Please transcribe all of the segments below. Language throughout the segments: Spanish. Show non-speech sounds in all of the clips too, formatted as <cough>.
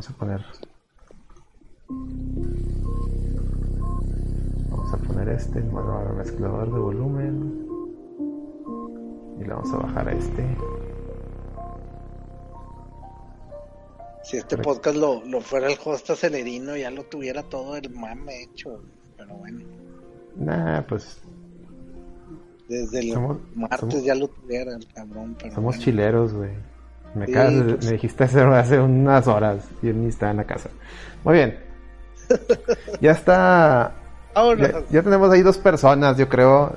vamos a poner. Vamos a poner este, el mezclador de volumen. Y le vamos a bajar a este. Si este podcast lo, lo fuera el host acelerino, ya lo tuviera todo el mame hecho. Pero bueno. Nah, pues. Desde el martes ya lo tuviera el cabrón. Pero somos chileros, güey. Me, pues. me dijiste hace unas horas y él ni está en la casa. Muy bien. <laughs> ya está. Ya, tenemos ahí dos personas, yo creo.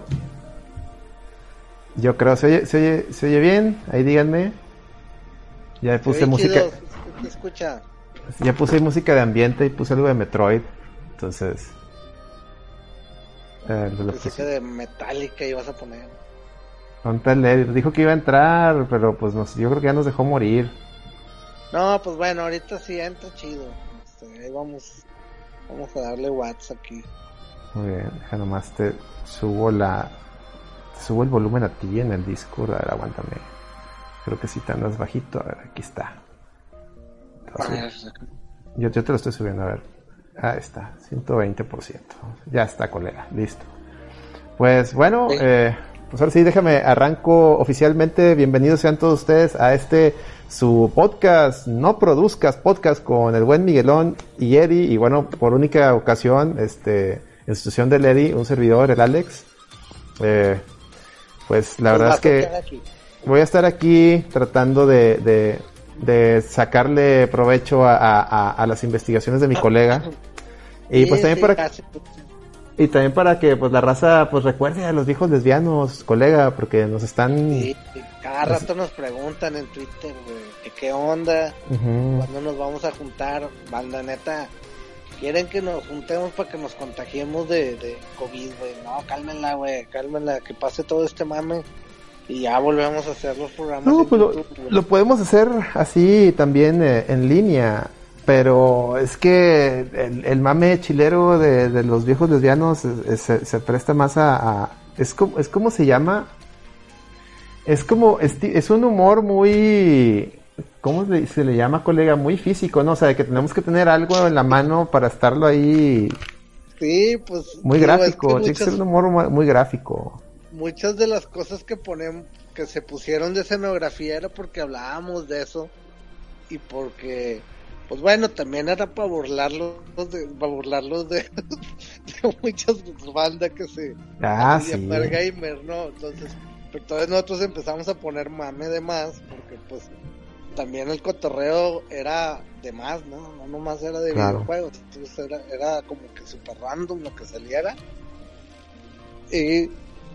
Yo creo, ¿se oye, se oye, se oye bien? Ahí díganme. Ya puse música. escucha. Ya puse música de ambiente y puse algo de Metroid. Entonces. Eh, de, de Metallica ibas a poner. Dijo que iba a entrar, pero pues yo creo que ya nos dejó morir. No, pues bueno, ahorita sí entra chido. Este, vamos, vamos a darle watts aquí. Muy bien, deja nomás te subo la. subo el volumen a ti en el Discord. A ver, aguántame. Creo que si te andas bajito. A ver, aquí está. Yo, yo te lo estoy subiendo, a ver. Ahí está, 120%. Ya está, colega, listo. Pues bueno, eh, pues ahora sí, déjame, arranco oficialmente. Bienvenidos sean todos ustedes a este, su podcast, No Produzcas Podcast con el buen Miguelón y Eddie. Y bueno, por única ocasión, este, institución del Eddie, un servidor, el Alex. Eh, pues la verdad es que voy a estar aquí tratando de, de, sacarle provecho a, a, las investigaciones de mi colega. <laughs> Y pues también para... Y también para que pues la raza pues recuerde a los viejos lesbianos, colega, porque nos están... Sí, cada rato nos preguntan en Twitter, güey, ¿qué onda? ¿Cuándo nos vamos a juntar? Banda neta, quieren que nos juntemos para que nos contagiemos de, de COVID, güey. No, cálmenla, güey, cálmenla, que pase todo este mame. Y ya volvemos a hacer los programas. No, pues lo, podemos hacer así también eh, en línea. Pero es que el, mame chilero de, los viejos lesbianos se, presta más a, es como es como se llama es como es, un humor muy ¿cómo se, le llama colega? muy físico no o sea de que tenemos que tener algo en la mano para estarlo ahí sí pues muy gráfico tiene que ser un humor muy gráfico muchas de las cosas que ponemos que se pusieron de escenografía era porque hablábamos de eso y porque pues bueno, también era para burlarlos de, para burlarlos de, <laughs> de muchas bandas que se ah, sí. gamer, ¿no? Entonces, entonces nosotros empezamos a poner mame de más, porque pues también el cotorreo era de más, ¿no? No nomás era de videojuegos, entonces era, era como que super random lo que saliera. Y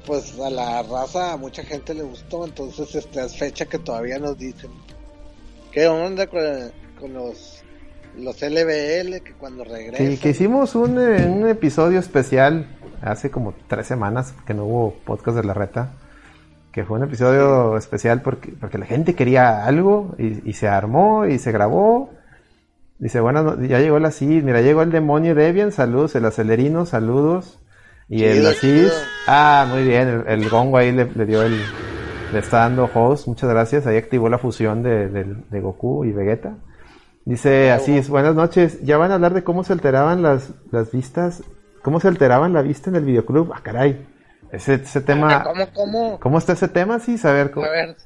pues a la raza a mucha gente le gustó, entonces esta es fecha que todavía nos dicen, ¿qué onda con, con los los LBL que cuando regresan. Sí, que hicimos un, eh, un, episodio especial hace como tres semanas que no hubo podcast de la reta. Que fue un episodio especial porque, porque la gente quería algo y, se armó y se grabó. Dice, bueno, ya llegó la CID, mira, llegó el demonio Debian, saludos, el acelerino, saludos. Y el Asís, ah, muy bien, el, gongo ahí le, dio el, le está dando host, muchas gracias, ahí activó la fusión de, de Goku y Vegeta. Dice así, buenas noches. Ya van a hablar de cómo se alteraban las, las vistas, cómo se alteraban la vista en el videoclub. Ah, caray. Ese, ese tema. ¿Cómo, cómo? ¿Cómo está ese tema? Sí, saber cómo. A ver.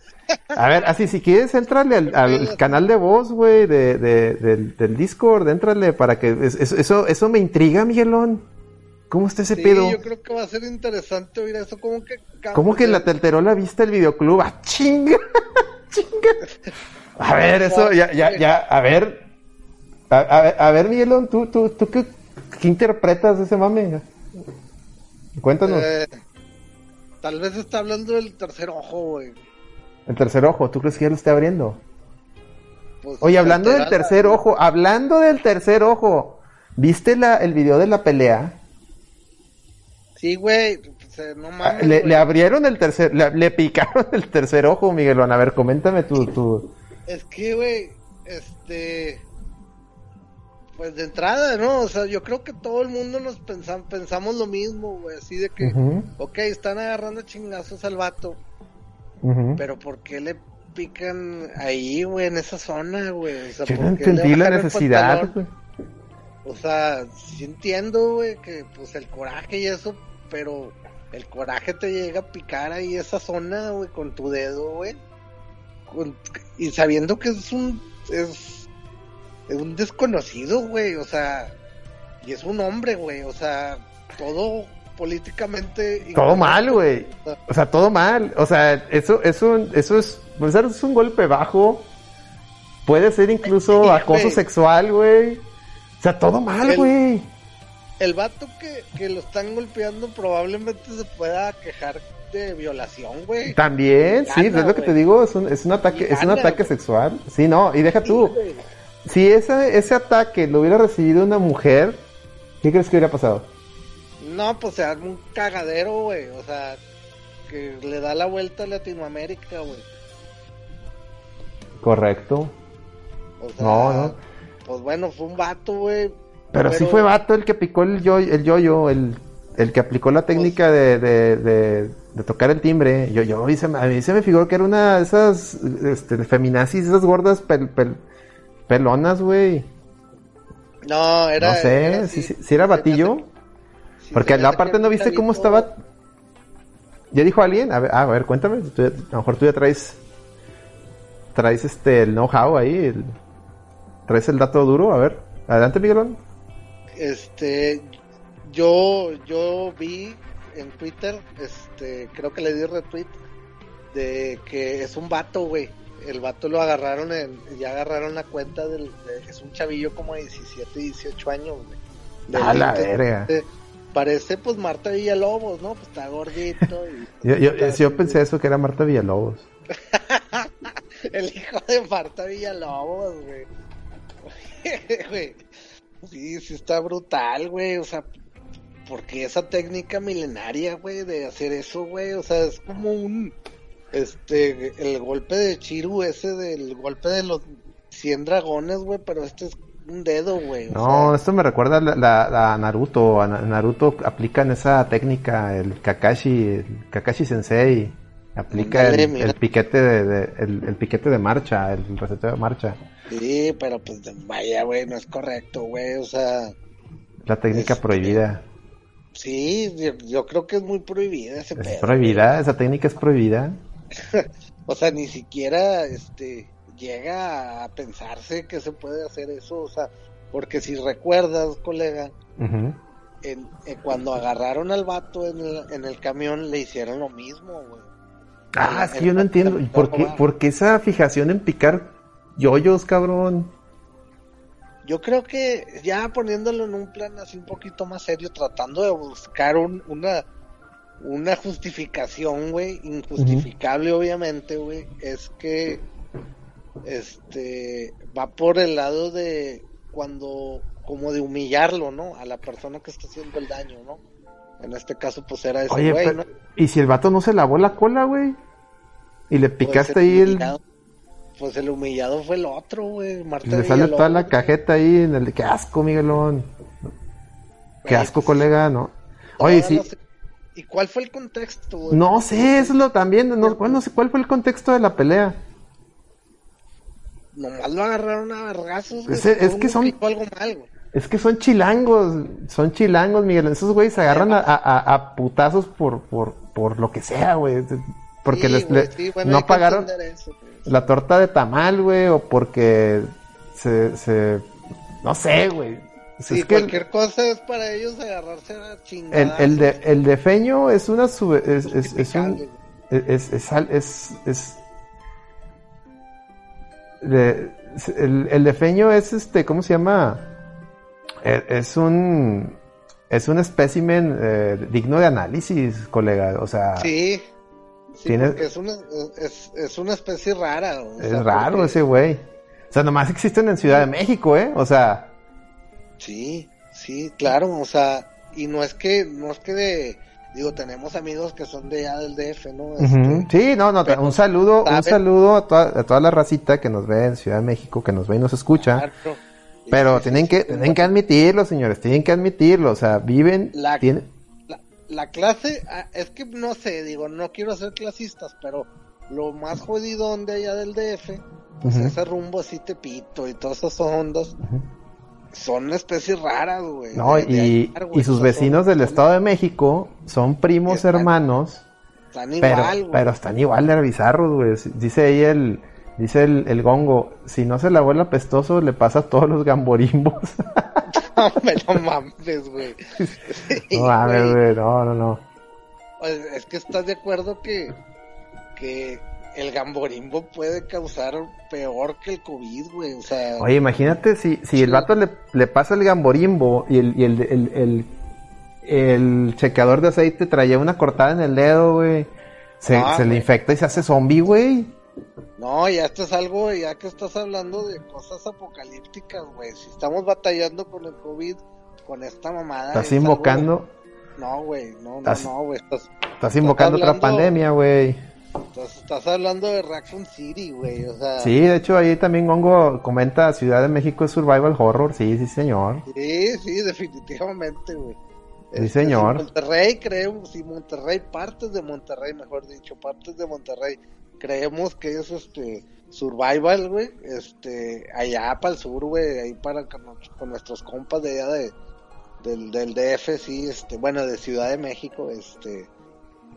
A ver, así, si quieres, entrarle al, canal de voz, güey, de, de, del, Discord, entrale para que. Eso, eso, me intriga, Miguelón. ¿Cómo está ese pedo? Yo creo que va a ser interesante oír eso. ¿Cómo que.? ¿Cómo que la te alteró la vista el videoclub? ¡Ah, chinga! <laughs> ¡Chinga! A ver, eso, ya, ya, ya, a ver. A, a, ver, Miguelón, ¿tú, tú, tú qué, interpretas de ese mame? Cuéntanos. Eh, tal vez está hablando del tercer ojo, güey. El tercer ojo, ¿tú crees que ya lo está abriendo? Pues, Oye, hablando del tercer ojo, hablando del tercer ojo, ¿viste la, el video de la pelea? Sí, güey, no ah, mames, le, le, abrieron el tercer, le, le, picaron <laughs> el tercer ojo, Miguelón. A ver, coméntame tu, tu, es que, güey, este. Pues de entrada, ¿no? O sea, yo creo que todo el mundo nos pensamos, pensamos lo mismo, güey. Así de que, ok, están agarrando chingazos al vato. Pero ¿por qué le pican ahí, güey, en esa zona, güey? O sea, Yo no entendí la necesidad, güey. O sea, sí entiendo, güey, que pues el coraje y eso, pero el coraje te llega a picar ahí esa zona, güey, con tu dedo, güey. Y sabiendo que es un es, es un desconocido, güey, o sea, y es un hombre, güey, o sea, todo políticamente todo mal, güey. O sea, todo mal. O sea, eso es un eso es pues, es un golpe bajo. Puede ser incluso acoso sexual, güey. O sea, todo mal, güey. El, vato que, que lo están golpeando probablemente se pueda quejar de violación, güey. También, sí, es lo que te digo, es un, es un ataque, es un ataque sexual. Sí, no, y deja tú. Si ese, ese ataque lo hubiera recibido una mujer, ¿qué crees que hubiera pasado? No, pues se un cagadero, güey. O sea, que le da la vuelta a Latinoamérica, güey. Correcto. no, no pues bueno, fue un vato, güey. Pero, sí fue vato el que picó el yo el, yo el, el que aplicó la técnica de, de, de, tocar el timbre. Yo, yo, a mí se me figuró que era una de esas este, feminazis, esas gordas pelonas, güey. No, era. No sé, si, era batillo. Porque la parte no viste cómo estaba. ¿Ya dijo alguien? A ver, a ver cuéntame. a lo mejor tú ya traes. Traes este el know-how ahí. El, ¿Traes el dato duro? A ver, adelante Miguelón. Este, yo, yo vi en Twitter, este, creo que le di retweet de que es un vato, güey. El vato lo agarraron en, ya agarraron la cuenta del, es un chavillo como de 17, 18 años, güey. A la verga. parece pues Marta Villalobos, ¿no? Pues está gordito. Y, <laughs> yo, yo, yo pensé eso que era Marta Villalobos. <laughs> el hijo de Marta Villalobos, <laughs> güey. Sí, sí está brutal, güey. O sea, porque esa técnica milenaria, güey, de hacer eso, güey. O sea, es como un. Este, el golpe de Chiru, ese del golpe de los 100 dragones, güey, pero este es un dedo, güey. No, esto me recuerda a, Naruto. A Naruto aplican esa técnica, el Kakashi, el Kakashi Sensei. Aplica el, piquete de, el, piquete de marcha, el receteo de marcha. Sí, pero pues vaya, güey, no es correcto, güey, o sea... La técnica este, prohibida. Sí, yo, creo que es muy prohibida ese ¿Es prohibida? ¿Esa técnica es prohibida? <laughs> o sea, ni siquiera, este, llega a pensarse que se puede hacer eso, o sea, porque si recuerdas, colega, en, eh, cuando agarraron al vato en el, en el camión le hicieron lo mismo, güey. Ah, es que yo no entiendo. ¿Por qué, ¿Por qué esa fijación en picar yoyos, cabrón? Yo creo que ya poniéndolo en un plan así un poquito más serio, tratando de buscar una, una justificación, güey, injustificable obviamente, güey, es que este va por el lado de cuando como de humillarlo, ¿no? A la persona que está haciendo el daño, ¿no? En este caso, pues era ese güey, ¿no? ¿Y si el vato no se lavó la cola, güey? Y le picaste ahí el. Pues el humillado fue el otro, güey. le sale toda la cajeta ahí en el. ¡Qué asco, Miguelón! ¡Qué asco, pues, colega! ¿no? Oye, sí. ¿Y cuál fue el contexto, güey? No sé, eso es lo también. No, no sé cuál fue el contexto de la pelea. Nomás lo agarraron a vergazos, Es, es que son. Algo mal, güey. Es que son chilangos, son chilangos, Miguel. Esos güeyes se agarran a, a, putazos por, por, por lo que sea, güey. Porque les, no pagaron pues. La torta de tamal, güey, o porque se, se no sé, güey. Sí, cualquier cosa es para ellos agarrarse a chingada. El, el, de, el de feño es una sube, es, es, es, un, es, es, es, es, el, el de feño es este, ¿cómo se llama? Eh, es un es un espécimen eh, digno de análisis, colega. O sea, sí, es, una, es, una especie rara. es raro ese güey. O sea, nomás existen en Ciudad de México, ¿eh? O sea. Sí, sí, claro. O sea, y no es que, no es que de, digo, tenemos amigos que son de allá del DF, ¿no? Este, sí, no, no, un saludo, un saludo a toda, a toda la racita que nos ve en Ciudad de México, que nos ve y nos escucha. Pero tienen que, tienen que admitirlo, señores, tienen que admitirlo, o sea, viven, la, la, clase, ah, es que no sé, digo, no quiero ser clasistas, pero lo más jodido de allá del DF, pues ese rumbo así Tepito y todos esos ondos, son especies raras, güey. No, y, y sus vecinos del Estado de México son primos hermanos. Están igual, pero, pero están igual de bizarros, güey. Dice ahí el, dice el, el gongo, si no se lavó el apestoso, le pasa a todos los gamborimbos. <laughs> no, no mames, güey. no mames, güey, no, no, no. Es que estás de acuerdo que, que el gamborimbo puede causar peor que el COVID, güey. O sea, Oye, imagínate si, si el vato le, le pasa el gamborimbo y el, y el, el, el, checador de aceite traía una cortada en el dedo, güey. Se, se le infecta y se hace zombie, güey. No, ya esto es algo, ya que estás hablando de cosas apocalípticas, güey. Si estamos batallando con el COVID, con esta mamada. ¿Estás invocando? No, güey, no, no, no, güey. Estás, estás invocando otra pandemia, güey. Estás, hablando de Raccoon City, güey, o sea... Sí, de hecho ahí también Gongo comenta Ciudad de México es survival horror, sí, sí señor. Sí, sí, definitivamente, güey. Sí, este, señor. Monterrey, creo, si Monterrey, partes de Monterrey, mejor dicho, partes de Monterrey, creemos que es este survival, güey, este, allá para el sur, güey, ahí para con, nuestros compas de allá de, del, del DF, sí, este, bueno, de Ciudad de México, este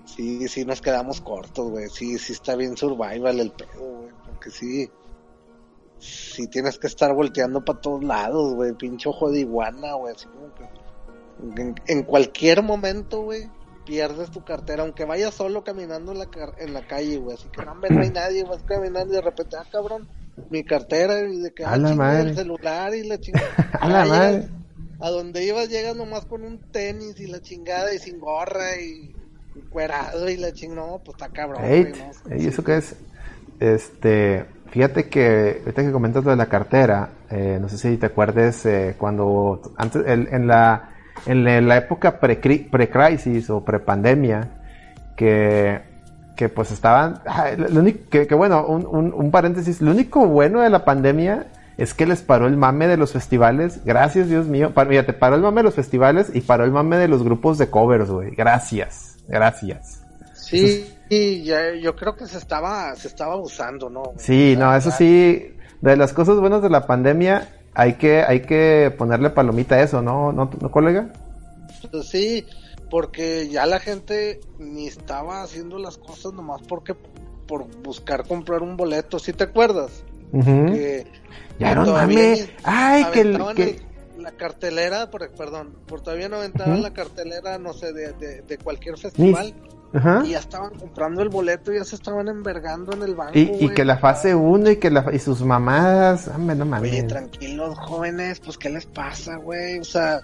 sí, sí nos quedamos cortos, güey. Sí, sí está bien survival el pedo, güey. Porque sí, sí tienes que estar volteando para todos lados, güey. Pinche ojo de iguana, güey. Así como que en, cualquier momento, güey, pierdes tu cartera, aunque vayas solo caminando en la, en la calle, güey. Así que no, no hay nadie, vas caminando y de repente, ah, cabrón, mi cartera y de que, ah, el celular y la chingada. <laughs> a la madre. A donde ibas llegas nomás con un tenis y la chingada y sin gorra y cuerado y la ching, no, pues está cabrón. ¿Y eso qué es? Este, fíjate que ahorita que comentas lo de la cartera, eh, no sé si te acuerdes eh, cuando antes en la en la época pre-crisis o pre-pandemia que que pues estaban que, bueno un, un, un, paréntesis lo único bueno de la pandemia es que les paró el mame de los festivales gracias Dios mío mira te paró el mame de los festivales y paró el mame de los grupos de covers güey gracias Gracias. Sí, ya, yo creo que se estaba, se estaba usando, ¿no? Sí, no, eso sí, de las cosas buenas de la pandemia, hay que, hay que ponerle palomita a eso, ¿no, no, ¿no colega? Pues sí, porque ya la gente ni estaba haciendo las cosas nomás porque por buscar comprar un boleto, ¿sí te acuerdas? ya no mames, ay que, que la cartelera, por, perdón, por todavía no aventaban la cartelera, no sé, de, de, cualquier festival. Y ya estaban comprando el boleto y ya se estaban envergando en el banco. Y, que la fase 1 y que la, y sus mamadas, hombre, no mames. Oye, tranquilos, jóvenes, pues ¿qué les pasa, güey? O sea,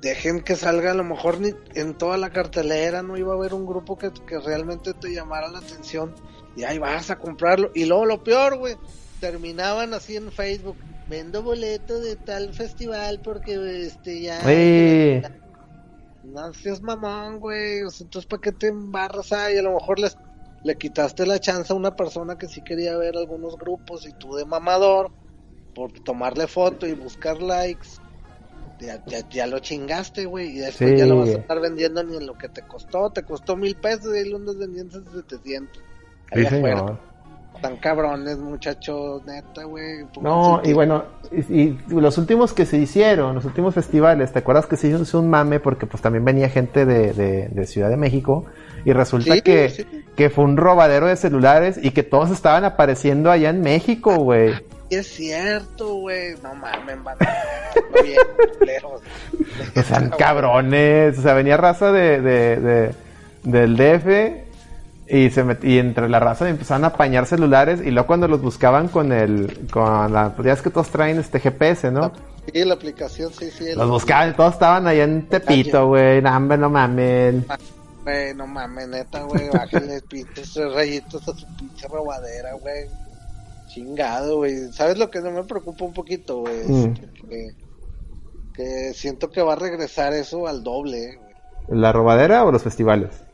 dejen que salga a lo mejor ni en toda la cartelera, no iba a haber un grupo que, que realmente te llamara la atención. Y ahí vas a comprarlo. Y luego lo peor, güey, terminaban así en Facebook vendo boleto de tal festival porque este ya no seas mamón güey. Entonces para qué te embarras ahí a lo mejor les le quitaste la chance a una persona que sí quería ver algunos grupos y tú de mamador por tomarle foto y buscar likes ya, ya, lo chingaste, güey, y después ya lo vas a estar vendiendo ni en lo que te costó, te costó mil pesos y lo andas vendiendo en 700. Ahí afuera tan cabrones, muchachos, neta, güey. No, y bueno, y, los últimos que se hicieron, los últimos festivales, ¿te acuerdas que se hizo un mame? Porque pues también venía gente de, de, Ciudad de México y resulta que, que fue un robadero de celulares y que todos estaban apareciendo allá en México, güey. Es cierto, güey. No mames, van <laughs> O sea, cabrones. O sea, venía raza de, de, de del DF y, se y entre la raza empezaron a apañar celulares y luego cuando los buscaban con el, con la, pues ya es que todos traen este GPS, ¿no? Sí, la aplicación, sí, sí. Los buscaban, todos estaban ahí en Tepito, güey, no, no mamen. Güey, no mames, neta, güey, bájale <laughs> pinches rayitos a su pinche robadera, güey. Chingado, güey. ¿Sabes lo que no me preocupa un poquito, güey? Mm. Que, que, siento que va a regresar eso al doble, güey. ¿La robadera o los festivales?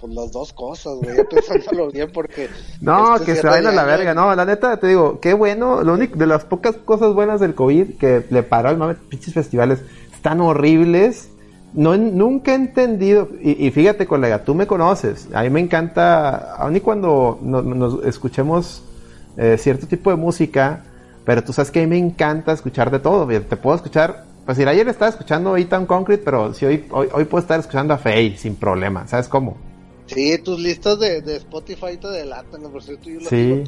Pues las dos cosas, güey, pensándolo <laughs> bien porque... No, que se vayan a la verga, no, la neta, te digo, qué bueno, lo único, de las pocas cosas buenas del COVID que le paró al mame, pinches festivales, están horribles, no, nunca he entendido, y, fíjate colega, tú me conoces, a mí me encanta, aun y cuando nos, escuchemos eh, cierto tipo de música, pero tú sabes que a mí me encanta escuchar de todo, te puedo escuchar, pues si ayer estaba escuchando Eton Concrete, pero si hoy, hoy, hoy puedo estar escuchando a Faye sin problema, ¿sabes cómo? Sí, tus listas de, de Spotify te delatan, por cierto yo lo sí.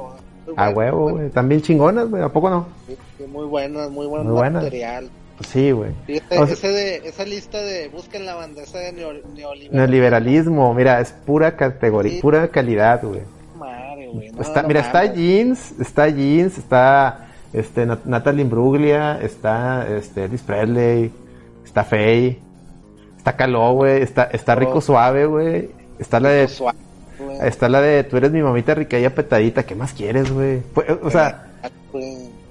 A huevo, güey. También chingonas, güey. ¿A poco no? Sí, muy buenas, muy buen material. Sí, güey. esa lista de busquen la bandera de neoliberalismo. Neoliberalismo, mira, es pura categoría, pura calidad, güey. Madre, güey. está, mira, está Jeans, está Jeans, está este Natalie Imbruglia, está este Elvis Presley, está Faye, está Caló, güey, está, está Rico. Suave, güey. Está la de suave, Está la de tú eres mi mamita rica y apetadita, ¿qué más quieres, güey? O sea,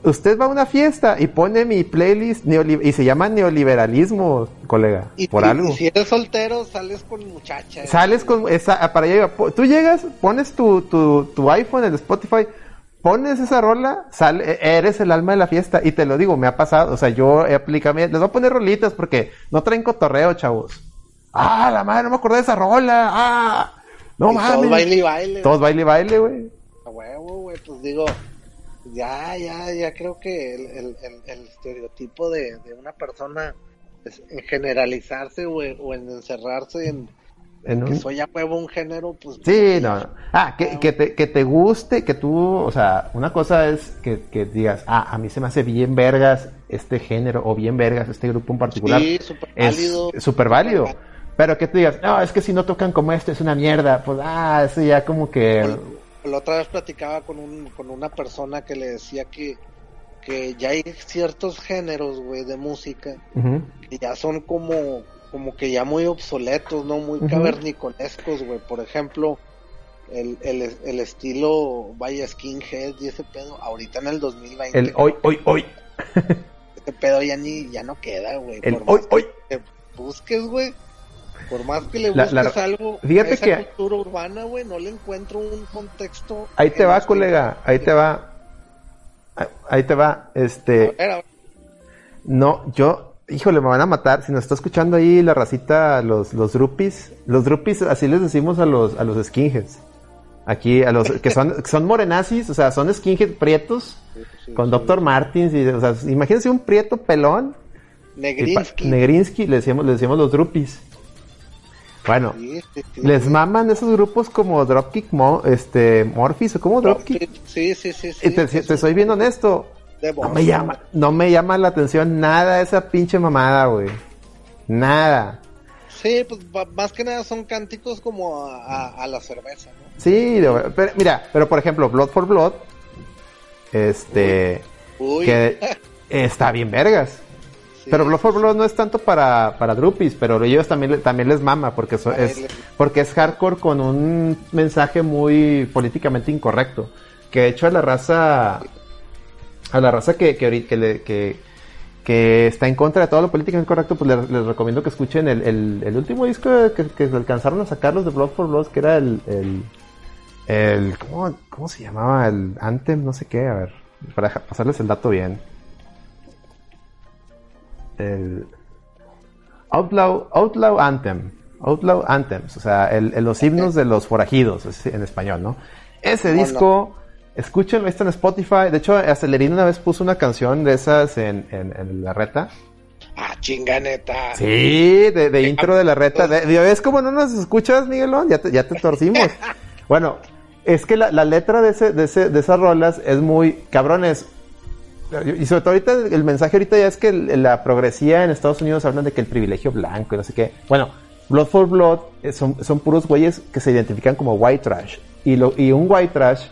usted va a una fiesta y pone mi playlist y se llama neoliberalismo, colega, y, por algo. si eres soltero, sales con muchachas. Sales con esa, para allá, tú llegas, pones tu, tu, tu iPhone en Spotify, pones esa rola, sale, e, eres el alma de la fiesta. Y te lo digo, me ha pasado. O sea, yo he aplicado, les voy a poner rolitas porque no traen cotorreo, chavos. Ah, la madre, no me acordé de esa rola. Ah, no mames. Todos baile y baile. Todos baile y baile, güey. A huevo, güey, pues digo, ya, ya, ya creo que el, el, el, estereotipo de, de, una persona es en generalizarse o en, encerrarse en, en que soy a huevo un género, pues... Sí, no, Ah, que, que, te, que te guste, que tú, o sea, una cosa es que, que digas, ah, a mí se me hace bien vergas este género, o bien vergas este grupo en particular. Sí, súper válido. Súper válido. Pero que tú digas, no, es que si no tocan como este es una mierda, pues, ah, eso ya como que la otra vez platicaba con, un, con una persona que le decía que, que ya hay ciertos géneros, güey, de música que ya son como, como que ya muy obsoletos, ¿no? Muy cavernicolescos, güey. Por ejemplo, el, el, el estilo vaya skinhead y ese pedo, ahorita en el 2020. El hoy, hoy, hoy. Ese pedo ya ni, ya no queda, güey. El hoy, hoy. busques, güey por más que le busques algo fíjate a esa que, cultura urbana, güey, no le encuentro un contexto. Ahí te va, colega, ahí te va. Ahí te va, este. No, yo, híjole, me van a matar. Si nos está escuchando ahí la racita, los, los drupis, los drupis, así les decimos a los, a los skinheads. Aquí, a los que son, son morenazis, o sea, son skinheads prietos, con Dr. Martins, y, o sea, imagínense un prieto pelón. Negrinsky. Negrinsky, le decíamos, le decíamos los drupis. Bueno, les maman esos grupos como Dropkick Mo, este, Morphis o como Dropkick. Sí, sí, sí. Y te, soy bien honesto. No me llama, no me llama la atención nada esa pinche mamada, güey. Nada. Sí, pues más que nada son cánticos como a, la cerveza, ¿no? Sí, pero, mira, pero por ejemplo, Blood for Blood, este, que <laughs> está bien vergas pero Blood for Blood no es tanto para, para Drupis, pero ellos también, también les mama, porque es, porque es hardcore con un mensaje muy políticamente incorrecto. Que de hecho a la raza, a la raza que, que, que, que, está en contra de todo lo políticamente incorrecto, pues les, recomiendo que escuchen el, el, último disco que, que, alcanzaron a sacar los de Blood for Blood, que era el, el, el ¿cómo, ¿cómo se llamaba? El Anthem, no sé qué, a ver, para pasarles el dato bien el Outlaw, Outlaw Anthem. Outlaw Anthems, o sea, el, los himnos de los forajidos en español, ¿no? Ese disco, escúchenlo, está en Spotify. De hecho, Acelerín una vez puso una canción de esas en, en, la reta. Ah, chinganeta. Sí, de, intro de la reta. ¿Ves cómo no nos escuchas, Miguelón? Ya te, ya te torcimos. <laughs> bueno, es que la, la letra de, ese, de, ese, de esas rolas es muy, cabrones, y sobre todo ahorita, el mensaje ahorita ya es que la progresía en Estados Unidos hablan de que el privilegio blanco y no sé qué. Bueno, Blood for Blood eh, son, son puros güeyes que se identifican como white trash. Y, lo, y un white trash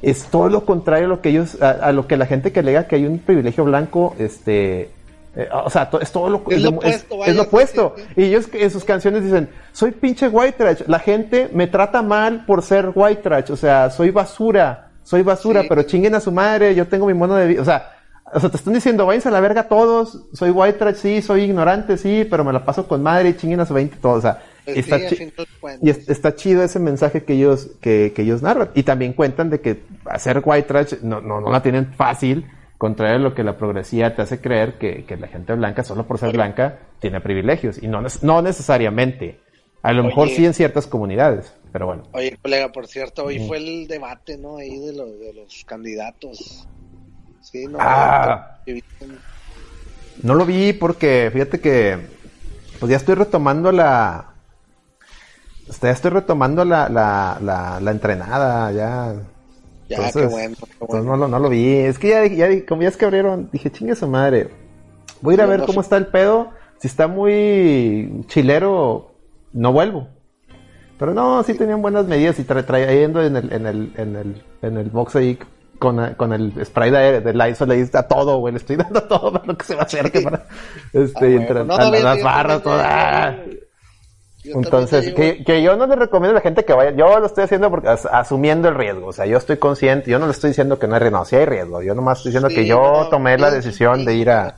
es todo lo contrario a lo que ellos, a, lo que la gente que alega que hay un privilegio blanco, este, eh, o sea, es todo lo, es lo opuesto. Es, lo opuesto. Y ellos en sus canciones dicen, soy pinche white trash. La gente me trata mal por ser white trash. O sea, soy basura. Soy basura, pero chinguen a su madre. Yo tengo mi mono de vida. O sea, o sea, te están diciendo, váyanse a la verga todos, soy white trash, sí, soy ignorante, sí, pero me la paso con madre y chinguen a su 20 todos. O sea, pues está, y está chido ese mensaje que ellos, que, que, ellos narran. Y también cuentan de que hacer white trash no, no, no la tienen fácil, contrario a lo que la progresía te hace creer que, que la gente blanca, solo por ser blanca, tiene privilegios y no, no necesariamente. A lo mejor sí en ciertas comunidades, pero bueno. Oye, colega, por cierto, hoy fue el debate, ¿no? Ahí de, de los candidatos. Sí, no. Ah. No lo vi porque, fíjate que, pues ya estoy retomando la, ya estoy retomando la, la, la, la entrenada, ya. Ya, qué bueno. no, lo, no lo vi. Es que ya, ya, como ya es que abrieron, dije, chingue su madre. Voy a ir a ver cómo está el pedo. Si está muy chilero, no vuelvo. Pero no, sí tenían buenas medidas y trayendo en el, en el, en el, en el box ahí con, con el spray de, de Lysol le a todo, güey, le estoy <laughs> dando todo para lo que se va a hacer, para, este, ah, entre las barras, todas. Entonces, que, que, yo no le recomiendo a la gente que vaya, yo lo estoy haciendo porque asumiendo el riesgo, o sea, yo estoy consciente, yo no le estoy diciendo que no hay riesgo, no, sí hay riesgo, yo nomás estoy diciendo que yo tomé la decisión de ir a,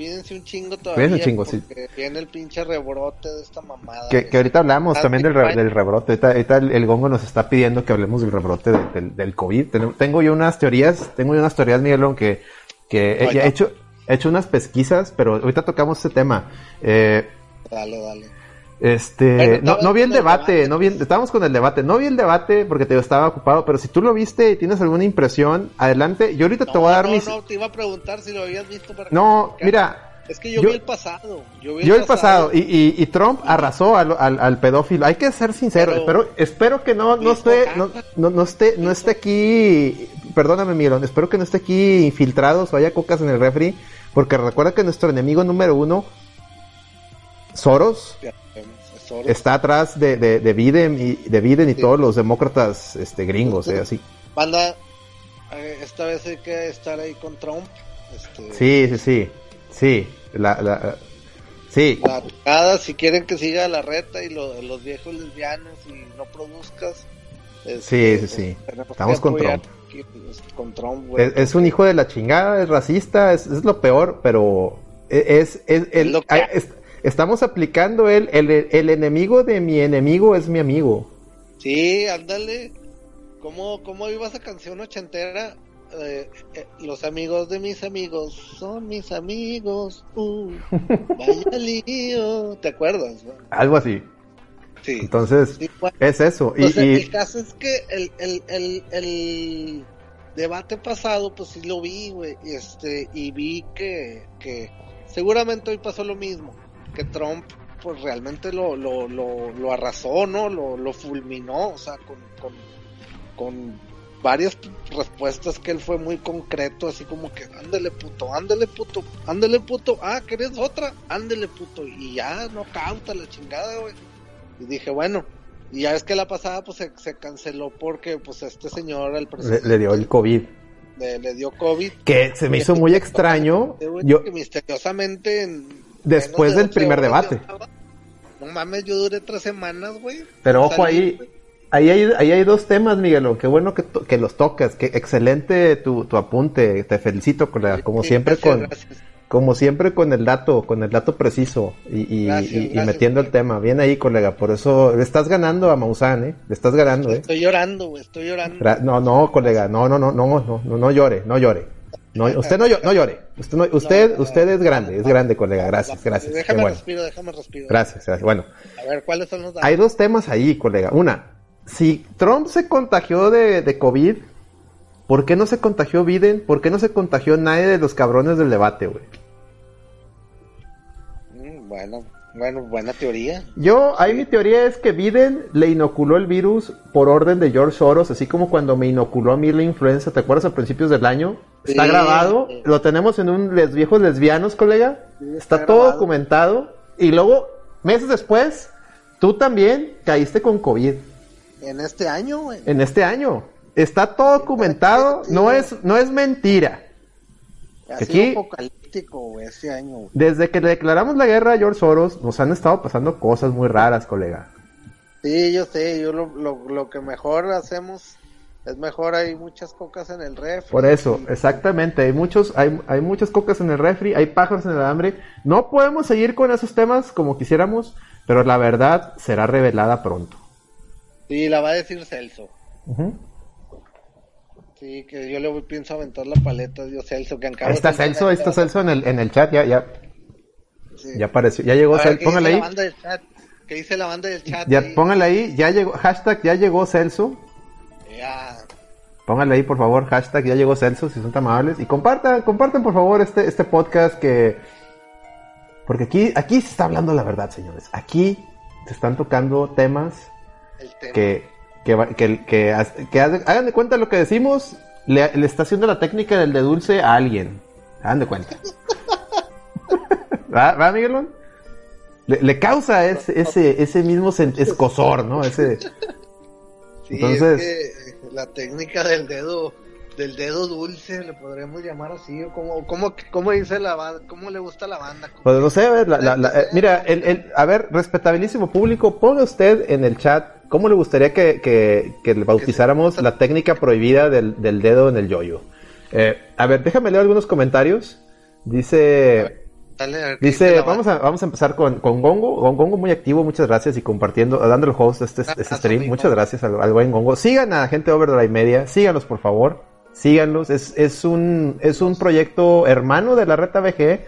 Cuídense un chingo todavía. Cuídense un chingo, sí. Viene el pinche rebrote de esta mamada. Que, que ahorita hablamos también del, del rebrote. Ahorita, el, gongo nos está pidiendo que hablemos del rebrote del, del, COVID. Tengo yo unas teorías, tengo yo unas teorías, Miguelón, que, que he, hecho, he hecho unas pesquisas, pero ahorita tocamos este tema. Eh, dale, dale. Este, no, no vi el debate, no vi, estábamos con el debate, no vi el debate porque te estaba ocupado, pero si tú lo viste y tienes alguna impresión, adelante, yo ahorita te voy a dar mis... No, te iba a preguntar si lo habías visto para No, mira... Es que yo, vi el pasado. Yo vi el, pasado. Y, y, Trump arrasó al, al, pedófilo. Hay que ser sincero. espero, espero que no, no esté, no, no, esté, no esté aquí, perdóname Miguel, espero que no esté aquí infiltrados o haya cocas en el refri, porque recuerda que nuestro enemigo número uno, Soros, Está atrás de, de, Biden y de Biden y todos los demócratas este gringos, eh, así. Banda, eh, esta vez hay que estar ahí con Trump. Este... Sí, sí, sí. Sí, la, la, sí. La si quieren que siga la reta y lo, los viejos lesbianos y no produzcas. sí, sí, sí. Pues, Estamos con Trump. Pues, con Trump es, un hijo de la chingada, es racista, es, es lo peor, pero e, es, es, el, estamos aplicando el, el, el, enemigo de mi enemigo es mi amigo. Sí, ándale. ¿Cómo, cómo iba esa canción ochentera? Eh, eh, los amigos de mis amigos son mis amigos. Uh, <laughs> vaya lío. ¿Te acuerdas? Algo así. Sí. Entonces, es eso. y, El caso es que el, el, el, el debate pasado, pues sí lo vi, güey. Este, y vi que, que seguramente hoy pasó lo mismo que Trump pues realmente lo, lo, lo, arrasó, ¿no? Lo, lo fulminó, o sea, con, con, con, varias respuestas que él fue muy concreto, así como que, ándele puto, ándele puto, ándele puto, ah, ¿querés otra? Ándele puto, y ya, no cauta la chingada, güey. Y dije, bueno, y ya es que la pasada pues se, canceló porque pues este señor, el presidente... Le, dio el COVID. Le, dio COVID. Que se me hizo muy extraño. <laughs> Yo... Que misteriosamente en Después del primer debate. No mames, yo duré tres semanas, güey. Pero ojo ahí, ahí hay, ahí hay dos temas, Miguelo. Qué bueno que, que los tocas. Que excelente tu, tu apunte. Te felicito, colega. Como siempre con, como siempre con el dato, con el dato preciso y, y, metiendo el tema. Bien ahí, colega. Por eso le estás ganando a Maussan, ¿eh? Le estás ganando, ¿eh? Estoy llorando, güey. Estoy llorando. No, no, colega. No, no, no, no, no, no, no llore, no llore. No, usted no, no llore. Usted, no, usted, usted es grande, es grande, colega. Gracias, gracias. Déjame respiro, déjame respiro. Gracias, gracias. Bueno. A ver, ¿cuáles son los Hay dos temas ahí, colega. Una, si Trump se contagió de, de COVID, ¿por qué no se contagió Biden? ¿Por qué no se contagió nadie de los cabrones del debate, güey? Mm, bueno, bueno, buena teoría. Yo, ahí mi teoría es que Biden le inoculó el virus por orden de George Soros, así como cuando me inoculó a mí la influenza, ¿te acuerdas a principios del año? Está grabado, lo tenemos en un les viejos lesbianos, colega. está, todo documentado. Y luego, meses después, tú también caíste con COVID. En este año, güey. En este año. Está todo documentado, no es, no es mentira. Aquí, apocalíptico, este año. Desde que le declaramos la guerra a George Soros, nos han estado pasando cosas muy raras, colega. Sí, yo sé, yo lo, lo, lo que mejor hacemos es mejor hay muchas cocas en el refri. Por eso, exactamente, hay muchos, hay, hay muchas cocas en el refri, hay pájaros en el hambre. No podemos seguir con esos temas como quisiéramos, pero la verdad será revelada pronto. Sí, la va a decir Celso. Sí, que yo le pienso aventar la paleta, Dios Celso, que Ahí está Celso, ahí está Celso en el, en el chat, ya, ya. Ya apareció, ya llegó Celso. Póngale ahí. ¿Qué dice la banda del chat? Ya, póngale ahí, ya llegó, hashtag ya llegó Celso. Ya. Póngale ahí, por favor, hashtag ya llegó Celso, si son tan amables. Y compartan, compartan, por favor, este, este podcast que... Porque aquí, aquí se está hablando la verdad, señores. Aquí se están tocando temas que, que, que, hagan de cuenta lo que decimos, le, está haciendo la técnica del de dulce a alguien. Hagan de cuenta. ¿Va, ¿Va Miguelón? Le, causa ese, ese, ese mismo escosor, ¿no? Ese... Entonces... Es que la técnica del dedo del dedo dulce, le podríamos llamar así, o como, como, como dice la banda, cómo le gusta la banda. Pues no sé, eh, mira, el, el, a ver, respetabilísimo público, ponga usted en el chat cómo le gustaría que, que, que le bautizáramos la técnica prohibida del, del dedo en el yoyo. Eh, a ver, déjame leer algunos comentarios. Dice... Dice, vamos a, vamos a empezar con, con Gongo. Gongo muy activo, muchas gracias y compartiendo, dando el host a este, este stream. Muchas gracias al, al, buen Gongo. Sigan a gente Overdrive Media, síganos por favor síganlos. Es, es, un, es un proyecto hermano de la Reta VG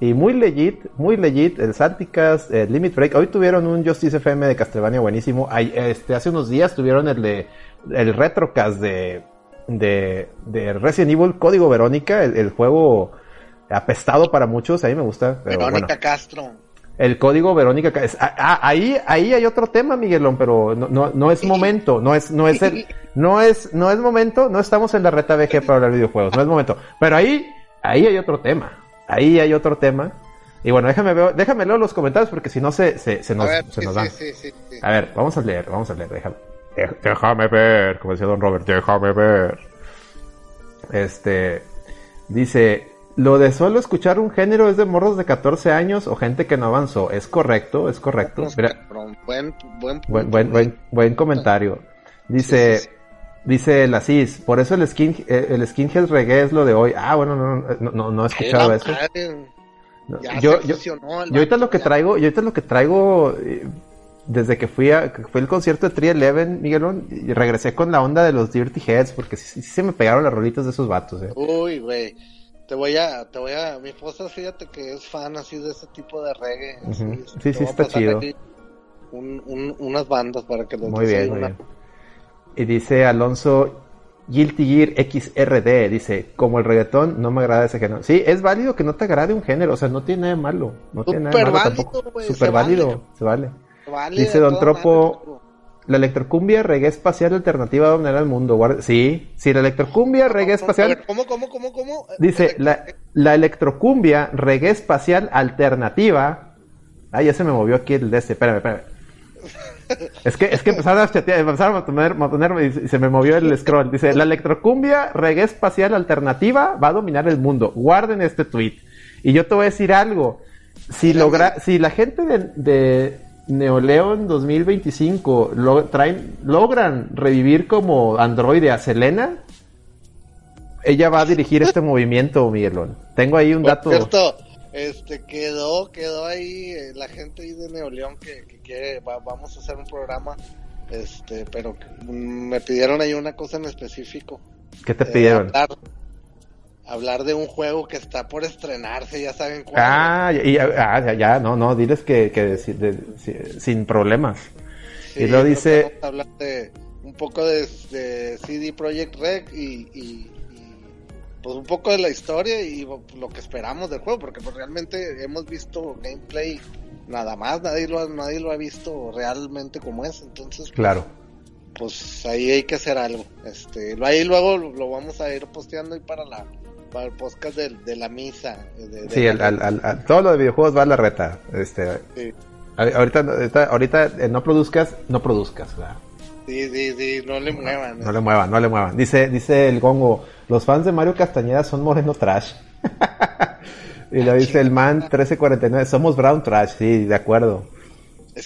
y muy legit, muy legit. El Santicas, el Limit Break. Hoy tuvieron un Justice FM de Castlevania buenísimo. este, hace unos días tuvieron el de el Retrocast de, de, de Resident Evil Código Verónica, el, juego apestado para muchos. A mí me gusta. Verónica Castro. El código Verónica. Ah, ah, ahí, ahí hay otro tema, Miguelón, pero no, no, no es momento, no es, no es el, no es, no es momento, no estamos en la reta VG para hablar de videojuegos, no es momento. Pero ahí, ahí hay otro tema. Ahí hay otro tema. Y bueno, déjame ver, déjame leer los comentarios porque si no se, se, se nos, se nos dan. a ver, vamos a leer, vamos a leer, déjame. Déjame ver, como decía Don Robert, déjame ver. Este, dice, lo de solo escuchar un género es de morros de 14 años o gente que no avanzó. Es correcto, es correcto. buen, buen, buen, buen, buen, comentario. Dice, dice la CIS, por eso el skin, eh, el skinhead reggae es lo de hoy. Ah, bueno, no, no, no, no he escuchado eso. yo, yo, yo, ahorita lo que traigo, yo ahorita lo que traigo, eh, desde que fui a, que fue el concierto de Tri Eleven, Miguelón, y regresé con la onda de los Dirty Heads, porque sí, se me pegaron las rolitas de esos vatos, eh. Uy, güey te voy a, te voy a, mi esposa fíjate que es fan así de ese tipo de reggae. Sí, sí, está chido. unas bandas para que Muy bien, muy bien. Y dice Alonso Guilty Gear XRD, dice, como el reggaetón, no me agrada ese género. Sí, es válido que no te agrade un género, o sea, no tiene nada malo. No tiene nada malo tampoco. Super válido, se vale. dice Don Tropo, la electrocumbia, reggae espacial alternativa a dominar el mundo. Sí, sí, la electrocumbia, reggae espacial. ¿Cómo, cómo, cómo, cómo? Dice, la, la electrocumbia, reggae espacial alternativa. Ah, ya se me movió aquí el de este. Espérame, espérame. Es que, es que empezaron a chatear, empezaron a poner, a poner y se me movió el scroll. Dice, la electrocumbia, reggae espacial alternativa va a dominar el mundo. Guarden este tweet. Y yo te voy a decir algo. Si logra, si la gente de Neoleon 2025 lo, traen, logran revivir como androide a Selena, ella va a dirigir este movimiento, Miguelón. Tengo ahí un dato. Cierto, este quedó, quedó ahí eh, la gente ahí de Neoleón que, quiere, vamos a hacer un programa, este, pero me pidieron ahí una cosa en específico. ¿Qué te pidieron? hablar de un juego que está por estrenarse, ya saben cuál. Ah, y, ah, ya, no, no, diles que, que sin problemas. y lo dice... Hablar de un poco de, CD Projekt Red y, pues un poco de la historia y lo que esperamos del juego, porque pues realmente hemos visto gameplay nada más, nadie lo ha, nadie lo ha visto realmente como es, entonces... Pues, claro. Pues ahí hay que hacer algo. Este, ahí luego lo vamos a ir posteando y para la para el podcast de, la misa. sí, todo lo de videojuegos va a la reta. Este, ahorita, ahorita, eh, no produzcas, no produzcas. Sí, sí, sí, no le muevan. No, le muevan, no le muevan. Dice, dice el Gongo, los fans de Mario Castañeda son moreno trash. <laughs> y lo dice el man 1349, somos brown trash, sí, de acuerdo.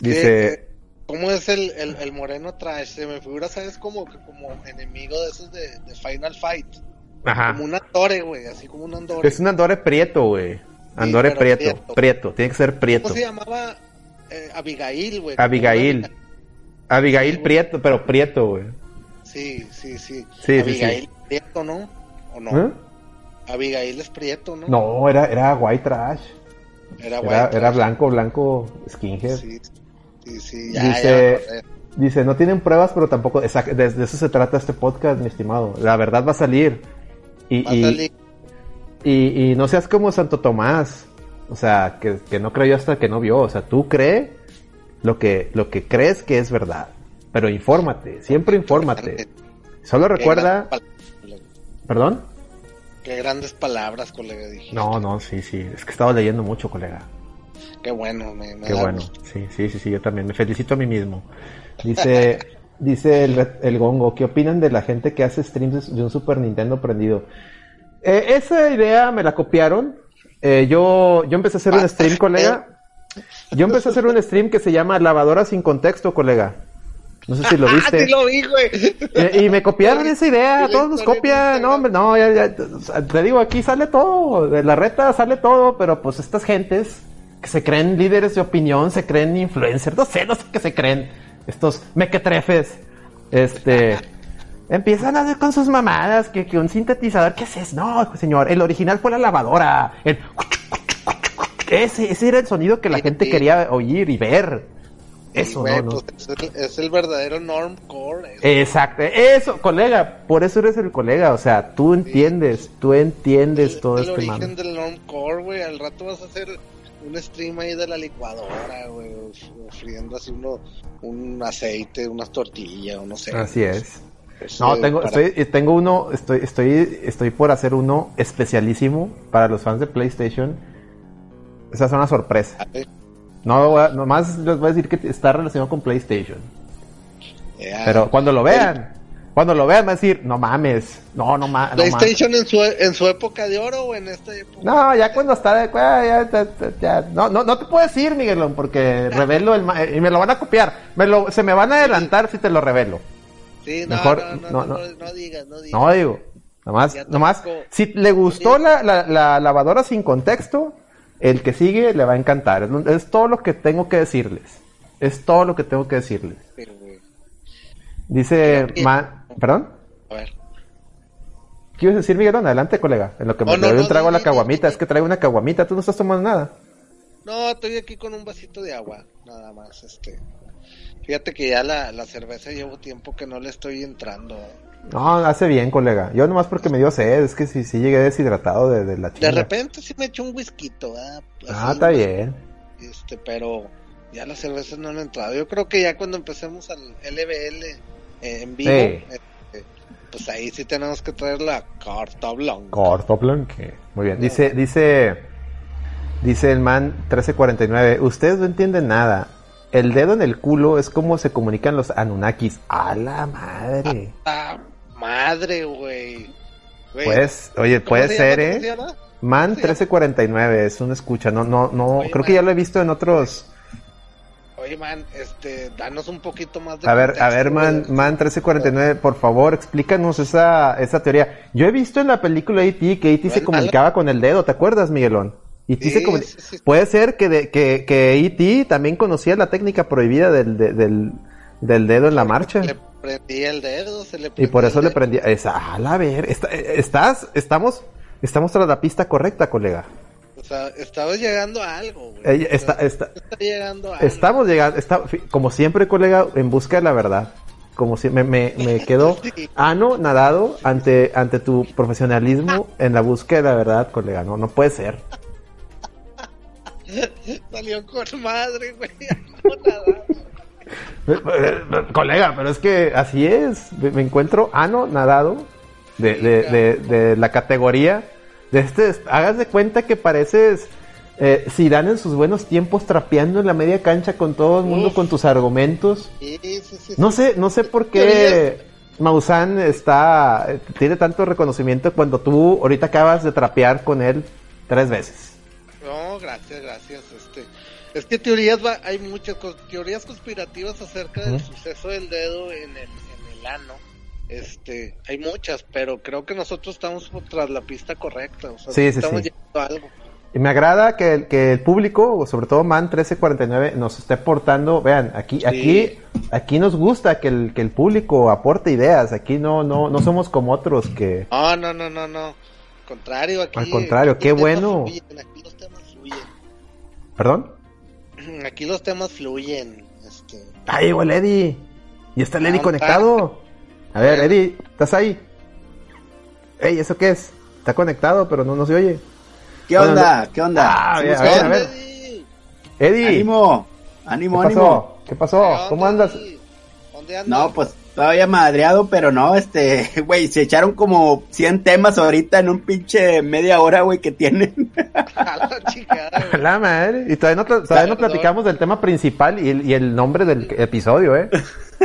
dice... ¿Cómo es el, el, moreno trash? Se me figura, ¿sabes? Como, como enemigo de esos de, de Final Fight. Ajá. Como un Andore, güey, así como un Andore. Es un Andore prieto, güey. Andore prieto, prieto, tiene que ser prieto. ¿Cómo se llamaba? Eh, Abigail, güey. Abigail. Abigail prieto, pero prieto, güey. Sí, sí, sí. sí Abigail prieto, ¿no? ¿O no? ¿Eh? Abigail es prieto, ¿no? No, era, era white trash. Era, era, blanco, blanco, skinhead. Sí, sí, sí. dice, dice, no tienen pruebas, pero tampoco. de eso se trata este podcast, mi estimado. La verdad va a salir. Y, y, Y, no seas como Santo Tomás. O sea, que, que no creyó hasta que no vio. O sea, tú crees lo que, lo que crees que es verdad. Pero infórmate, siempre infórmate. Solo recuerda. ¿Perdón? Qué grandes palabras, colega. No, no, sí, sí. Es que estaba leyendo mucho, colega. Qué bueno, me, Qué bueno. Sí, sí, sí, sí, yo también. Me felicito a mí mismo. Dice, <laughs> dice el, el, Gongo, ¿qué opinan de la gente que hace streams de un Super Nintendo prendido? Eh, esa idea me la copiaron. Eh, yo, yo empecé a hacer un stream, colega. Yo empecé a hacer un stream que se llama Lavadora sin contexto, colega. No sé si lo <laughs> viste. sí lo vi, güey. Y, me copiaron esa idea, todos nos copian. No, hombre, no, ya, ya, te digo, aquí sale todo. De la reta sale todo, pero pues estas gentes que se creen líderes de opinión, se creen influencers, no sé, no sé qué se creen. Estos mequetrefes, este, empiezan a hacer con sus mamadas que, que un sintetizador, ¿qué es eso? No, señor, el original fue la lavadora. El... Ese, ese era el sonido que la gente quería oír y ver. Eso, no, no. Pues, es, el, verdadero normcore. Exacto, eso, colega, por eso eres el colega, o sea, tú entiendes, tú entiendes todo el este El origen del normcore, güey, al rato vas a hacer un stream ahí de la licuadora, güey, friendo así uno, un aceite, unas tortillas, o no sé. Así es. no, tengo, estoy, tengo uno, estoy, estoy, estoy por hacer uno especialísimo para los fans de PlayStation. Esa es una sorpresa. No, nomás les voy a decir que está relacionado con PlayStation. Pero cuando lo vean, cuando lo vean, van a decir, no mames, no, no mames. ¿PlayStation en, su, en su época de oro o en esta época? No, ya cuando está de. Ya, ya, no, no, no te puedo decir, Miguelón, porque <laughs> revelo el. Y me lo van a copiar. Me lo, se me van a adelantar si te lo revelo. Sí, no, Mejor, no, no, no, digas, no digas. No digo. Nomás, nomás, si le gustó la, la, la lavadora sin contexto, el que sigue le va a encantar. Es, todo lo que tengo que decirles. Es todo lo que tengo que decirles. Dice, ¿perdón? A ver. ¿Qué ibas a decir, Miguelón? Adelante, colega. En lo que me doy un trago a la caguamita. Es que traigo una caguamita. ¿Tú no estás tomando nada? No, estoy aquí con un vasito de agua. Nada más, este. Fíjate que ya la, la cerveza llevo tiempo que no le estoy entrando. No, hace bien, colega. Yo nomás porque me dio sed, es que si sí, llegué deshidratado de, la chica. De repente sí me echo un whisky, Ah, está bien. Este, pero ya las cervezas no han entrado. Yo creo que ya cuando empecemos al LBL eh, en vivo, este, pues ahí sí tenemos que traer la carta blanca. Carta blanca. Muy bien. Dice, dice, dice el man 1349. Ustedes no entienden nada. El dedo en el culo es como se comunican los Anunnakis. ¡A la madre! Ah, madre, güey. Pues, oye, puede ser, ¿eh? Man 1349 es un escucha, no, no, no, creo que ya lo he visto en otros. Oye, man, este, danos un poquito más de. A ver, a ver, man, man 1349, por favor, explícanos esa, esa teoría. Yo he visto en la película E.T. que E.T. se comunicaba con el dedo, ¿te acuerdas, Miguelón? Y sí, se Puede ser que, de, que, que E.T. también conocía la técnica prohibida del, del, del dedo en la marcha prendía el dedo, se le Y por eso le prendía. Esa, a ver, estás, estamos, estamos tras la pista correcta, colega. O sea, estamos llegando a algo, güey. Está, está, llegando a Estamos llegando, está, como siempre, colega, en busca de la verdad. Como si me, me, me <laughs> quedo ano nadado ante, ante tu profesionalismo en la búsqueda de la verdad, colega. No, no puede ser. <laughs> Salió con madre, güey. <laughs> Colega, pero es que así es. Me encuentro ano nadado de, de, de, la categoría. De este, hagas de cuenta que pareces eh, Zidane en sus buenos tiempos trapeando en la media cancha con todo el mundo con tus argumentos. no sé, no sé por qué Maussan está tiene tanto reconocimiento cuando tú ahorita acabas de trapear con él tres veces. No, gracias, gracias. Es que teorías va, hay muchas teorías conspirativas acerca del suceso del dedo en el, en el ano. Este, hay muchas, pero creo que nosotros estamos tras la pista correcta. O sea, sí, sí, estamos sí. a algo. Y me agrada que el, que el público, sobre todo Man 1349, nos esté portando, vean, aquí, aquí, aquí nos gusta que el, que el público aporte ideas, aquí no, no, no somos como otros que. No, no, no, no, no. Al contrario, aquí. Al contrario, qué bueno. ¿Perdón? Aquí los temas fluyen. Este... Ahí llegó el Eddie. Y está el Eddie conectado. A ver, Eddie, ¿estás ahí? Ey, ¿eso qué es? Está conectado, pero no, no se oye. ¿Qué onda? ¿Qué onda? Ah, a ver, a ver. Eddie. Ánimo, ánimo, ¿Qué ánimo. ¿Qué pasó? ¿Cómo andas? ¿Dónde andas? No, pues todavía madreado, pero no, este, <laughs> güey, se echaron como 100 temas ahorita en un pinche media hora, güey, que tienen. <laughs> A la chica, La madre. Y todavía no, todavía no platicamos del tema principal y el, y el nombre del episodio, ¿eh?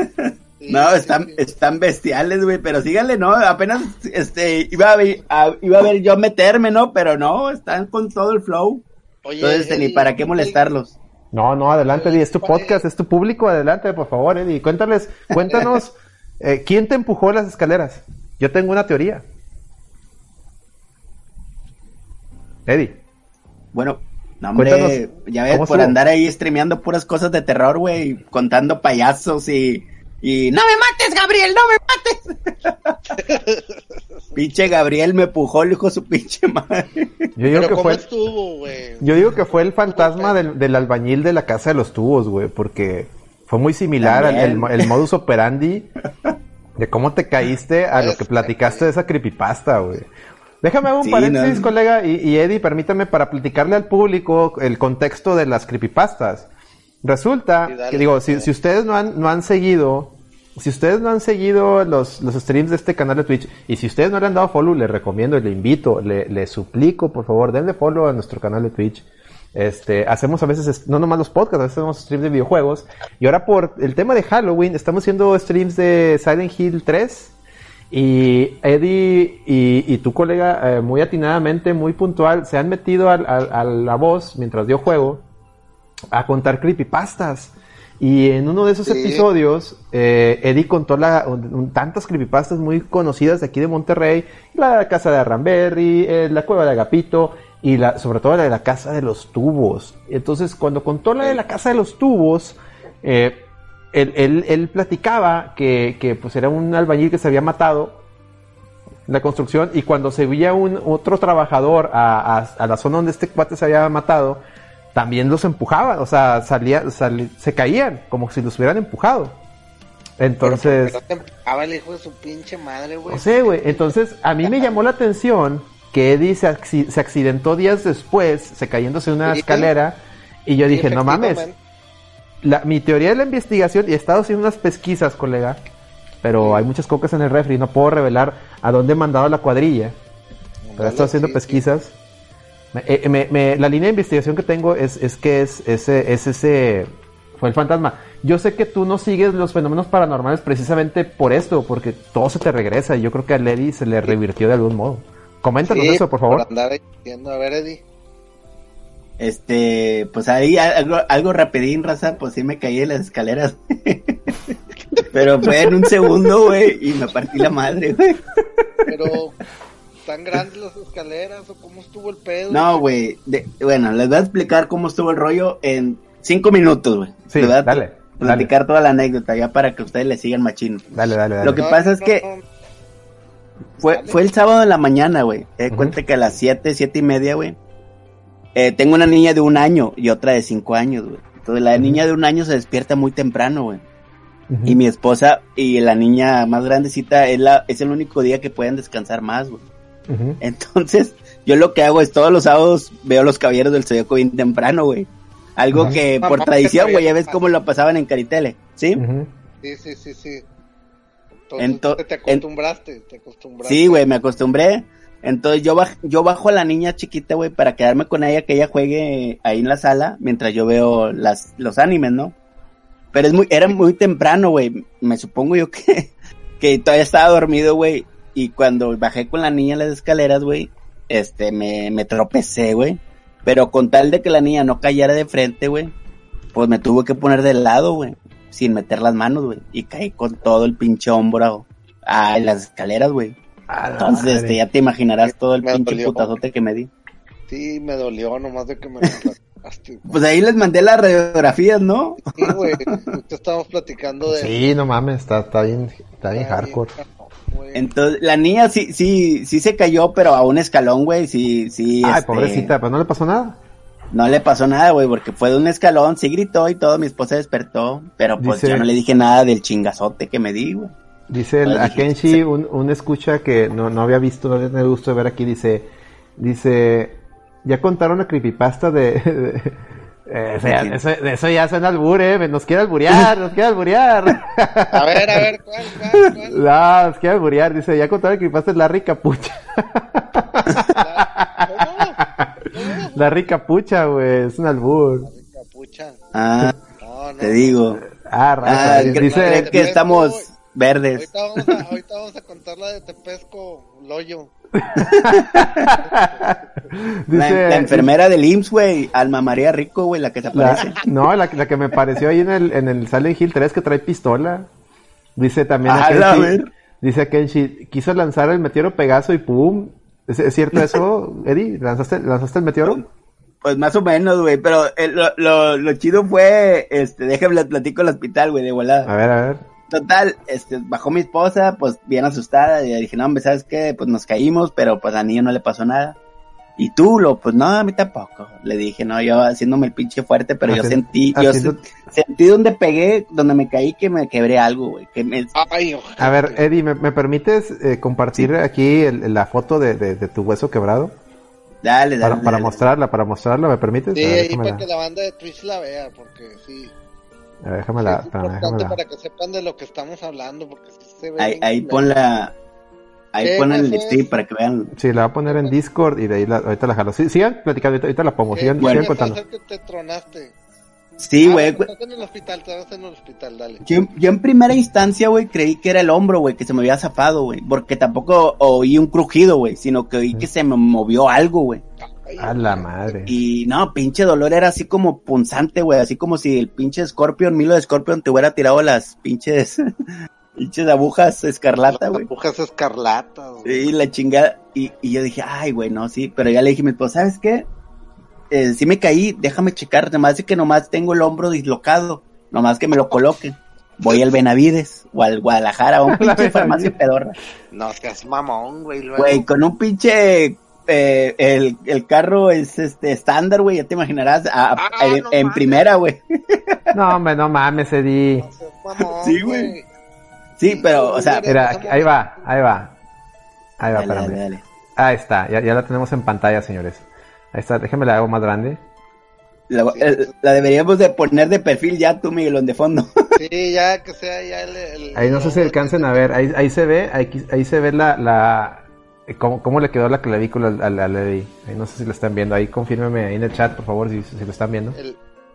<laughs> no, están, están bestiales, güey, pero síganle, ¿no? Apenas, este, iba a, ver, iba a ver yo meterme, ¿no? Pero no, están con todo el flow. Oye, Entonces, este, ni para qué molestarlos. No, no, adelante, Eddie, es tu podcast, es tu público, adelante, por favor, Eddie. Cuéntales, cuéntanos, eh, ¿quién te empujó las escaleras? Yo tengo una teoría. Eddie. Bueno, no, hombre, ya ves, por andar ahí streameando puras cosas de terror, güey, contando payasos y y no me mates, Gabriel, no me mates. <laughs> pinche Gabriel me empujó el hijo su pinche madre. Yo digo que fue Yo digo que fue el fantasma del, albañil de la casa de los tubos, güey, porque fue muy similar al el, modus operandi de cómo te caíste a lo que platicaste de esa creepypasta, güey. Déjame un paréntesis, colega, y, Eddie, permítame para platicarle al público el contexto de las creepypastas. Resulta que digo, si, si, ustedes no han, no han seguido, si ustedes no han seguido los, los streams de este canal de Twitch, y si ustedes no le han dado follow, les recomiendo y le invito, le, le suplico, por favor, denle follow a nuestro canal de Twitch. Este, hacemos a veces, no nomás los podcasts, a veces hacemos streams de videojuegos. Y ahora por el tema de Halloween, estamos haciendo streams de Silent Hill 3. Y Eddie y, y tu colega, eh, muy atinadamente, muy puntual, se han metido a, a la voz mientras dio juego a contar creepypastas. Y en uno de esos episodios, eh, Eddie contó la, tantas creepypastas muy conocidas de aquí de Monterrey, la casa de Arranberry, eh, la cueva de Agapito y la, sobre todo la de la casa de los tubos. Entonces, cuando contó la de la casa de los tubos, eh, él, él, platicaba que, que, pues era un albañil que se había matado en la construcción y cuando se veía un otro trabajador a, a, a la zona donde este cuate se había matado, también los empujaban, o sea, salía, se caían, como si los hubieran empujado. Entonces. Pero, te empujaba el hijo de su pinche madre, güey. O sea, güey. Entonces, a mí me llamó la atención que Eddie se, accidentó días después, se cayéndose una escalera, y yo dije, no mames. La, mi teoría de la investigación, y he estado haciendo unas pesquisas, colega, pero hay muchas cocas en el refri, no puedo revelar a dónde he mandado la cuadrilla. Pero he estado haciendo pesquisas. Eh, la línea de investigación que tengo es, es que es, ese, es ese, fue el fantasma. Yo sé que tú no sigues los fenómenos paranormales precisamente por esto, porque todo se te regresa y yo creo que a Eddie se le revirtió de algún modo. Coméntanos eso, por favor. andar a ver, Eddie. Este, pues ahí algo, algo rapidín, raza, pues sí me caí en las escaleras. <laughs> Pero fue en un segundo, güey, y me partí la madre, güey. Pero tan grandes las escaleras o cómo estuvo el pedo? No, güey. Bueno, les voy a explicar cómo estuvo el rollo en cinco minutos, güey. Sí, dale. Platicar toda la anécdota ya para que ustedes le sigan machino. Dale, dale, dale. Lo que pasa es que fue, fue el sábado de la mañana, güey. Te cuenta que a las siete, siete y media, güey. Eh, tengo una niña de un año y otra de cinco años, güey. Entonces la niña de un año se despierta muy temprano, güey. Y mi esposa y la niña más grandecita es, la, es el único día que pueden descansar más, güey. Entonces, yo lo que hago es todos los sábados veo los caballeros del Zodíaco bien temprano, güey. Algo que por tradición, güey, ya ves cómo lo pasaban en Caritele, ¿sí? Sí, sí, sí, sí. Entonces, te acostumbraste, te acostumbraste. Sí, güey, me acostumbré. Entonces yo, bajo, yo bajo a la niña chiquita, güey, para quedarme con ella, que ella juegue ahí en la sala, mientras yo veo las, los animes, ¿no? Pero es muy, era muy temprano, güey. Me supongo yo que, <laughs> que todavía estaba dormido, güey. Y cuando bajé con la niña en las escaleras, güey, este, me, me tropecé, güey. Pero con tal de que la niña no cayera de frente, güey, pues me tuve que poner de lado, güey, sin meter las manos, güey. Y caí con todo el pinche hombro a las escaleras, güey. Entonces, este, ya te imaginarás todo el pinche putazote que me di. Sí, me dolió nomás de que me <laughs> Pues ahí les mandé las radiografías, ¿no? Sí, güey. estábamos platicando de. Sí, no mames, está, está bien, está bien hardcore. Entonces, la niña sí, sí, sí se cayó, pero a un escalón, güey, sí, sí. Ay, este, pobrecita, pero no le pasó nada. No le pasó nada, güey, porque fue de un escalón, sí gritó y todo, mi esposa despertó, pero pues yo no le dije nada del chingazote que me di, güey. Dice el, a Kenshi, un, un, escucha que no, no había visto, no tenía gusto de ver aquí, dice, dice, ya contaron la creepypasta de, eh, eso, eso, ya suena albur, eh. Nos quiere alburear, nos quiere alburear. A ver, a ver, ¿cuál, cuál, cuál? <laughs> No, nos quiere alburear. Dice, ya contaron que pasa Larry Capucha. <laughs> Larry Capucha, güey. Es un albur. Larry Capucha. Ah, no, no, te digo. Ah, raza. Ah, dice que estamos verdes. Ahorita vamos, a, ahorita vamos a contar la de Tepesco, Loyo. <laughs> Dice, la, enfermera del IMSS, güey, Alma María Rico, güey, la que te aparece. no, la, la, que me pareció ahí en el, en el Silent Hill 3 que trae pistola. Dice también a Kenshi, dice Kenshi, quiso lanzar el meteoro Pegaso y pum. ¿Es, cierto eso, Eddie? ¿Lanzaste, ¿Lanzaste el meteoro? Pues más o menos, güey, pero lo, lo, lo, chido fue, este, déjame platico el hospital, güey, de volada. A ver, a ver. Total, este, bajó mi esposa, pues bien asustada, y dije, no, hombre, ¿sabes qué? Pues nos caímos, pero pues a niño no le pasó nada. Y tú, lo, pues no, a mí tampoco. Le dije, no, yo haciéndome el pinche fuerte, pero yo sentí, yo sentí donde pegué, donde me caí que me quebré algo, güey. Que me... a ver, Eddie, ¿me, permites eh, compartir aquí la foto de, de, tu hueso quebrado? Dale, dale. Para, para mostrarla, para mostrarla, ¿me permites? Sí, y para que la banda de Twitch la vea, porque sí. A ver, déjame la, es importante para que sepan de lo que estamos hablando, porque se ve ahí, ahí pon la... Ahí pon el stream para que vean. Sí, la voy a poner en Discord y de ahí la, ahorita la jalo. Sí, sigan platicando, ahorita, la pongo. Sigan, bueno, sigan contando. que te tronaste? Sí, ah, güey. Ah, en el hospital, estás en el hospital, dale. Yo, yo en primera instancia, güey, creí que era el hombro, güey, que se me había zafado, güey. Porque tampoco oí un crujido, güey, sino que oí que se me movió algo, güey. A la madre. Y no, pinche dolor era así como punzante, güey. Así como si el pinche Scorpion, Milo de Scorpion, te hubiera tirado las pinches. Pinches agujas escarlata, güey. Agujas escarlata, güey. Sí, la chingada. Y, y yo dije, ay, güey, no, sí. Pero ya le dije a mi esposa, ¿sabes qué? Eh, sí me caí, déjame checar. Nomás de que nomás tengo el hombro dislocado. Nomás que me lo coloquen. Voy al Benavides o al Guadalajara o un <laughs> pinche farmacia pedorra. No, seas mamón, güey. Güey, con un pinche eh, el, el, carro es este estándar, güey, ya te imaginarás, a, ah, en, primera, güey. No, hombre, no mames, Eddie. sí, güey. Sí, pero, o sea. Mira, ahí va, ahí va. Ahí va, dale, dale, Ahí está, ya, ya la tenemos en pantalla, señores. Ahí está, déjeme la hago más grande. La, la, deberíamos de poner de perfil ya tú, Miguelón, de fondo. <laughs> Sí, ya que sea ya el... ahí no sé si alcancen a ver, ahí, ahí se ve, ahí, ahí se ve la, la, eh, ¿Cómo, ¿Cómo, le quedó la clavícula al, al, Ahí no sé si lo están viendo. Ahí confírmeme ahí en el chat, por favor, si, si lo están viendo.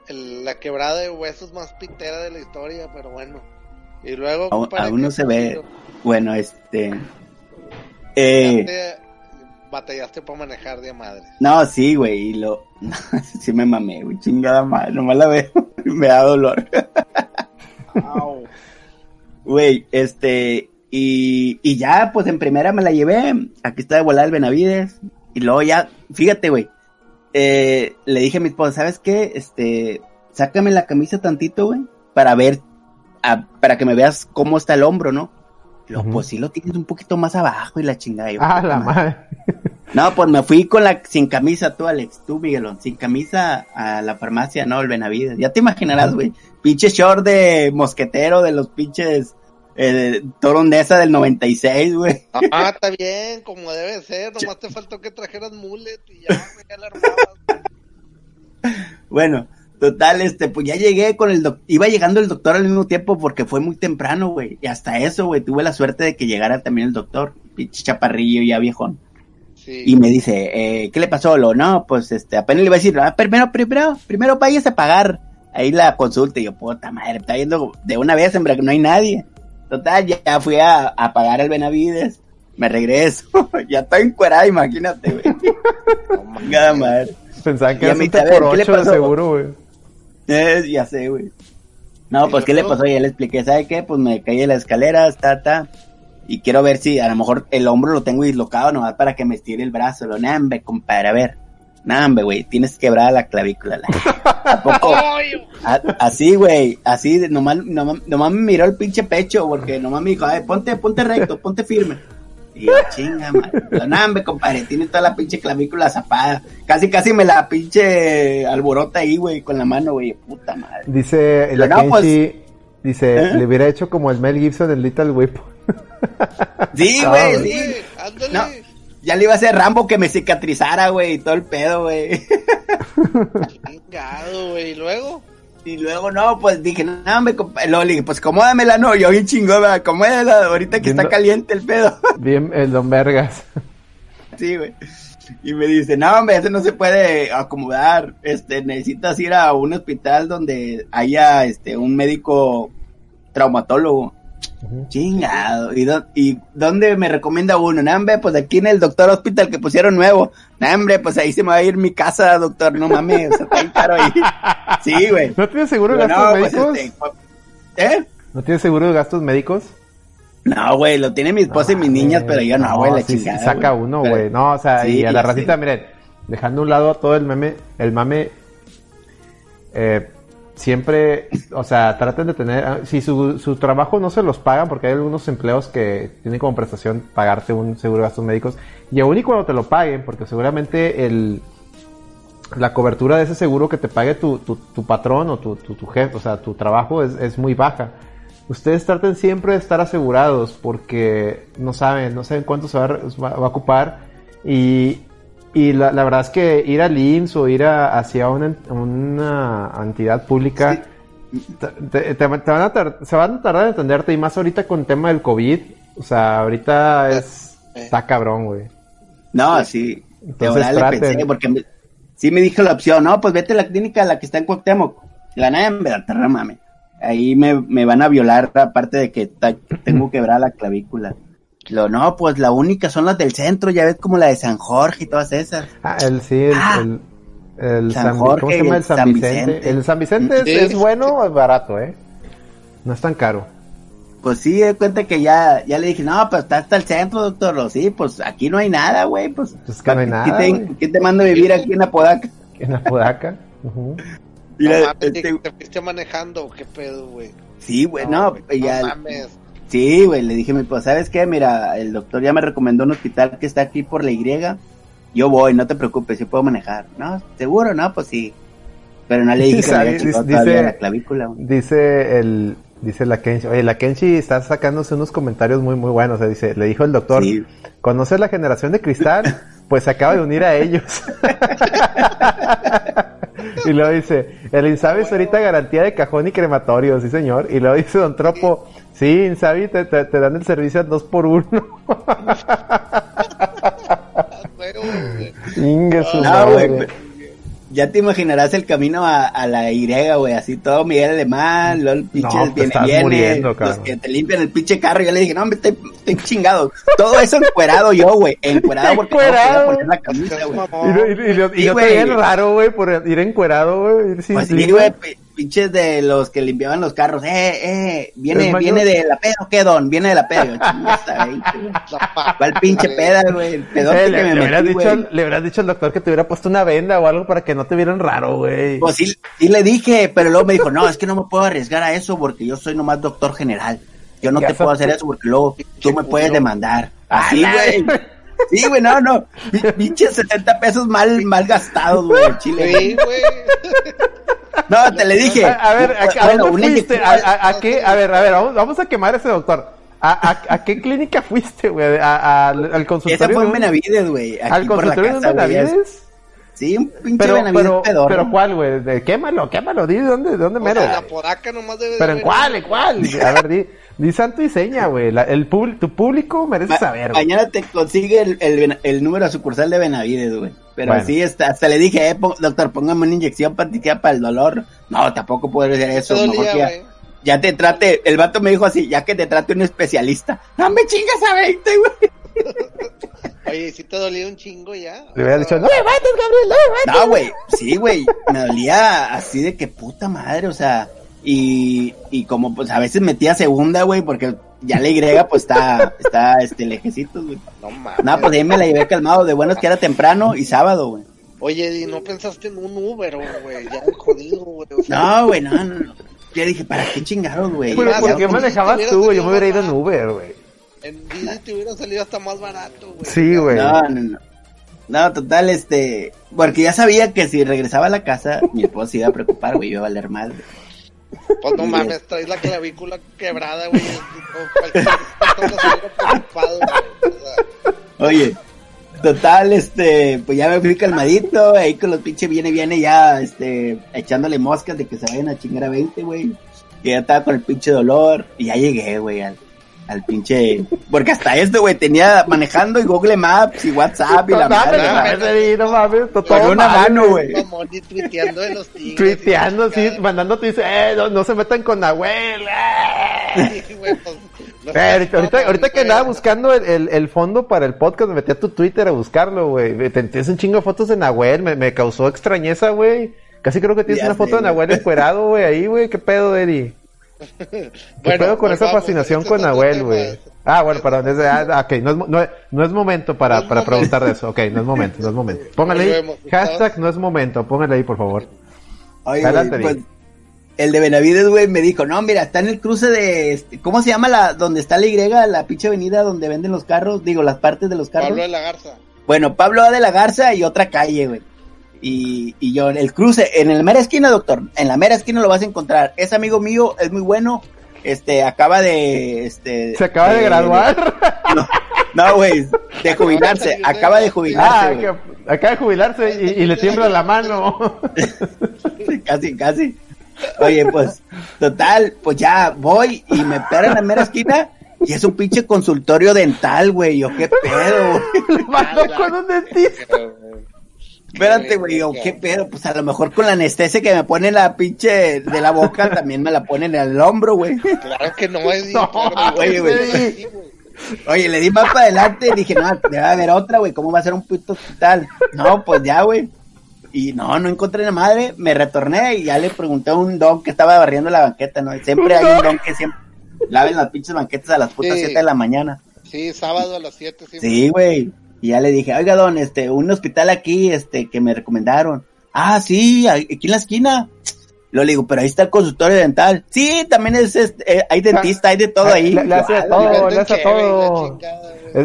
El, la quebrada de huesos más pitera de la historia, pero bueno. Y luego... Aún, no se ve... Bueno, este... Eh... Batallaste para manejar de madre. No, sí, güey, y lo... <laughs> sí me mamé, güey, chingada madre, nomás la veo <laughs> me da dolor. <laughs> Güey, este, y, y ya, pues en primera me la llevé. Aquí está de volar el Benavides. Y luego ya, fíjate, güey. Eh, le dije a mi esposa, ¿sabes qué? Este, sácame la camisa tantito, güey. Para ver, para que me veas cómo está el hombro, ¿no? Lo, Pues sí lo tienes un poquito más abajo y la chingada. ah, la madre. No, pues me fui con la, sin camisa tú, Alex, tú, Miguelón, sin camisa a la farmacia, no, el Benavides. Ya te imaginarás, güey. Pinche short de mosquetero de los pinches el Torondesa del 96, güey. Ah, está bien, como debe ser. Nomás te faltó que trajeras mullet y ya, ya la armabas. <laughs> Bueno, total, este, pues ya llegué con el doctor. Iba llegando el doctor al mismo tiempo porque fue muy temprano, güey. Y hasta eso, güey, tuve la suerte de que llegara también el doctor. Pinche chaparrillo ya viejón. Sí. Y me dice, eh, ¿qué le pasó? Lo, no, pues este, apenas le iba a decir, ah, primero, primero, primero vayas a pagar ahí la consulta. Y yo, puta madre, está yendo de una vez, hombre, que no hay nadie. Total, ya fui a, a pagar el Benavides, me regreso, <laughs> ya estoy encuerada, imagínate, güey. <laughs> Nada más. Pensaba que era un por ocho de seguro, güey. Eh, ya sé, güey. No, pues, ¿qué le pasó? Ya le expliqué, ¿sabe qué? Pues me caí de la escalera, está, está. Y quiero ver si a lo mejor el hombro lo tengo dislocado nomás para que me estire el brazo. Lo nambe, compadre, a ver. Nambe, güey, tienes quebrada la clavícula. ¿A poco? <laughs> así, güey, así, nomás, nomás, nomás, me miró el pinche pecho, porque nomás me dijo, ay, ponte, ponte recto, ponte firme. Y yo, chinga, madre. No, hombre, compadre, tiene toda la pinche clavícula zapada. Casi, casi me la pinche alborota ahí, güey, con la mano, güey. Puta madre. Dice, la no, pues, dice, ¿eh? le hubiera hecho como el Mel Gibson en Little Whip. Sí, <laughs> güey, sí. No, ya le iba a hacer Rambo que me cicatrizara, güey, y todo el pedo, güey. Chingado, güey, ¿y luego? Y luego, no, pues dije, no, me lo dije, pues acomódamela, no, yo bien chingón, acomódala, ahorita que está caliente el pedo. <laughs> Bien, el don Vergas. Sí, güey. Y me dice, no, hombre, eso no se puede acomodar, este, necesitas ir a un hospital donde haya, este, un médico traumatólogo. Chingado. ¿Y, dónde me recomienda uno? Nambre, pues aquí en el Doctor Hospital que pusieron nuevo. Nambre, pues ahí se me va a ir mi casa, doctor. No mames, está bien caro ahí. Sí, güey. ¿No tienes seguro de gastos pues, médicos? Este, pues, ¿Eh? ¿No tienes seguro de gastos médicos? No, güey, lo tiene mi esposa y mis niñas, pero yo no, güey, la chingada. saca uno, güey. No, o sea, y a la ratita, miren, dejando a un lado todo el meme, el mame, eh, siempre, o sea, traten de tener, ah, si su, su trabajo no se los pagan, porque hay algunos empleos que tienen como prestación pagarte un seguro de gastos médicos, y aún y cuando te lo paguen, porque seguramente el, la cobertura de ese seguro que te pague tu, tu, tu patrón o tu, tu, jefe, o sea, tu trabajo es, es muy baja. Ustedes traten siempre de estar asegurados porque no saben, no saben cuánto se va, va a ocupar y y la, la, verdad es que ir al IMSS o ir a, hacia una, una, entidad pública te, te, van a se van a tardar en entenderte y más ahorita con el tema del COVID. O sea, ahorita es, está cabrón, güey. No, sí. Entonces, le pensé porque sí me dijo la opción, no, pues vete a la clínica, la que está en Cuauhtémoc. La nada, me da mame. Ahí me, me van a violar, aparte de que tengo <clears throat> quebrada la clavícula. Lo, no, pues la única son las del centro, ya ves como la de San Jorge y todas esas. Ah, el sí, el, ah, el, San, Jorge, ¿cómo se llama el San, Vicente? El San Vicente es, bueno o es barato, ¿eh? No es tan caro. Pues sí, de cuenta que ya, ya le dije, no, pues está hasta el centro, doctor. Sí, pues aquí no hay nada, güey. Pues, pues que no hay nada. ¿Quién te, manda a vivir aquí en Apodaca? En Apodaca. uh Mira, este... te, fuiste manejando, qué pedo, güey. Sí, güey, no, no, ya. No mames. Sí, güey, le dije a mi pues, ¿sabes qué? Mira, el doctor ya me recomendó un hospital que está aquí por la Y. Yo voy, no te preocupes, yo puedo manejar. No, seguro, no, pues sí. Pero no le <laughs> dije que me dice, la clavícula. Dice el dice la Kenshi, oye, la Kenshi está sacándose unos comentarios muy muy buenos, o dice, le dijo el doctor, sí. ¿conoces la generación de cristal? <laughs> Pues se acaba de unir a ellos. <laughs> y luego dice, el Insabi es ahorita garantía de cajón y crematorio, sí señor. Y luego dice Don Tropo, Sí, Insabi te, te, te, dan el servicio a dos por uno. <laughs> no, güey. Ya te imaginarás el camino a, a la Y, güey, así todo Miguel Alemán, los pinches no, viene, viene, los que te limpian el pinche carro. Yo le dije, no, me estoy, estoy chingado. Todo eso encuerado yo, güey, encuerado porque encuerado. no poner la camisa, güey. Y, y, y, y, raro, güey, por ir encuerado, güey. Pues sí, güey, pinches de los que limpiaban los carros, eh, eh, viene, viene de la peda, ¿qué don? Viene de la peda, <laughs> va el pinche peda, güey, el pedote eh, que le, me le, hubieras dicho, le hubieras dicho al doctor que te hubiera puesto una venda o algo para que no te vieran raro, güey. Pues sí, sí le dije, pero luego me dijo, no, es que no me puedo arriesgar a eso porque yo soy nomás doctor general. Yo no te puedo hacer eso porque luego tú me puedes demandar. Así, güey. Sí, güey, no, no. Pinches 70 pesos mal, mal gastados, güey, Chile. Sí, güey. No, te le dije. A, ver, ¿a, a dónde fuiste? ¿A, qué? A ver, a ver, vamos, vamos a quemar a ese doctor. ¿A, a, qué clínica fuiste, güey? ¿Al consultorio? Esa fue en Benavides, güey. ¿Al consultorio de Benavides? Sí, un pinche pero, Benavides pero, pedor. Pero ¿cuál, güey? Quémalo, quémalo, di dónde, de dónde mero. La podaca nomás debe Pero ¿en cuál, en cuál? A ver, di, <laughs> di santo y seña, güey. El tu público merece saber, güey. Mañana te consigue el, el, el número sucursal de Benavides, güey. Pero bueno. sí, hasta, hasta le dije, eh, doctor, póngame una inyección para para el dolor. No, tampoco puedo decir eso. Dolía, mejor ya, ya, te trate, el vato me dijo así, ya que te trate un especialista. No me chingas a 20, güey. <laughs> Oye, ¿sí te dolía un chingo ya? Le hubiera dicho, no me mates, Gabriel, no me mates. No, güey, sí, güey, me dolía así de que puta madre, o sea, y, y como pues a veces metía segunda, güey, porque ya la Y pues está, está este lejecito, güey. No mames. No, pues ahí me la llevé calmado, de buenos que era temprano y sábado, güey. Oye, ¿y no pensaste en un Uber, güey? Ya jodido, güey. O sea, no, güey, no, no, no. Ya dije, ¿para qué chingados, güey? Pero ¿por qué manejabas tú, güey? Yo me hubiera ido en Uber, güey. En Didi te hubiera salido hasta más barato, güey. Sí, güey. No, no, no. No, total, este. Porque ya sabía que si regresaba a la casa, mi esposa se iba a preocupar, güey, iba a valer mal. Pues no mames, traes la clavícula quebrada, güey. Oye, total, este, pues ya me fui calmadito, ahí con los pinches viene, viene ya, este, echándole moscas de que se vayan a chingar a 20, güey. Y ya estaba con el pinche dolor, y ya llegué, güey, al, al pinche, porque hasta esto, güey, tenía manejando y Google Maps y WhatsApp y la No madre, mames, güey. no mames, no mames, to- Con todo una mal, mano, güey. tuiteando de los tigres. Tuiteando, sí, mandando dice, eh, no, no se metan con Nahuel, eh. Sí, güey, pues, Eh, ahorita, ahorita, ahorita que andaba buscando el, el, el fondo para el podcast, me metí a tu Twitter a buscarlo, güey. Te tienes un chingo de fotos de Nahuel, me, me causó extrañeza, güey. Casi creo que tienes Ya una sé, foto de. Nahuel encuerado, güey, ahí, güey. ¿Qué pedo, Eddie? <laughs> ¿Qué Bueno, pedo con esa volvamos, fascinación ese con Nahuel, güey? Ah, bueno, perdón. Es de- ah, ok, no es, no, es- no es momento para, No es para momento. preguntar de eso. Ok, no es momento, no es momento. Póngale ahí, hashtag no es momento. Póngale ahí, por favor. Oye, Adelante, pues, el de Benavides, güey, me dijo, no, mira, está en el cruce de, este, ¿cómo se llama la, donde está la Y, la pinche avenida donde venden los carros, digo, las partes de los carros? Pablo de la Garza. Bueno, Pablo A. de la Garza y otra calle, güey. Y, y yo, en el cruce, en la mera esquina, doctor, en la mera esquina lo vas a encontrar. Es amigo mío, es muy bueno, este, acaba de, este... Se acaba de graduar. <laughs> No, no, güey, de jubilarse, acaba de Ah, jubilarse, que acaba de jubilarse y, y le tiembla la mano. <laughs> casi, casi. Oye, pues, total, pues ya voy y me paro en la mera esquina y es un pinche consultorio dental, güey. Yo, qué pedo, güey. <laughs> Le mandó con un dentista. Espérate, güey. Yo, qué pedo. Pues a lo mejor con la anestesia que me pone la pinche de la boca <laughs> también me la ponen en el hombro, güey. Claro que no, es <laughs> No, güey, güey. Oye, le di más para adelante y dije, no, debe haber otra, güey. ¿Cómo va a ser un puto hospital? No, pues ya, güey. Y no, no encontré la madre. Me retorné y ya le pregunté a un don que estaba barriendo la banqueta, ¿no? Siempre hay un don que siempre laven las pinches banquetas a las putas Sí. 7 de la mañana. Sí, sábado a las 7. Sí, Sí, güey. Y ya le dije, oiga, don, este, un hospital aquí, este, que me recomendaron. Ah, sí, aquí en la esquina. Lo le digo, pero ahí está el consultorio dental. Sí, también es, este, eh, hay dentista, hay de todo ahí. Le, le hace a "Ah, todo, le hace a todo.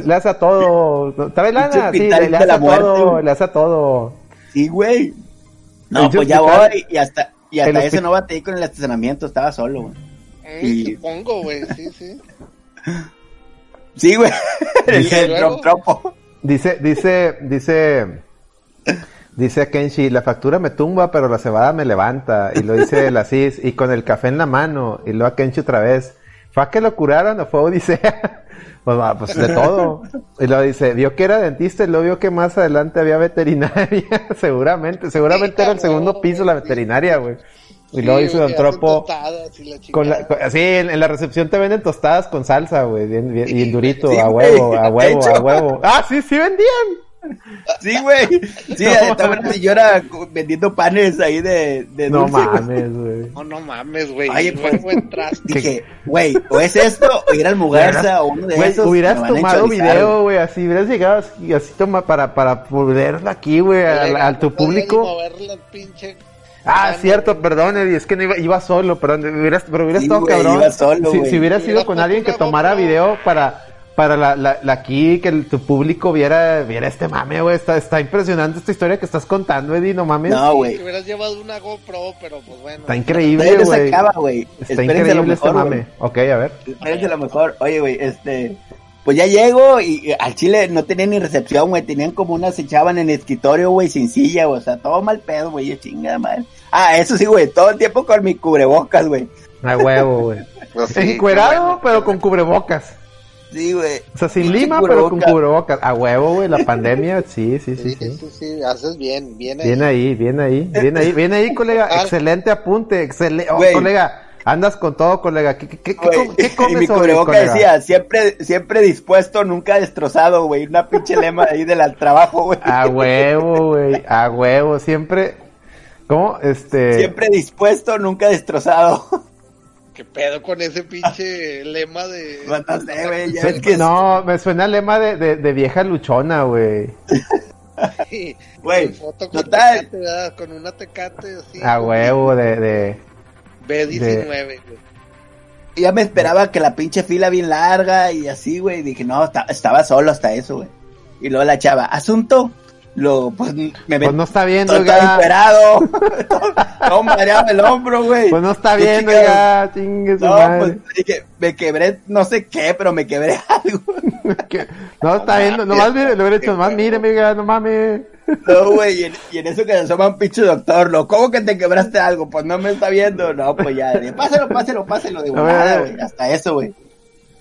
Le hace a todo. ¿Trae lana? Sí, le, hace a todo, le hace a todo. Sí, güey. No, El pues ya hospital- voy y hasta, y hasta eso no batallé con el estacionamiento, estaba solo, güey. Mm, Y- Supongo, güey, sí, sí. <laughs> Sí, güey. <laughs> el el trom- trompo. Dice, dice, dice, dice Kenshi, la factura me tumba, pero la cebada me levanta. Y lo dice la CIS, y con el café en la mano. Y luego a Kenshi otra vez. ¿Fue a que lo curaron o fue Odisea? <laughs> Pues, pues de todo. Y luego dice, vio que era dentista y luego vio que más adelante había veterinaria. <laughs> seguramente, seguramente era el segundo piso la veterinaria, güey. Y luego güey, Don Tropo, tostadas y la con la, con- sí, en, en la recepción te venden tostadas con salsa, güey, bien, bien, durito, Sí, a güey, huevo, a huevo, a huevo. Ah, sí, sí vendían. Sí, güey. Sí, <laughs> estaba una señora vendiendo panes ahí de, de No dulce, güey. mames, güey. No, no mames, güey. Oye, pues, Luego entraste. Dije, güey, o es esto, o ir al Mugarza, o uno de Güey, esos. hubieras a tomado video, güey, así, hubieras llegado así, así toma para, para ponerlo aquí, güey, al, Oiga, al tu no público. mover la pinche Ah, mano, cierto, perdón, Eddie, es que no iba, iba solo, perdón, hubieras, pero hubieras Sí, estado cabrón. iba solo, si, si hubieras ido con alguien que tomara video para, para la, la, la aquí, que el- tu público viera, viera este mame, güey, está, está impresionante esta historia que estás contando, Eddie, no mames. No, Te güey. hubieras llevado una GoPro, pero pues bueno. Está increíble, güey. Está Espérense lo increíble este mame. güey. Ok, a ver. Espérense lo mejor. Oye, güey, este. Pues ya llego y, y al chile no tenían ni recepción, güey. Tenían como unas se echaban en el escritorio, güey, sin silla, güey. O sea, todo mal pedo, güey. Yo chingada madre. Ah, eso sí, güey. Todo el tiempo con mi cubrebocas, güey. A huevo, güey. <laughs> Pues sí, Encuerado, bueno. pero con cubrebocas. Sí, güey. O sea, sin lima, pero con cubrebocas. A huevo, güey, la pandemia, sí, sí, sí, Sí, sí. sí, sí, haces bien, bien ahí. Bien ahí, bien ahí, bien ahí, bien ahí, colega. Excelente apunte, excelente. Oh, colega, andas con todo, colega. ¿Qué, qué, qué, <laughs> comes y mi hoy, cubreboca colega? decía, siempre, siempre dispuesto, nunca destrozado, güey. Una pinche lema ahí del al trabajo, güey. A huevo, güey, a huevo, siempre. ¿Cómo? Este. Siempre dispuesto, nunca destrozado. <laughs> ¿Qué pedo con ese pinche lema de... <laughs> No sé, güey, ya Es ves que no, me suena el lema de, de, de vieja luchona, güey. Sí, Güey. Con una tecate así. A huevo, de, de. B19, güey. ya me esperaba que la pinche fila bien larga y así, güey. Dije, no, estaba solo hasta eso, güey. Y luego la chava, asunto, lo, pues me Pues no está viendo, todo, todo esperado. todo, mareado el hombro, güey. Pues no está viendo, ya, chingue su No, madre. pues dije, me quebré, no sé qué, pero me quebré <laughs> algo. <laughs> Que- no está viendo, nomás mire, lo hubiera dicho, nomás mire, amiga, no mames. No, güey, y, en- y en eso que se asoma un pinche doctor, lo, ¿cómo que te quebraste algo? Pues no me está viendo, no, pues ya, de, páselo, páselo, páselo, de volada, güey, hasta eso, güey.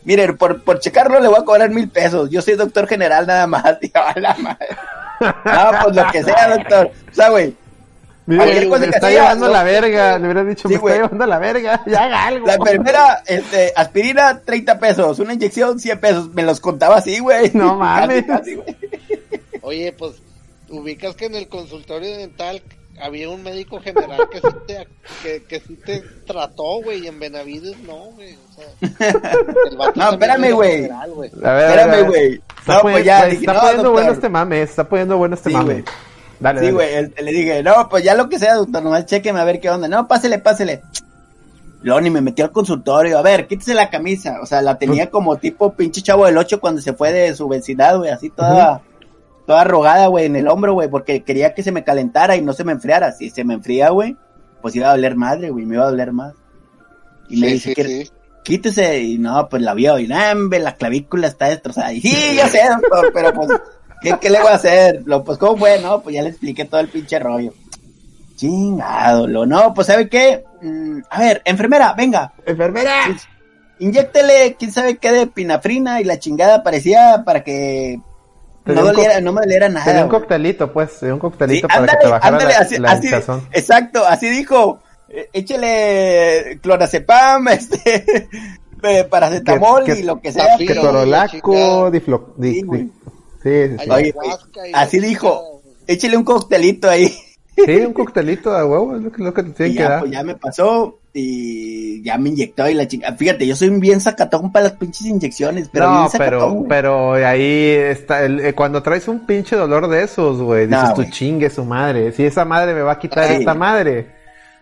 Miren, por, por checarlo le voy a cobrar mil pesos, yo soy doctor general nada más, <laughs> tío, a la madre. No, pues lo que sea, doctor. O sea, güey, Mire, me que está hacía, llevando ¿no? la verga, le hubiera dicho, Sí, me güey. está llevando la verga, <laughs> ya haga algo. la enfermera, este, aspirina, 30 pesos, una inyección, 100 pesos, me los contaba así, güey. No <laughs> mames. Casi, güey. Oye, pues, ubicas que en el consultorio dental había un médico general que sí te, que, que sí te trató, güey, y en Benavides no, güey. O sea, el No, espérame, güey. Espérame, güey. Está, No, pues ya, dije, está no, poniendo doctor. bueno este mame, está poniendo bueno este Sí, mame. Dale, Sí, güey, le dije, no, pues ya lo que sea, doctor, nomás chequeme a ver qué onda. No, pásele, pásele. Luego ni me metió al consultorio. A ver, quítese la camisa. O sea, la Pues tenía como tipo pinche chavo del 8 cuando se fue de su vecindad, güey, así toda, toda arrugada, güey, en el hombro, güey, porque quería que se me calentara y no se me enfriara. Si se me enfría, güey, pues iba a doler madre, güey, me iba a doler más. Y me dice, sí, que sí. quítese, y no, pues la vio, y nambe, la clavícula está destrozada. Y sí, ya sé, doctor, pero pues, ¿qué, qué le voy a hacer? Lo, pues, ¿cómo fue? No, pues ya le expliqué todo el pinche rollo. Chingado, lo, no, pues, ¿sabe qué? Mm, a ver, enfermera, venga, ¡Enfermera! inyéctele, quién sabe qué de pinafrina y la chingada parecía para que no doliera, no me doliera nada. Tenía un coctelito, pues, tenía un Sí, coctelito para ándale, que te bajara ándale, la, así, la así- hinchazón. exacto, así dijo, eh, échele clorazepam, <laughs> este, paracetamol Que- que- y lo que sea. Que torolaco, chingada. diflo, di- Sí, di- sí, sí, sí. Oye, así dijo, échele un coctelito ahí. Sí, un coctelito de huevo, es lo que, lo que te tienen que ya, dar. pues ya me pasó y ya me inyectó y la chica. Fíjate, yo soy bien sacatón para las pinches inyecciones, pero no, bien sacatón, pero, pero ahí está, el, eh, cuando traes un pinche dolor de esos, güey, No, dices tú güey. chingue su madre, si esa madre me va a quitar Sí. esta madre.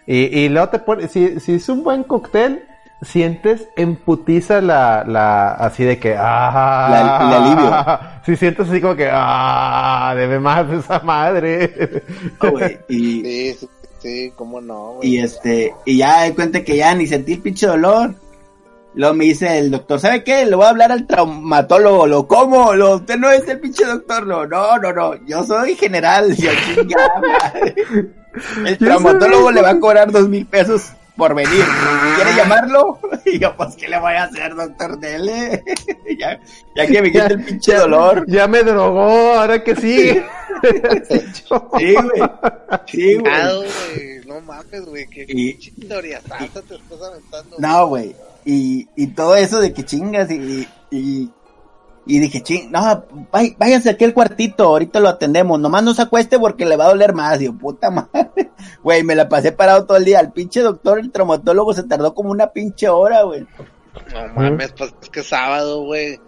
Y, y luego te pones, si, si es un buen cóctel, sientes en putiza la, la, así de que, ah, La- el alivio. <laughs> Si sientes así como que, ah, debe más de esa madre. No, güey, y, <laughs> Sí, sí, sí, cómo no, güey. y este, y ya de cuenta que ya ni sentí el pinche dolor. Luego me dice el doctor, ¿sabe qué? Le voy a hablar al traumatólogo, lo como, lo, usted no es el pinche doctor, lo, no, no, no, yo soy general, <laughs> y yo, chingada madre. El traumatólogo le va a cobrar dos mil pesos por venir. ¿Quiere llamarlo? <laughs> Y yo, pues, ¿qué le voy a hacer, doctor Dele? <laughs> ya, ya que me quite el pinche dolor. Ya me drogó, ahora que sí. Sí, <laughs> güey. Sí, güey. No mames, güey. Qué Y- pinche historia santa te estás aventando. No, güey. Y, y todo eso de que chingas y, y, y dije, ching, no, váy- váyanse aquí al cuartito, ahorita lo atendemos, nomás no se acueste porque le va a doler más, y yo, puta madre, <laughs> güey, me la pasé parado todo el día, el pinche doctor, el traumatólogo se tardó como una pinche hora, güey. No mames, pues es que sábado, güey.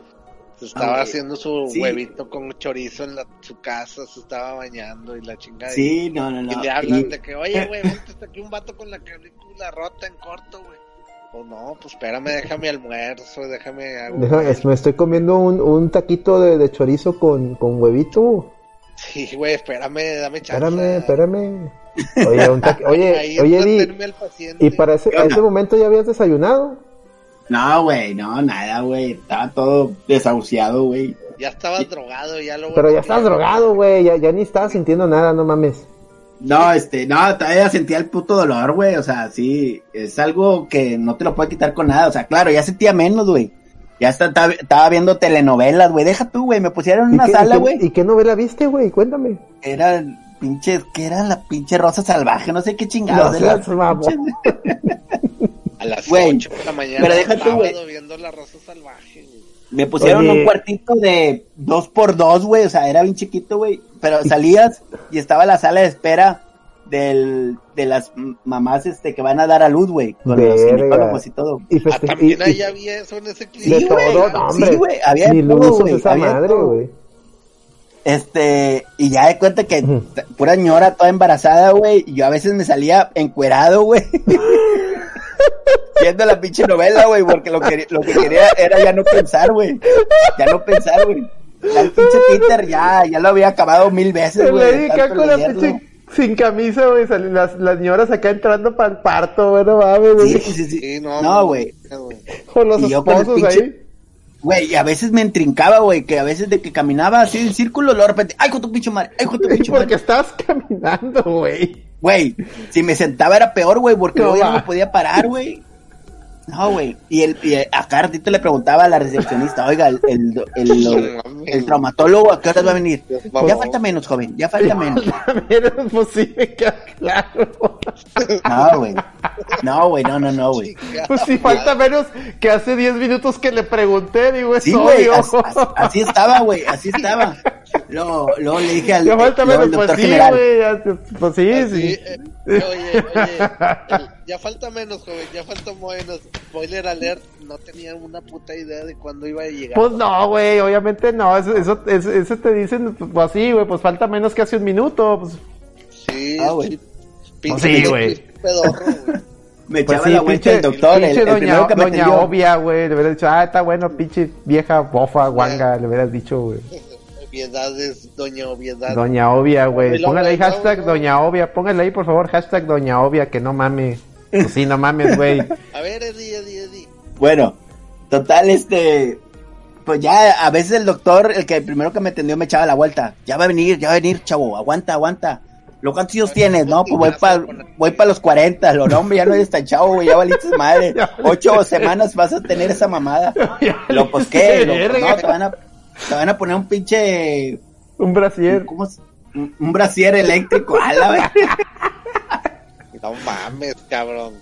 Se estaba güey. haciendo su Sí. huevito con chorizo en la, su casa, se estaba bañando y la chingada. Sí, no, no, no. Y le hablan Y- de que, oye, <laughs> güey, vente está aquí un vato con la clavícula rota en corto, güey. Pues no, pues espérame, déjame almuerzo, déjame... hago- Deja, es- me estoy comiendo un, un taquito de, de chorizo con, con huevito. Sí, güey, espérame, dame chance. Espérame, espérame. Oye, un <laughs> oye, oye, Di. ¿y para ese, ¿Qué a ese momento ya habías desayunado? No, güey, no, nada, güey, estaba todo desahuciado, güey. Ya estabas drogado, ya lo Pero ya estás drogado, güey, ya, ya ni estabas sintiendo nada, no mames. No, este, no, todavía sentía el puto dolor, güey, o sea, sí, es algo que no te lo puede quitar con nada, o sea, claro, ya sentía menos, güey. Ya está, estaba, estaba viendo telenovelas, güey, deja tú, güey, me pusieron en ¿Y una qué, sala, güey. ¿Y qué novela viste, güey? Cuéntame. Era pinche, que era la pinche rosa salvaje, no sé qué chingados. Mamón. pinche- A las Güey, 8 de la mañana. pero deja tú, güey. viendo la rosa salvaje, güey. Me pusieron Oye. un cuartito de dos por dos, güey, o sea, era bien chiquito, güey, pero salías y estaba la sala de espera del, de las mamás, este, que van a dar a luz, güey, con los ginecólogos y todo. Y Ah, también y- ahí y- había eso en ese clip. Sí, güey, todo, no, hombre. sí, güey, había Ni todo, güey, esa había madre, güey. Este, y ya de cuenta que pura ñora toda embarazada, güey, y yo a veces me salía encuerado, güey. <laughs> viendo la pinche novela, güey, porque lo que, lo que quería era ya no pensar, güey. Ya no pensar, güey. Ya el pinche Peter ya, ya lo había acabado mil veces, güey. con la pinche sin camisa, güey, las, las señoras acá entrando para el parto, güey, no mames, güey. Sí, sí, sí. no, güey. Con los esposos ahí. Güey, y a veces me entrincaba, güey, que a veces de que caminaba así en círculo, lo de repente, ay, con tu pinche madre, ay, con tu pinche madre. Porque estabas caminando, güey. Güey, si me sentaba era peor, güey, porque no, no me podía parar, güey. No, güey. Y, el, y acá ratito le preguntaba a la recepcionista, oiga, el, el, el, el, traumatólogo, ¿a qué hora va a venir? Ya falta menos, joven, ya falta menos. menos posible que claro. No, güey. No, güey, no, no, no, güey. Pues si falta menos que hace 10 minutos que le pregunté, digo, es sí, güey, así, estaba, güey, así estaba. Luego, luego le dije al, ya falta menos, pues sí, güey, pues sí, sí. Eh, oye, oye, ya falta menos, joven, ya falta menos. Spoiler alert, no tenía una puta idea de cuándo iba a llegar. Pues no, güey, obviamente no. Eso, eso, eso, te dicen, pues así, güey, pues falta menos que hace un minuto. Pues. Sí, ah, güey. Pues sí, güey. <laughs> Me pues echaba sí, la vuelta el doctor, pinche el, doña, que doña obvia, güey, le hubieras dicho, ah, está bueno, pinche vieja bofa, guanga, le hubieras dicho, güey. <laughs> Obviedades, doña obviedad. Doña obvia, güey. Póngale ahí hashtag doña obvia, póngale ahí por favor hashtag doña obvia, que no mame. Pues sí, no mames, güey. <laughs> A ver, Eddie, Eddie, Eddie. Bueno, total, este. Pues ya a veces el doctor, el que primero que me atendió, me echaba la vuelta. Ya va a venir, ya va a venir, chavo. Aguanta, aguanta. ¿Lo cuántos años tienes? No, pues voy para voy pa los 40. Lo no, hombre, ya no eres tan chavo, güey. Ya valiste madre. <laughs> Ocho semanas vas a tener esa mamada. <laughs> Lo, pues qué. Lo, no, te van, a, te van a poner un pinche. Un brasier. ¿Cómo Un, un brasier eléctrico. A la no mames, cabrón.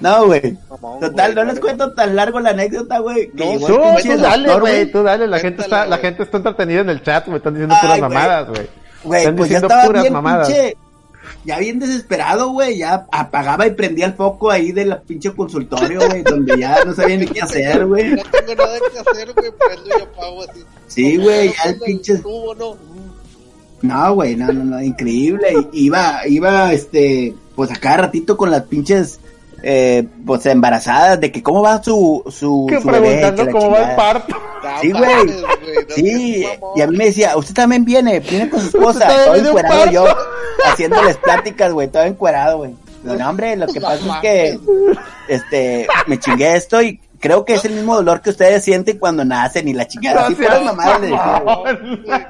No, güey. Total, no les cuento tan largo la anécdota, güey. No, tú, dale, güey, tú dale. La gente, está, la gente está entretenida en el chat, me están diciendo puras mamadas, güey. Güey, pues ya estaba bien mamadas. pinche, ya bien desesperado, güey, ya apagaba y prendía el foco ahí de la pinche consultorio, güey, donde ya no sabía ni qué hacer, güey. No tengo nada que hacer, güey, prendo y apago así. Sí, güey, ya el pinche... No, güey, no, no, no, increíble. Iba, iba, este pues a cada ratito con las pinches eh, pues embarazadas de que cómo va su su, que preguntando cómo va el parto. Sí güey. Sí y a mí me decía usted también viene viene con su esposa todo encuerado yo haciéndoles pláticas güey todo encuerado güey. <laughs> No hombre lo que pasa es que este me chingué esto y creo que es el mismo dolor que ustedes sienten cuando nacen y la chingada. Así las mamás le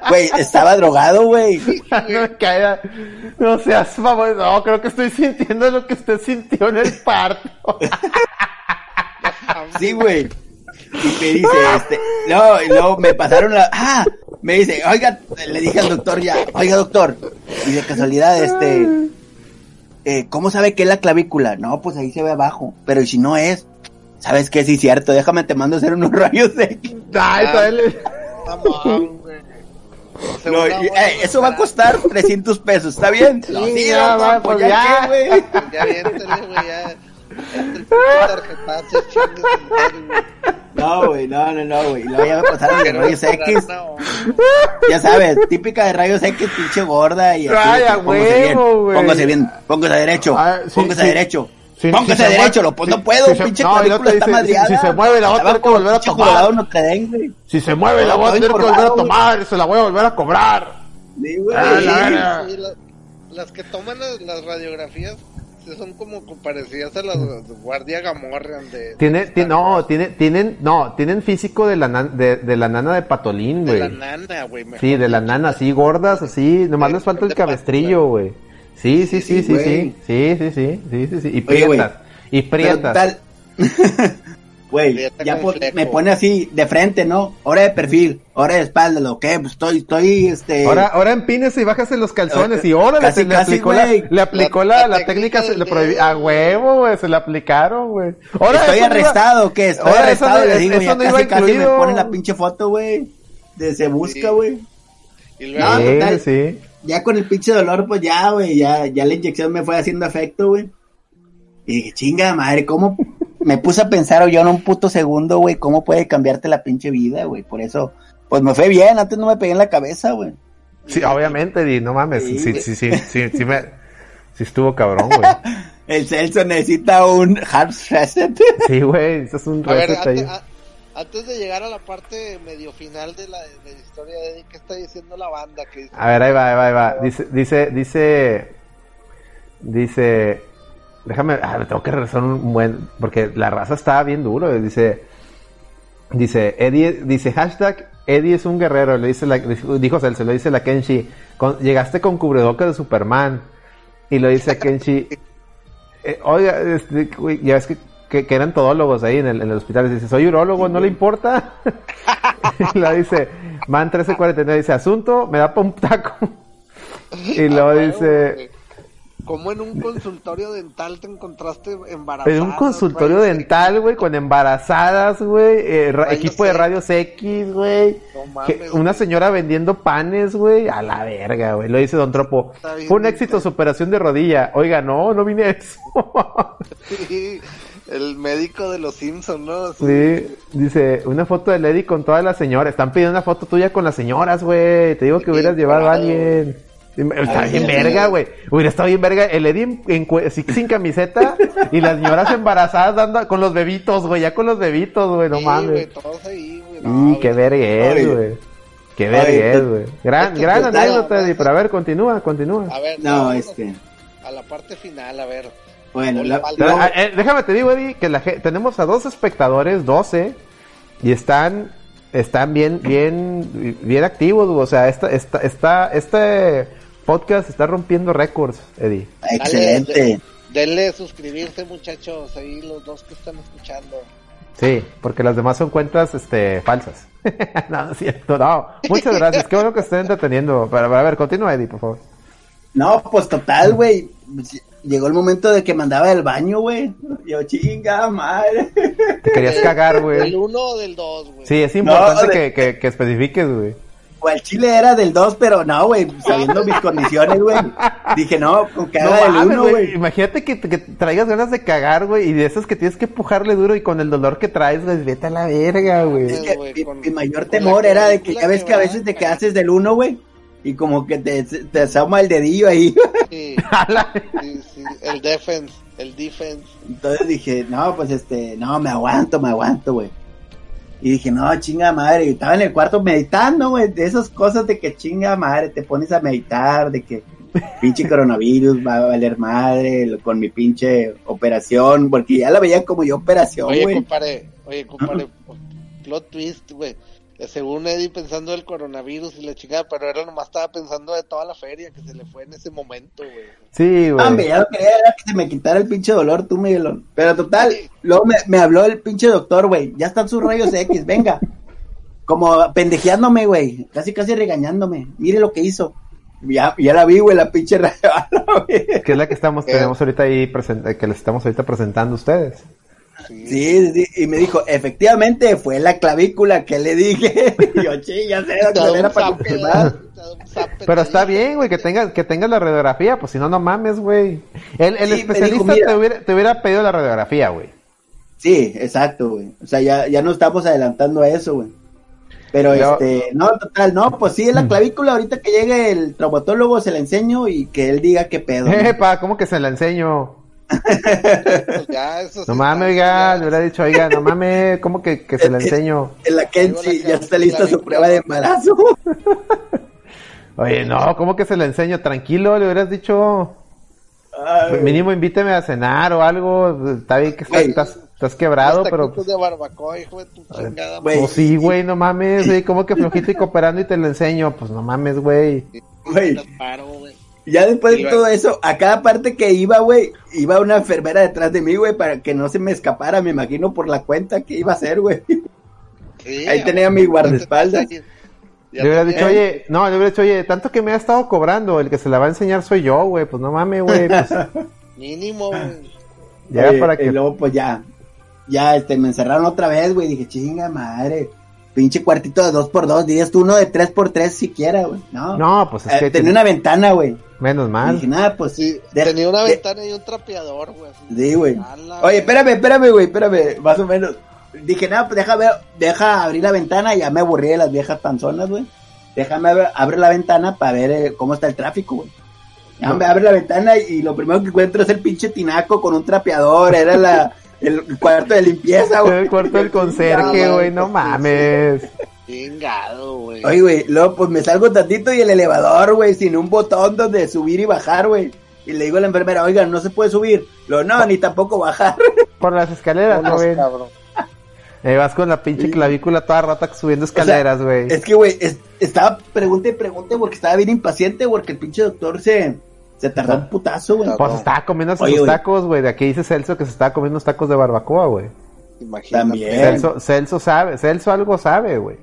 Güey, estaba drogado, güey. <laughs> no, seas favor, no, creo que estoy sintiendo lo que usted sintió en el parto. <laughs> sí, güey. Y me dice, este, no, y luego me pasaron la, ah, me dice, oiga, le dije al doctor ya, oiga doctor, y de casualidad, este, eh, ¿cómo sabe que es la clavícula? No, pues ahí se ve abajo, pero si no es, ¿Sabes qué? Sí, cierto. Déjame te mando a hacer unos <laughs> rayos X. Ay, no, eh, eso va a costar 300 pesos, ¿está bien? Sí, sí ya, va, pues, pues ya, güey. <laughs> Ya, viéntele, güey, ya. No, güey, no, no, no, güey. Luego ya me pasaron de rayos X. Ya sabes, típica de rayos X, pinche gorda. Y así, Ay, póngase, bien, póngase bien, póngase derecho, ah, póngase derecho. Si, Póngase si derecho, lo, no puedo, si pinche no, te está. Si, se mueve la voy a tener que volver a tomar. No te den, güey. Si se mueve la voy a tener que volver a tomar, se la voy a volver a cobrar. Sí, güey. Ah, las que toman las, radiografías son como parecidas a las guardia Gamorrean de, tiene, tiene no tiene, tienen no tienen físico de la de, de la nana de patolín güey de la nana güey sí de la nana así gordas así nomás les falta el cabestrillo güey Sí, sí, sí, sí, sí, sí, sí, sí, sí, sí, sí, y prietas, y prietas. <laughs> Güey, ya me pone así de frente, ¿no? Ahora de perfil, ahora de espalda, lo que, pues estoy, estoy, este. Ahora, ahora empínese y bájase los calzones y ahora le, le, aplicó la, le aplicó la, la, técnica, se le prohibió, a huevo, güey, se le aplicaron, güey. Estoy arrestado, ¿qué? Estoy arrestado, le digo, ya casi, casi me ponen la pinche foto, güey, de se busca, güey. Y luego, no, total, sí ya con el pinche dolor, pues ya, güey, ya, ya la inyección me fue haciendo efecto, güey. Y dije, chinga madre, ¿cómo? me puse a pensar yo en un puto segundo, güey, ¿cómo puede cambiarte la pinche vida, güey? Por eso, pues me fue bien, antes no me pegué en la cabeza, güey. Sí, obviamente, y no mames, sí, sí, sí, sí, sí, sí, me, sí estuvo cabrón, güey. <laughs> El Celso necesita un hard reset. Sí, güey, eso es un reset ahí. antes de llegar a la parte medio final de la, de la historia de Eddie, ¿qué está diciendo la banda? Que a ver, ahí va, ahí va, ahí va. Dice, dice, dice, dice, déjame, ah, tengo que regresar un buen, porque la raza está bien duro. Dice, dice, Eddie, dice hashtag Eddie es un guerrero, le dice la, dijo Celso, le dice la Kenshi, llegaste con cubreboca de Superman. Y lo dice Kenshi, <laughs> eh, oiga, este, ya ves que, que, eran todólogos ahí en el, en el hospital. Dice, soy urólogo, ¿no le importa? <laughs> y lo dice, man 1349, dice, asunto, me da pa' un taco. y <laughs> luego dice, ¿Cómo en un consultorio dental te encontraste embarazadas? En un consultorio dental, güey, con embarazadas, güey, eh, equipo de radios X, güey. una señora vendiendo panes, güey, a la verga, güey. Lo dice Don Tropo. Fue un éxito su operación de rodilla. Oiga, no, no vine a eso. <laughs> sí, el médico de los Simpsons, ¿no? Sí. dice, una foto de Lady con todas las señoras. Están pidiendo una foto tuya con las señoras, güey. Te digo que hubieras llevado a alguien. Está bien verga, güey. Hubiera estado bien verga. El Eddie sin camiseta y las señoras embarazadas dando con los bebitos, güey. Ya con los bebitos, güey. No mames. y qué verga es, güey. Qué verga es, güey. Gran, gran anécdota, Eddie. Pero a ver, continúa, continúa. A ver, no, este. A la parte final, a ver. Bueno, eh, déjame te digo, Eddie, que la, tenemos a dos espectadores, 12, y están están bien, bien, bien activos, o sea, esta, esta, esta, este podcast está rompiendo récords, Eddie. Excelente. denle suscribirse, muchachos, ahí los dos que están escuchando. Sí, porque las demás son cuentas este, falsas. <laughs> no, no es cierto, no. Muchas gracias, qué bueno que estén entreteniendo. Pero, a ver, continúa, Eddie, por favor. No, pues total, güey. Llegó el momento de que mandaba el baño, güey. Yo, chinga, madre. Te querías <laughs> cagar, güey. ¿Del 1 o del 2, güey? Sí, es importante que, que, que especifiques, güey. O el chile era del 2, pero no, güey, sabiendo mis condiciones, güey. Dije, no, con que haga del 1, güey. Imagínate que, que, traigas ganas de cagar, güey, y de esas que tienes que empujarle duro y con el dolor que traes, güey, vete a la verga, güey. Es que mi, mayor temor era de que ya ves que a veces te quedases del 1, güey, y como que te, te asoma el dedillo ahí. Sí, <laughs> sí, sí, el defense, el defense. Entonces dije, no, pues este, no, me aguanto, me aguanto, güey. Y dije, no, chinga madre. Y estaba en el cuarto meditando, güey. De esas cosas de que chinga madre, te pones a meditar, de que pinche coronavirus va a valer madre con mi pinche operación. Porque ya la veían como yo operación, güey. Oye, compadre, oye, compadre, <laughs> plot twist, güey según Eddie pensando del coronavirus y la chingada, pero él nomás estaba pensando de toda la feria que se le fue en ese momento, güey. Sí, güey. Hombre, ya lo quería era que se me quitara el pinche dolor, tú, Miguelón. Pero total, luego me, me habló el pinche doctor, güey. Ya están sus rayos X, venga. Como pendejeándome, güey. Casi, casi regañándome. Mire lo que hizo. Ya, ya la vi, güey, la pinche <laughs> rayo. que es la que estamos, tenemos ahorita ahí, que les estamos ahorita presentando a ustedes. Sí. sí, y me dijo, efectivamente fue la clavícula que le dije. <laughs> y yo, sí, ya sé, era para confirmar. Pero está bien, güey, que tengas que tenga la radiografía, pues si no, no mames, güey. El, el especialista te, hubiera, te hubiera pedido la radiografía, güey. Sí, exacto, güey. O sea, ya, ya no estamos adelantando a eso, güey. Pero este, no, total, no, pues sí, es la clavícula, ahorita que llegue el traumatólogo se la enseño y que él diga qué pedo. Epa, ¿cómo que se la enseño? <laughs> no mames, oiga, le hubiera dicho, oiga, no mames, ¿cómo que, que se la enseño? En la Kenchi ya está lista su prueba de embarazo. <laughs> Oye, no, ¿cómo que se la enseño? Tranquilo, le hubieras dicho. Mínimo invíteme a cenar o algo. Está bien que estás, estás, quebrado, pero. de barbacoa, hijo de tu chingada. Pues sí, güey, no mames, güey, ¿cómo que flojito y cooperando y te lo enseño? Pues no mames, güey. Güey. Ya después de todo eso, a cada parte que iba, güey, iba una enfermera detrás de mí, güey, para que no se me escapara, me imagino por la cuenta que iba a hacer, güey. Ahí tenía mi guardaespaldas. Le hubiera dicho, oye, no, le hubiera dicho, oye, tanto que me ha estado cobrando, el que se la va a enseñar soy yo, güey, pues no mames, güey. Pues. <laughs> Mínimo, güey. Ya para que... Y luego, pues ya, ya, este, me encerraron otra vez, güey, dije, chinga madre pinche cuartito de dos por dos, dirías tú uno de tres por tres siquiera, güey. No, no, pues es eh, que tenía una ventana, güey. Menos mal. dije, nada, pues sí. tenía una ventana y un trapeador, güey. Sí, güey. Oye, espérame, espérame, güey, espérame, más o menos. Dije, nada, pues deja ver, deja abrir la ventana, ya me aburrí de las viejas panzonas, güey. Déjame abrir la ventana para ver eh, cómo está el tráfico, güey. me abre la ventana y lo primero que encuentro es el pinche tinaco con un trapeador. Era la, el cuarto de limpieza, güey. El cuarto del conserje, güey, no mames. Chingado, güey. Oye, güey, luego pues me salgo tantito y el elevador, güey, sin un botón donde subir y bajar, güey. Y le digo a la enfermera, oigan, no se puede subir. Lo no, ni tampoco bajar. <laughs> Por las escaleras, no, güey. Eh, vas con la pinche clavícula toda rota subiendo escaleras, güey. es que, güey, estaba pregunte y pregunte porque estaba bien impaciente porque el pinche doctor se, se tardó un putazo, güey. Pues estaba comiendo sus tacos, güey. De aquí dice Celso que se estaba comiendo unos tacos de barbacoa, güey. También. Celso, Celso sabe, Celso algo sabe, güey.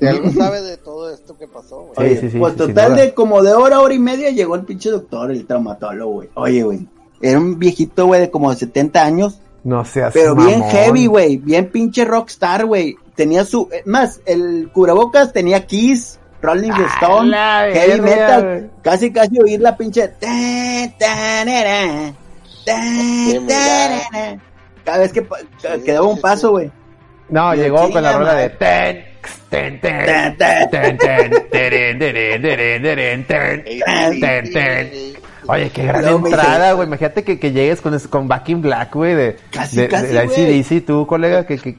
algo sabe de todo esto que pasó, güey. Sí, sí, sí, pues total de como de hora, hora y media llegó el pinche doctor, el traumatólogo, güey. Oye, güey. Era un viejito, güey, de como de 70 años no seas Pero bien heavy, güey. Bien pinche rockstar, güey. Tenía su. Eh, más, el cubrebocas tenía Kiss, Rolling Stone, heavy metal. Casi, casi oír la pinche. Cada vez que quedaba un paso, güey. No, llegó con la rola de. Ten, ten, ten, ten, ten, ten, ten, ten, ten, Oye, qué gran entrada, güey. Imagínate que, que, llegues con, con Back in Black, güey, de, casi, de, casi, de ICDC, tú, colega, que, que,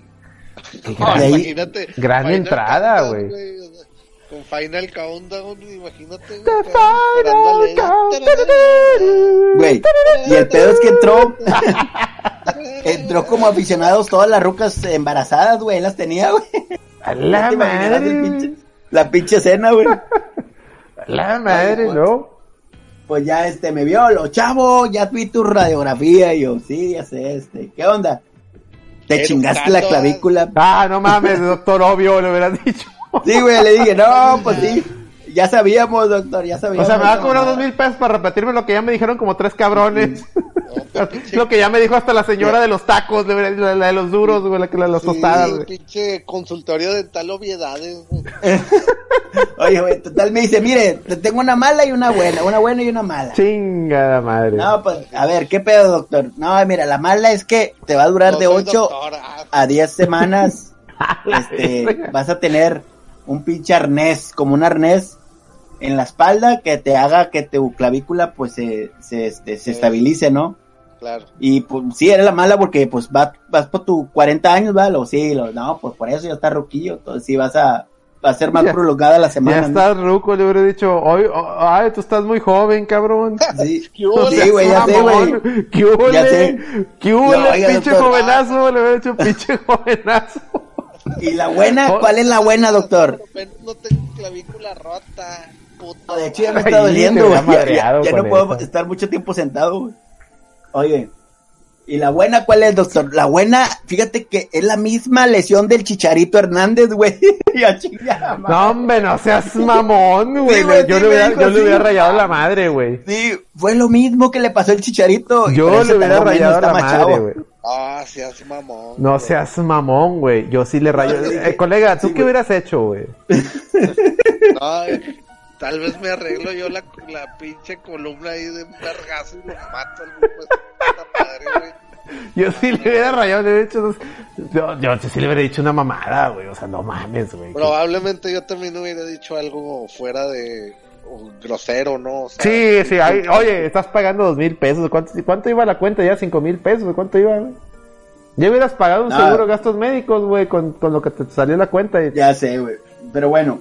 que gran, oh, imagínate, gran entrada, güey. Con Final Countdown, imagínate. The Final Countdown. Güey, y el pedo es que entró. <laughs> entró como aficionados todas las rucas embarazadas, güey. Las tenía, güey. A la madre. la pinche escena, güey. La madre, ¿no? pues ya este me vio, lo chavo, ya vi tu radiografía y yo, sí, ya sé, este, ¿qué onda? ¿Te chingaste la clavícula? Ah, no mames, doctor, obvio, lo hubieras dicho. Sí, güey, le dije, no, pues sí, ya sabíamos, doctor, ya sabíamos. O sea, me va a cobrar dos mil pesos para repetirme lo que ya me dijeron como tres cabrones. <laughs> lo que ya me dijo hasta la señora de los tacos, de, la, de los duros, güey, la de las tostadas, güey. pinche consultorio de tal obviedades, <laughs> Oye, güey, total me dice, mire, te tengo una mala y una buena, una buena y una mala. Chingada madre. No, pues, a ver, ¿qué pedo, doctor? No, mira, la mala es que te va a durar de 8 ah. a 10 semanas. <laughs> este, vas a tener un pinche arnés, como un arnés en la espalda que te haga que tu clavícula pues se, se, este, se estabilice, ¿no? Claro. Y pues sí, era la mala porque pues vas, vas por tus 40 años, ¿vale? O sí, lo, no, pues por eso ya está ruquillo, entonces sí vas a, va a ser más prolongada la semana. Ya estás ruco, le hubiera dicho, hoy, ay, tú estás muy joven, cabrón. <laughs> Sí, <laughs> sí güey, ya sé, güey. ¿Qué huele? Ya sé. ¿Qué huele, pinche jovenazo? Le hubiera dicho, pinche <laughs> jovenazo. ¿Y la buena? ¿Cuál es la buena, doctor? No tengo clavícula rota. Puta. De hecho, ya me está doliendo, güey. Ya, ya, no puedo estar mucho tiempo sentado, güey. Oye, ¿Y la buena cuál es, doctor? La buena, fíjate que es la misma lesión del Chicharito Hernández, güey. <laughs> no, hombre, no seas mamón, güey. yo, le hubiera, yo le hubiera rayado la madre, güey. Sí, fue lo mismo que le pasó al Chicharito. Yo le hubiera rayado la madre, güey. Ah, seas mamón. No seas mamón, güey. Yo sí le rayo. Eh, colega, ¿tú qué hubieras hecho, güey? <laughs> No, Tal vez me arreglo yo la, la pinche columna ahí de un vergazo y lo mato al güey. Yo sí le hubiera rayado, le hubiera hecho. Yo, yo sí le hubiera dicho una mamada, güey. O sea, no mames, güey. Probablemente yo también hubiera dicho algo fuera de grosero, ¿no? sí, sí, oye, estás pagando dos mil pesos. ¿Cuánto, ¿Cuánto iba la cuenta ya? ¿Cinco mil pesos? ¿Cuánto iba, güey? Ya hubieras pagado un seguro de gastos médicos, güey, con, con lo que te salió la cuenta. Y... Ya sé, güey. Pero bueno,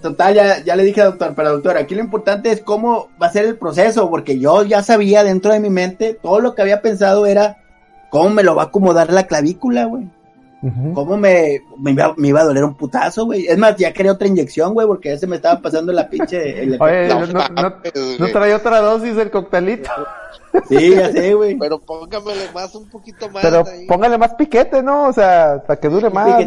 Total, ya, ya le dije al doctor, pero doctor, aquí lo importante es cómo va a ser el proceso, porque yo ya sabía dentro de mi mente, todo lo que había pensado era cómo me lo va a acomodar la clavícula, güey. ¿Cómo me, me iba, a doler un putazo, güey? Es más, ya quería otra inyección, güey, porque ese me estaba pasando la pinche... El <laughs> Oye, no, no, no, trae otra dosis del coctelito. Sí, ya sé, güey. Pero póngamele más, un poquito más. Pero póngale más piquete, ¿no? O sea, para que dure más.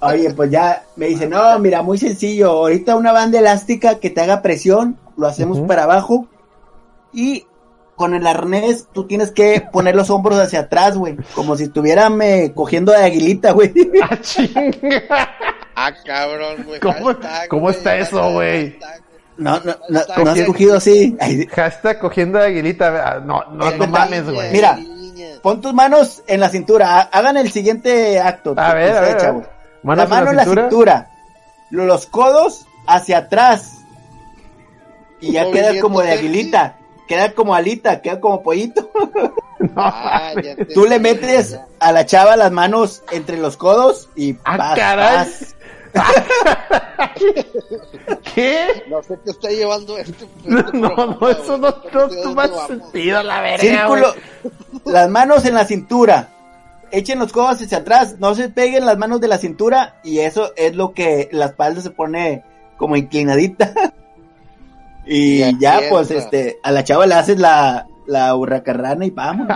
Oye, pues ya me dice, no, mira, muy sencillo. Ahorita una banda elástica que te haga presión, lo hacemos para abajo. Y con el arnés tú tienes que poner los hombros hacia atrás, güey. Como si estuvieran cogiendo de aguilita, güey. Ah, chinga. Ah, cabrón, güey. ¿Cómo, está eso, güey? No, no, no, no has cogido así. Hashtag cogiendo de aguilita. No, no, no mames, güey. Mira, pon tus manos en la cintura. Hagan el siguiente acto. A ver, a ver la mano en la cintura. Los codos hacia atrás. y ya queda como de aguilita, queda como alita, queda como pollito. <laughs> Ah, Tú le metes a la chava las manos entre los codos y ¡Ah, caray! <laughs> ¿Qué? No sé qué está llevando este. este no, no, eso no, no, sentido, la verga. Círculo, las manos en la cintura. Echen los codos hacia atrás, no se peguen las manos de la cintura y eso es lo que la espalda se pone como inclinadita. <laughs> y ya, pues, este, a la chava le haces la, la hurracarrana y vamos.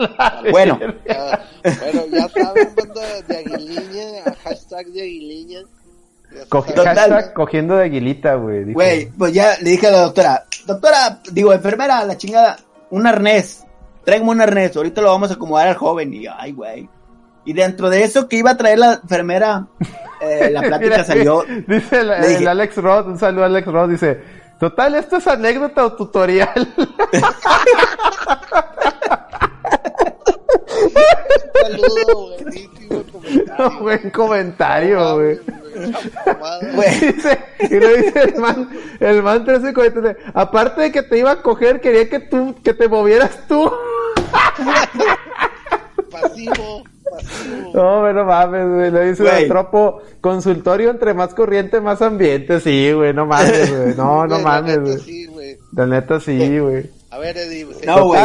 <laughs> bueno. bueno, ya saben, de aguiliña, hashtag de aguiliña cogiendo de aguilita, güey. Güey, pues ya le dije a la doctora, doctora, digo, enfermera, la chingada, un arnés, tráigame un arnés, ahorita lo vamos a acomodar al joven. Y ay, güey. Y dentro de eso que iba a traer la enfermera, eh, la <laughs> plática salió. Dice el, Alex Rod, un saludo a Alex Rod, dice, total, esto es anécdota o tutorial. saludo, buenísimo Buen comentario, güey. y lo dice el man, el man 13 aparte de que te iba a coger, quería que tú, que te movieras tú. pasivo. No, pero mames, güey, lo dice el tropo, consultorio entre más corriente, más ambiente, sí, güey, no mames, güey, no, <laughs> no mames, güey. La neta sí, güey. A ver, Eddie, no, güey.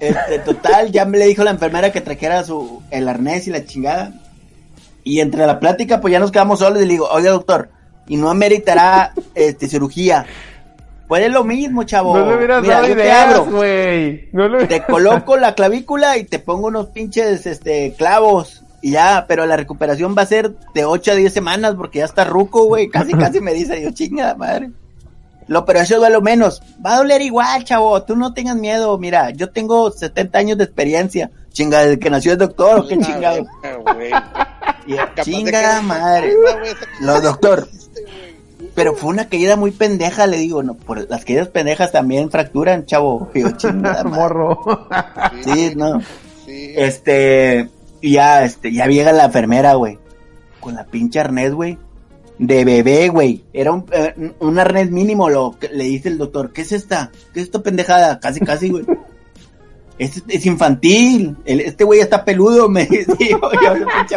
Este, total, ya me le dijo la enfermera que trajera su, el arnés y la chingada. Y entre la plática, pues ya nos quedamos solos y le digo, oiga doctor, y no ameritará este cirugía. Pues es lo mismo, chavo. No le hubieras Mira, dado ideas, güey. Te coloco <laughs> la clavícula y te pongo unos pinches este clavos y ya, pero la recuperación va a ser de 8 a 10 semanas porque ya está ruco, güey. Casi, <laughs> casi me dice, yo chingada madre. Lo, pero eso duele menos. Va a doler igual, chavo. Tú no tengas miedo. Mira, yo tengo 70 años de experiencia. Chinga, desde que nació el doctor, qué chingado. Chinga madre. Lo doctor. Pero fue una caída muy pendeja, le digo, no, por las caídas pendejas también fracturan, chavo. <laughs> Yo, chingada Morro. Sí, no. Este, ya, este, ya llega la enfermera, güey. Con la pinche arnés, güey de bebé, güey. Era un, eh, un arnés mínimo, lo que le dice el doctor. ¿Qué es esta? ¿Qué es esta pendejada? Casi, casi, güey. Es, es infantil. este güey está peludo, me <laughs> dijo. Yo, pinche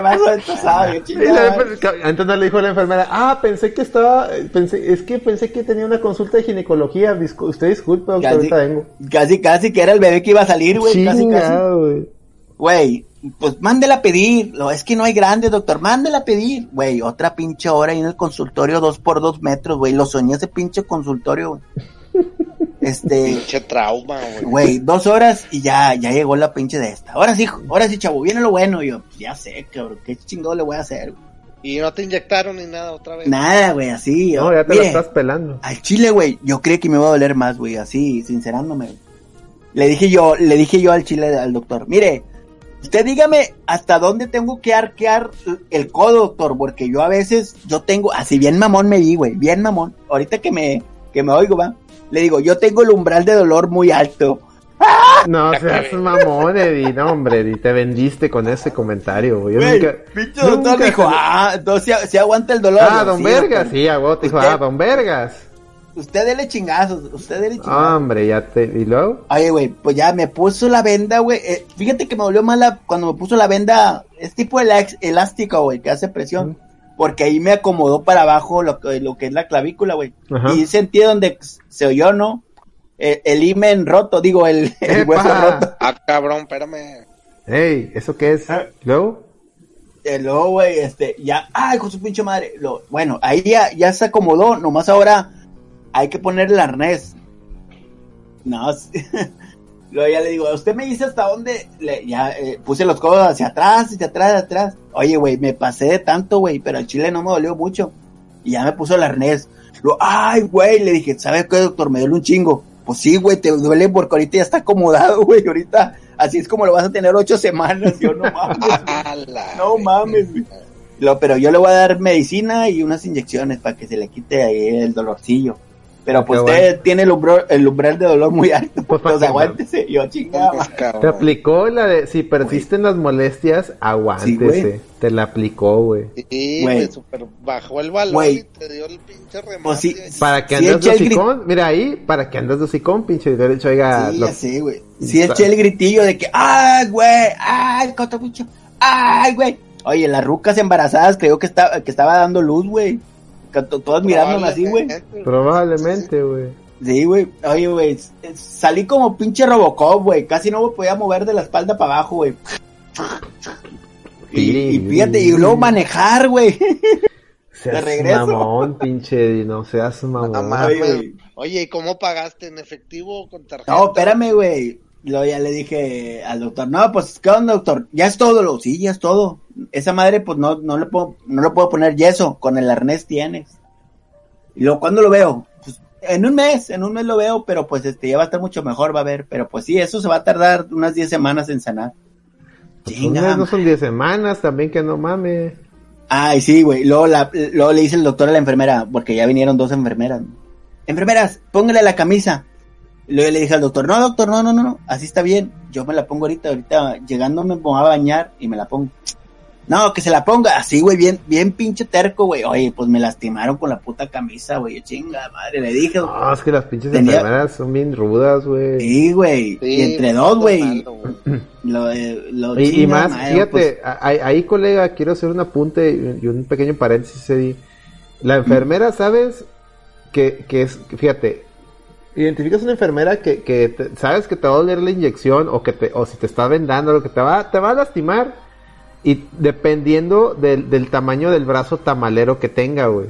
Entonces le dijo la enfermera, ah, pensé que estaba, pensé, es que pensé que tenía una consulta de ginecología. usted disculpe, doctor, casi, vengo. Casi, casi que era el bebé que iba a salir, güey. Casi, casi. Güey, pues mándela a pedir. Es que no hay grandes, doctor. Mándela a pedir. Güey, otra pinche hora ahí en el consultorio, dos por dos metros, güey. Lo soñé ese pinche consultorio, <laughs> Este. Pinche trauma, güey. Güey, dos horas y ya, ya llegó la pinche de esta. Ahora sí, ahora sí, chavo, viene lo bueno. yo, pues ya sé, cabrón, qué chingado le voy a hacer, Y no te inyectaron ni nada otra vez. Nada, güey, así. No, ya te lo estás pelando. Al chile, güey, yo creí que me iba a doler más, güey, así, sincerándome. Le dije yo, le dije yo al chile al doctor, mire, Usted dígame hasta dónde tengo que arquear el codo, doctor, porque yo a veces, yo tengo, así bien mamón me di, güey, bien mamón. Ahorita que me, que me oigo, va, le digo, yo tengo el umbral de dolor muy alto. No seas mamón, Eddie, no, hombre, Eddie, te vendiste con ese comentario, güey. pinche doctor dijo, ah, entonces si, aguanta el dolor. Ah, don Vergas, sí, aguanta, dijo, ah, don Vergas. Usted dele chingazos, usted dele chingazos. Hombre, ya te. ¿Y luego? Oye, güey, pues ya me puso la venda, güey. Eh, fíjate que me dolió más la, cuando me puso la venda. Es tipo el elástico, güey, que hace presión. Porque ahí me acomodó para abajo lo, lo que es la clavícula, güey. Y sentí donde se oyó, ¿no? El, el imen roto, digo, el, el hueso roto. Ah, cabrón, espérame. Ey, ¿eso qué es? Ah. ¿Luego? Eh, luego, güey, este, ya, ay, con su pinche madre. Lo, bueno, ahí ya, ya se acomodó, nomás ahora hay que ponerle el arnés. No, <laughs> luego ya le digo, usted me dice hasta dónde, le, ya eh, puse los codos hacia atrás, hacia atrás, hacia atrás. Oye, güey, me pasé de tanto, güey, pero el chile no me dolió mucho. Y ya me puso el arnés. Luego, ay, güey, le dije, ¿sabes qué, doctor? Me duele un chingo. Pues sí, güey, te duele porque ahorita ya está acomodado, <laughs> güey. Ahorita, así es como lo vas a tener ocho semanas. Yo no mames. <laughs> no mames, güey. Lo, pero yo le voy a dar medicina y unas inyecciones para que se le quite ahí el dolorcillo. Pero pues usted tiene el umbral, el umbral de dolor muy alto. Pues, pues aguántese. Yo chingaba. Te aplicó la de si persisten las molestias, aguántese. te la aplicó, güey. Sí, güey, super bajó el valor y te dio el pinche remate. Pues sí, para que andes de hocicón, mira ahí, para que andes de hocicón, pinche derecho, oiga. Sí, lo... sí, güey. Sí, eché el gritillo de que, ay, güey, ay, coto pinche, ay, güey. Oye, las rucas embarazadas creo que, estaba que estaba dando luz, güey. Todas mirándome así, güey. Probablemente, güey. Sí, güey. Oye, güey, salí como pinche Robocop, güey. Casi no me podía mover de la espalda para abajo, güey. Y, fíjate, y luego manejar, güey. <laughs> De regreso. mamón, pinche, no seas mamón. Oye, ¿y cómo pagaste? ¿En efectivo o con tarjeta? No, espérame, güey. Luego ya le dije al doctor, no, pues, ¿qué onda, doctor? Ya es todo, lo, sí, ya es todo. Esa madre, pues, no, no le puedo, no le puedo poner yeso, con el arnés tienes. Y luego, ¿cuándo lo veo? Pues, en un mes, en un mes lo veo, pero pues, este, ya va a estar mucho mejor, va a ver, pero pues sí, eso se va a tardar unas 10 semanas en sanar. Pues no son 10 semanas, también que no mames. Ay, sí, güey. Luego, la, luego le dice el doctor a la enfermera, porque ya vinieron dos enfermeras. Enfermeras, póngale la camisa. Luego le dije al doctor, no, doctor, no, no, no, no, así está bien. Yo me la pongo ahorita, ahorita llegando me pongo a bañar y me la pongo. No, que se la ponga así, güey, bien, bien pinche terco, güey. Oye, pues me lastimaron con la puta camisa, güey. Chinga, madre, le dije. No, es que las pinches enfermeras son bien rudas, güey. Sí, güey. y entre dos, güey. Lo, lo y, y, más, fíjate, pues ahí, colega, quiero hacer un apunte y un pequeño paréntesis. La enfermera, ¿sabes? Que, que es, fíjate, identificas una enfermera que, que sabes que te va a doler la inyección o que te, o si te está vendando, lo que te va, te va a lastimar y dependiendo del, del tamaño del brazo tamalero que tenga, güey.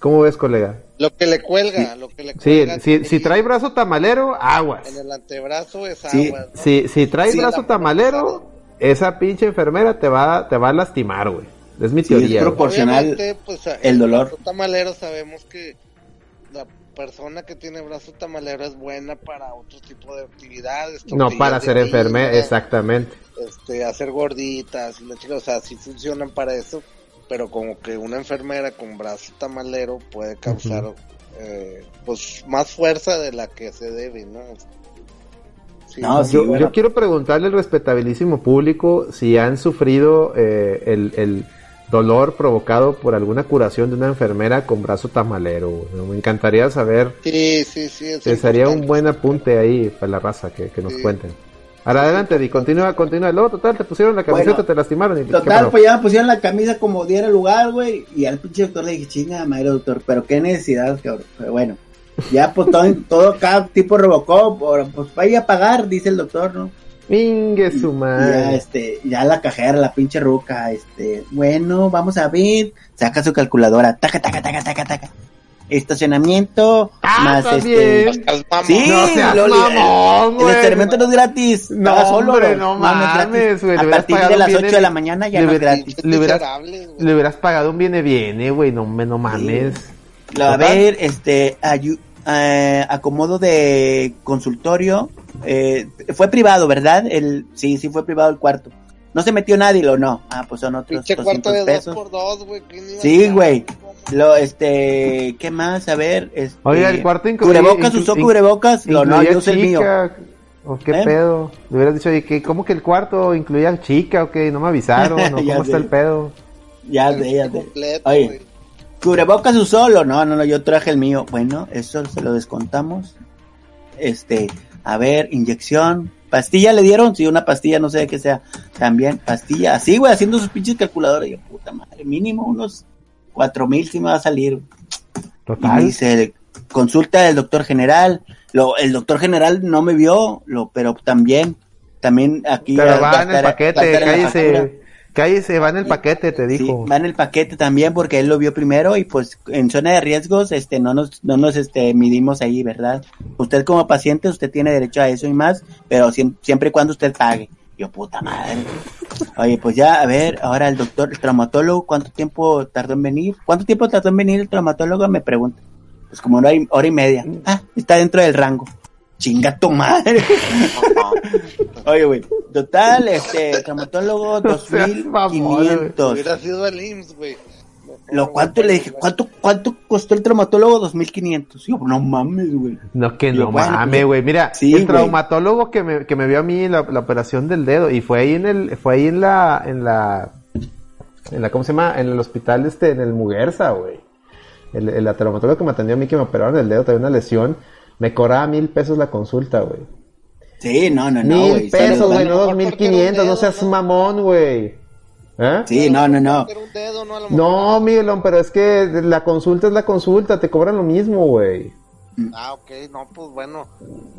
¿Cómo ves, colega? Lo que le cuelga, lo que le cuelga. Sí, si, si, trae brazo tamalero, aguas. En el antebrazo es aguas. Si, si trae brazo tamalero, esa pinche enfermera te va, te va a lastimar, güey. Es mi teoría. Es proporcional pues, el dolor. El brazo tamalero sabemos que persona que tiene brazo tamalero es buena para otro tipo de actividades. No, para ser enfermera, exactamente. Este, hacer gorditas, o sea, sí funcionan para eso, pero como que una enfermera con brazo tamalero puede causar eh, pues más fuerza de la que se debe, ¿no? no, yo, quiero preguntarle al respetabilísimo público si han sufrido eh, el dolor provocado por alguna curación de una enfermera con brazo tamalero. Me encantaría saber. Sí, sí, sí. sería un buen apunte ahí para la raza que, nos cuenten. Ahora adelante, Di, continúa, continúa. Luego, total, te pusieron la camiseta, te lastimaron. Y, total, pues ya me pusieron la camisa como diera lugar, güey. Y al pinche doctor le dije, chinga, madre, doctor, pero qué necesidad, cabrón. Pero bueno, ya pues todo, todo cada tipo Robocop, pues vaya a pagar, dice el doctor, ¿no? Pingue su madre. Ya, este, ya la cajera, la pinche ruca, este, bueno, vamos a ver, saca su calculadora, taca, taca, taca, taca, taca. Estacionamiento, ah, más este. Sí, no lo, mamón, el estacionamiento no es gratis. No, solo, hombre, no mames, güey. A partir de las 8 de la mañana ya no es gratis. Le hubieras, le hubieras pagado un viene viene, güey, no, no mames. A ver, este, eh, acomodo de consultorio, eh, fue privado, ¿verdad? El, sí, sí fue privado el cuarto. No se metió nadie, o no. Ah, pues son otros Pinche cuarto de pesos. Dos por dos, güey. Sí, güey. Lo, este, ¿qué más? A ver, este. Oiga, el cuarto incluye. ¿Cubrebocas usó cubrebocas? Lo no, yo usé el mío. ¿O qué ¿Eh? pedo? Le hubieras dicho, que ¿cómo que el cuarto incluía chica o qué? No me avisaron, ¿no? <laughs> ¿Cómo está el pedo? Ya sé, ya sé. Oye, ¿cubrebocas usó? Lo no, no, no, yo traje el mío. Bueno, eso se lo descontamos. Este, a ver, inyección, pastilla le dieron, sí, una pastilla, no sé de qué sea, también, pastilla, así, güey, haciendo sus pinches calculadores, yo, puta madre, mínimo unos cuatro mil si me va a salir. Total. Y dice, consulta del doctor general, lo, el doctor general no me vio, lo, pero también, también aquí. Pero va en el paquete, cállese se va en el paquete, te dijo. va en el paquete también porque él lo vio primero y pues en zona de riesgos este no nos no nos este midimos ahí, ¿verdad? Usted como paciente usted tiene derecho a eso y más, pero siempre, y cuando usted pague. Yo puta madre. Oye, pues ya, a ver, ahora el doctor, el traumatólogo, ¿cuánto tiempo tardó en venir? ¿Cuánto tiempo tardó en venir el traumatólogo? Me pregunta. Pues como una hora y media. Ah, está dentro del rango. Chinga tu madre. <laughs> Oye, güey. Total, este, traumatólogo, <laughs> 2500. Hubiera sido el IMSS, güey. Lo cuánto le dije, ¿cuánto, cuánto costó el traumatólogo? 2500. Yo, no mames, güey. No, que no mames, pues, güey. Mira, el traumatólogo que me, que me vio a mí la, la, operación del dedo y fue ahí en el, fue ahí en la, en la, en la, ¿cómo se llama? En el hospital este, en el Muguerza, güey. El, el, traumatólogo que me atendió a mí que me operaron el dedo, tenía una lesión, me cobraba mil pesos la consulta, güey. Sí, no, no, no, Mil pesos, güey, no dos mil quinientos, no seas mamón, güey. ¿Eh? Sí, no, no, no. No, Miguelón, pero es que la consulta es la consulta, te cobran lo mismo, güey. Ah, ok, no, pues bueno.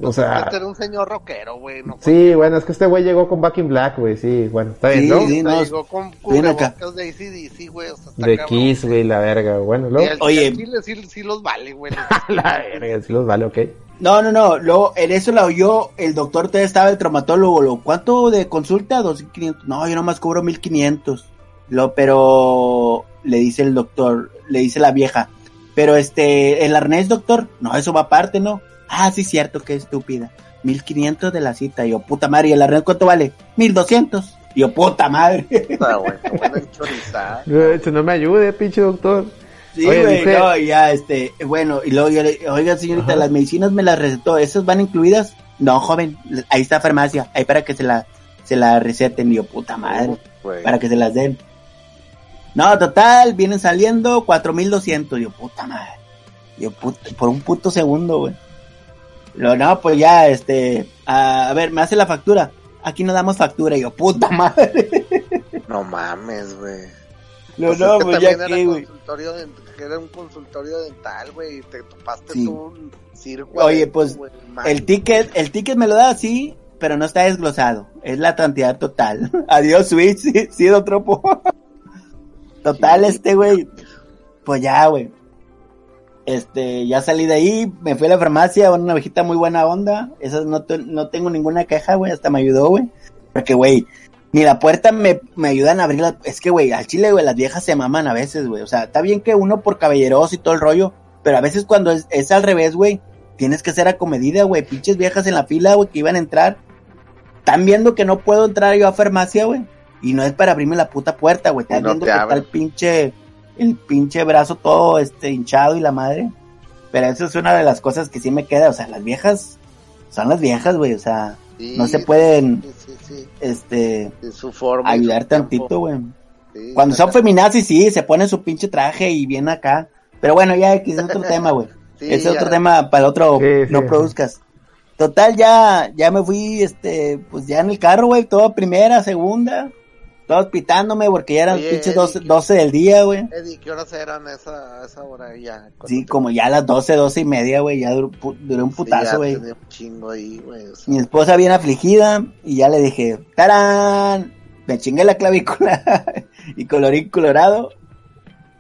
O sea. Este era un señor rockero, güey. No sí, bueno, es que este güey llegó con Back in Black, güey, sí, bueno, está bien, ¿no? Sí, no, llegó con cubrebocas de ACDC, güey. O sea, de Kiss, güey, la verga, bueno, luego. Oye. Sí, sí, sí, los vale, güey. <laughs> la verga, sí los vale, ok. No, no, no, luego en eso la oyó el doctor, te estaba el traumatólogo, lo, ¿cuánto de consulta? 2.500. No, yo nomás cobro 1.500. Lo, pero le dice el doctor, le dice la vieja, pero este, el arnés, doctor, no, eso va aparte, ¿no? Ah, sí, cierto, qué estúpida. 1500 de la cita. yo, puta madre, ¿y el arnés cuánto vale? 1200. yo, puta madre. no, <laughs> no me ayude, pinche doctor. Sí, güey, no, ya, este, bueno, y luego yo le oiga, señorita, las medicinas me las recetó, ¿esas van incluidas? No, joven, ahí está farmacia, ahí para que se la, se la receten, y yo, puta madre, para que se las den. No, total, vienen saliendo 4200, yo, puta madre, yo, puta, por un puto segundo, güey. Lo, no, pues ya, este, a, a ver, me hace la factura, aquí no damos factura, y yo, puta madre. No mames, güey. No, no, pues ya güey. Era un consultorio dental, güey, y te topaste un circo. Oye, pues, el ticket, el ticket me lo da así, pero no está desglosado. Es la cantidad total. <laughs> Adiós, Switch, sí, sí, tropo. Total, este, güey. Pues ya, güey. Este, ya salí de ahí, me fui a la farmacia, una viejita muy buena onda. Esas no, no tengo ninguna queja, güey, hasta me ayudó, güey. Porque, güey, ni la puerta me, me ayudan a abrirla. Es que, güey, al chile, güey, las viejas se maman a veces, güey. O sea, está bien que uno por caballeroso y todo el rollo, pero a veces cuando es, es al revés, güey, tienes que ser acomedida, güey. Pinches viejas en la fila, güey, que iban a entrar. Están viendo que no puedo entrar yo a farmacia, güey. Y no es para abrirme la puta puerta, güey. Están viendo que está el pinche, el pinche brazo todo, este, hinchado y la madre. Pero eso es una de las cosas que sí me queda. O sea, las viejas son las viejas, güey. O sea, no se pueden este su forma ayudar tantito, güey. Cuando son feminazis, sí, se pone su pinche traje y viene acá. Pero bueno, ya es otro <laughs> tema, güey. es otro tema para el otro, no produzcas. Total, ya, ya me fui, este, pues ya en el carro, güey, todo primera, segunda, todos pitándome porque ya eran pinches 12, del día, güey. Eddie, ¿qué horas eran esa, esa hora ya? Sí, como ya a las 12, 12 y media, güey, ya duró, un putazo, güey. un chingo ahí, güey. Mi esposa bien afligida y ya le dije, ¡tarán! Me chingué la clavícula <laughs> y colorín colorado,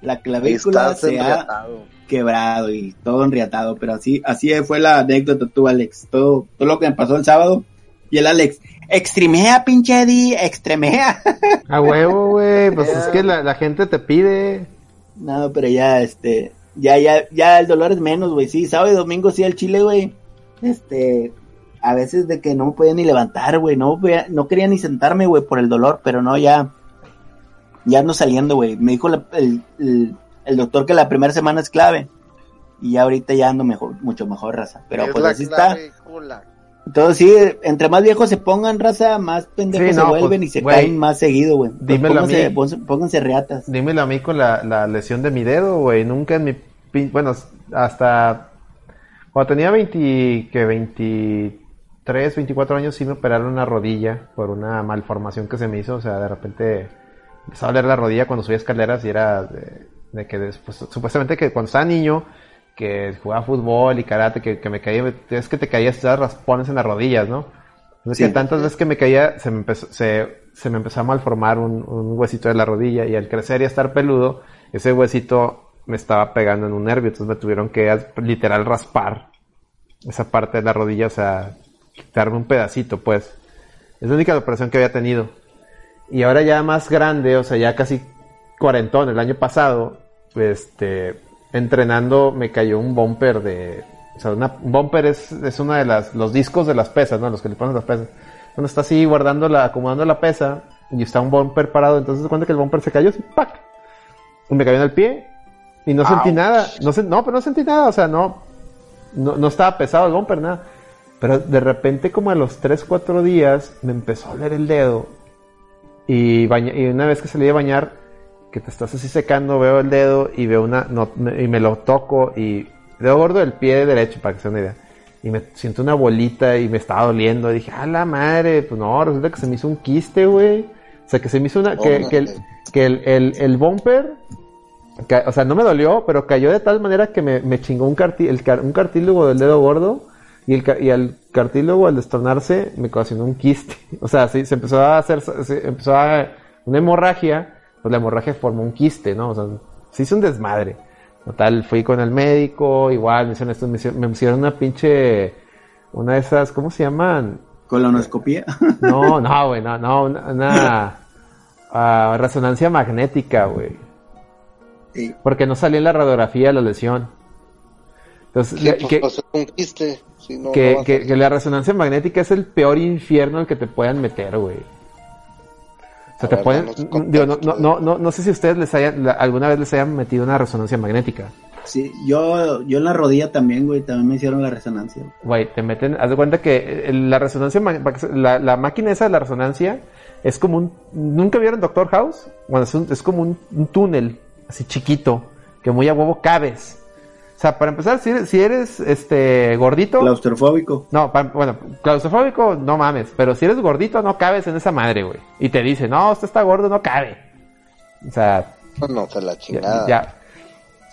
la clavícula se ha quebrado y todo enriatado, pero así, así fue la anécdota tú, Alex. Todo, todo lo que me pasó el sábado y el Alex, extremea, pinche Eddie, extremea. A huevo, güey, <laughs> pues es que la, gente te pide. No, pero ya, este, ya, ya, ya el dolor es menos, güey, sí, sábado y domingo sí al chile, güey, este, a veces de que no me podía ni levantar, güey, no, no quería ni sentarme, güey, por el dolor, pero no, ya, ya ando saliendo, güey, me dijo el, el, doctor que la primera semana es clave, y ya ahorita ya ando mejor, mucho mejor, raza, pero pues así está. Entonces sí, entre más viejos se pongan raza, más pendejos se pues, vuelven y se caen más seguido, güey. Dímelo a mí. Pónganse reatas. Dímelo a mí con la, la lesión de mi dedo, güey. Nunca en mi... Bueno, hasta... Cuando tenía 20, que 23, 24 años sí me operaron una rodilla por una malformación que se me hizo. O sea, de repente empezaba a doler la rodilla cuando subía escaleras y era de, de que después, supuestamente que cuando estaba niño que jugaba fútbol y karate, que, me caía, es que te caías te raspones en las rodillas, ¿no? Entonces, que tantas veces que me caía, se me empezó, se, me empezó a malformar un, huesito de la rodilla y al crecer y estar peludo, ese huesito me estaba pegando en un nervio, entonces me tuvieron que literal raspar esa parte de la rodilla, o sea, quitarme un pedacito, pues. Es la única operación que había tenido. Y ahora ya más grande, o sea, ya casi cuarentón, el año pasado, este, entrenando me cayó un bumper de... O sea, una, un bumper es, es una de las... Los discos de las pesas, ¿no? Los que le ponen las pesas. Uno está así guardando la, acomodando la pesa y está un bumper parado. Entonces se cuenta que el bumper se cayó así, ¡pac! y me cayó en el pie y no sentí nada. No, no, pero no sentí nada, o sea, no, no, no estaba pesado el bumper, nada. Pero de repente, como a los 3, 4 días, me empezó a oler el dedo. Y, y una vez que salí a bañar, que te estás así secando, veo el dedo y veo una. y me lo toco y. Dedo gordo del pie derecho, para que sea una idea. Y me siento una bolita y me estaba doliendo. Dije, a la madre, pues no, resulta que se me hizo un quiste, güey. O sea, que se me hizo una. que, que, el, que el, el, el bumper o sea, no me dolió, pero cayó de tal manera que me, chingó un, un cartílago del dedo gordo y, el, al cartílago al destornarse me ocasionó un quiste. <laughs> O sea, sí, se empezó a hacer, empezó a una hemorragia, pues la hemorragia formó un quiste, ¿no? O sea, se hizo un desmadre. Total, fui con el médico, igual me hicieron esto, me hicieron, una pinche, una de esas, ¿cómo se llaman? ¿Colonoscopía? No, no, güey, no, no, una, ah, resonancia magnética, güey. Porque no salió en la radiografía la lesión. Entonces, que, que, la resonancia magnética es el peor infierno al que te puedan meter, güey. O sea, te pueden. Digo, no, no, no, no, sé si ustedes les hayan, alguna vez les hayan metido una resonancia magnética. Sí, yo, yo en la rodilla también, güey, también me hicieron la resonancia. Güey, te meten, haz de cuenta que eh, la resonancia, la, la máquina esa de la resonancia es como un, ¿nunca vieron Doctor House? Bueno, es, es como un, un túnel así chiquito, que muy a huevo cabes. O sea, para empezar, si eres, si eres este gordito. Claustrofóbico. No, bueno, claustrofóbico no mames, pero si eres gordito no cabes en esa madre, güey. Y te dice, no, usted está gordo, no cabe. O sea. No, se la chingada. Ya,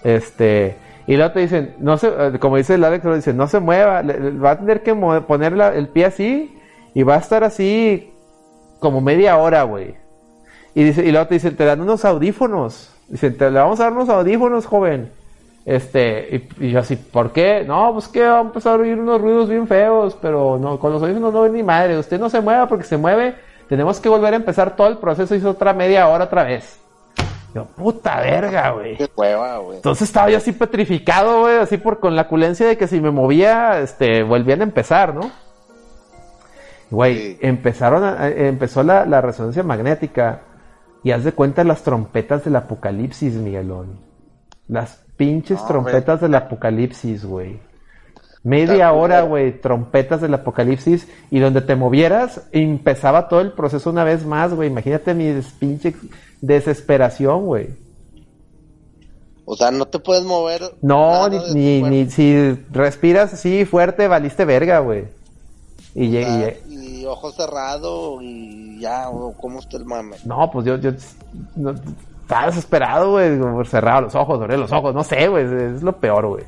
Este. Y luego te dicen, no se, eh, como dice el Alex, dice, no se mueva, va a tener que poner el pie así y va a estar así como media hora, güey. Y dice, y luego te dicen, te dan unos audífonos. Dice, te le vamos a dar unos audífonos, joven. Este, y, yo así, ¿por qué? No, pues que va a empezar a oír unos ruidos bien feos, pero no, con los audífonos no ven ni madre. Usted no se mueva porque se mueve. Tenemos que volver a empezar todo el proceso. Hizo otra media hora otra vez. Yo, puta verga, güey. Qué cueva, güey. Entonces estaba yo así petrificado, güey, así por con la culencia de que si me movía, este, volvían a empezar, ¿no? Güey, empezaron a, empezó la, la resonancia magnética y haz de cuenta las trompetas del apocalipsis, Miguelón. Las pinches trompetas del apocalipsis, güey. Media hora, güey, trompetas del apocalipsis y donde te movieras empezaba todo el proceso una vez más, güey. Imagínate mi pinche desesperación, güey. O sea, no te puedes mover. No, ni, ni, si respiras así fuerte, valiste verga, güey. Y, ojo cerrado y ya, ¿cómo está el mame? No, pues yo, yo estaba desesperado, güey, cerrado los ojos, abrir los ojos, no sé, güey, es lo peor, güey.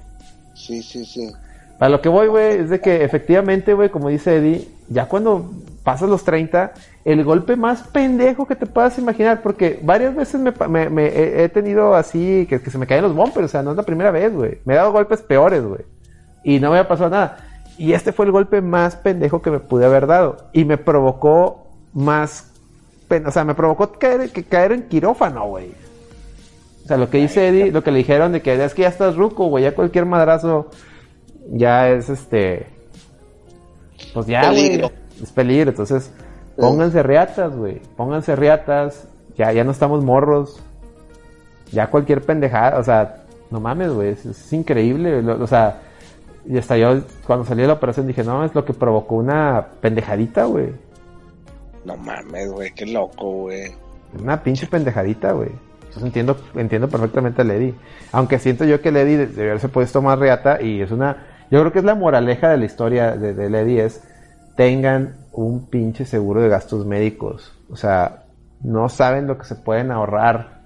Sí, sí, sí. Para lo que voy, güey, es de que efectivamente, güey, como dice Eddie, ya cuando pasas los 30, el golpe más pendejo que te puedas imaginar, porque varias veces me, me, he tenido así, que, que se me caen los bumpers, o sea, no es la primera vez, güey. Me he dado golpes peores, güey. Y no me ha pasado nada. Y este fue el golpe más pendejo que me pude haber dado. Y me provocó más. O sea, me provocó caer, que caer en quirófano, güey. O sea, lo que dice Eddie, lo que le dijeron de que es que ya estás ruco, güey, ya cualquier madrazo ya es este. Pues ya, güey. Es peligro. Entonces, pónganse riatas, güey. Pónganse riatas. Ya, ya no estamos morros. Ya cualquier pendejada, o sea, no mames, güey. Es, increíble. o sea, y hasta yo, cuando salí de la operación, dije, no, es lo que provocó una pendejadita, güey. No mames, güey, qué loco, güey. Una pinche pendejadita, güey. Entonces entiendo, entiendo perfectamente a Lady. Aunque siento yo que Lady debe haberse puesto más reata y es una... Yo creo que es la moraleja de la historia de, de Lady es tengan un pinche seguro de gastos médicos. O sea, no saben lo que se pueden ahorrar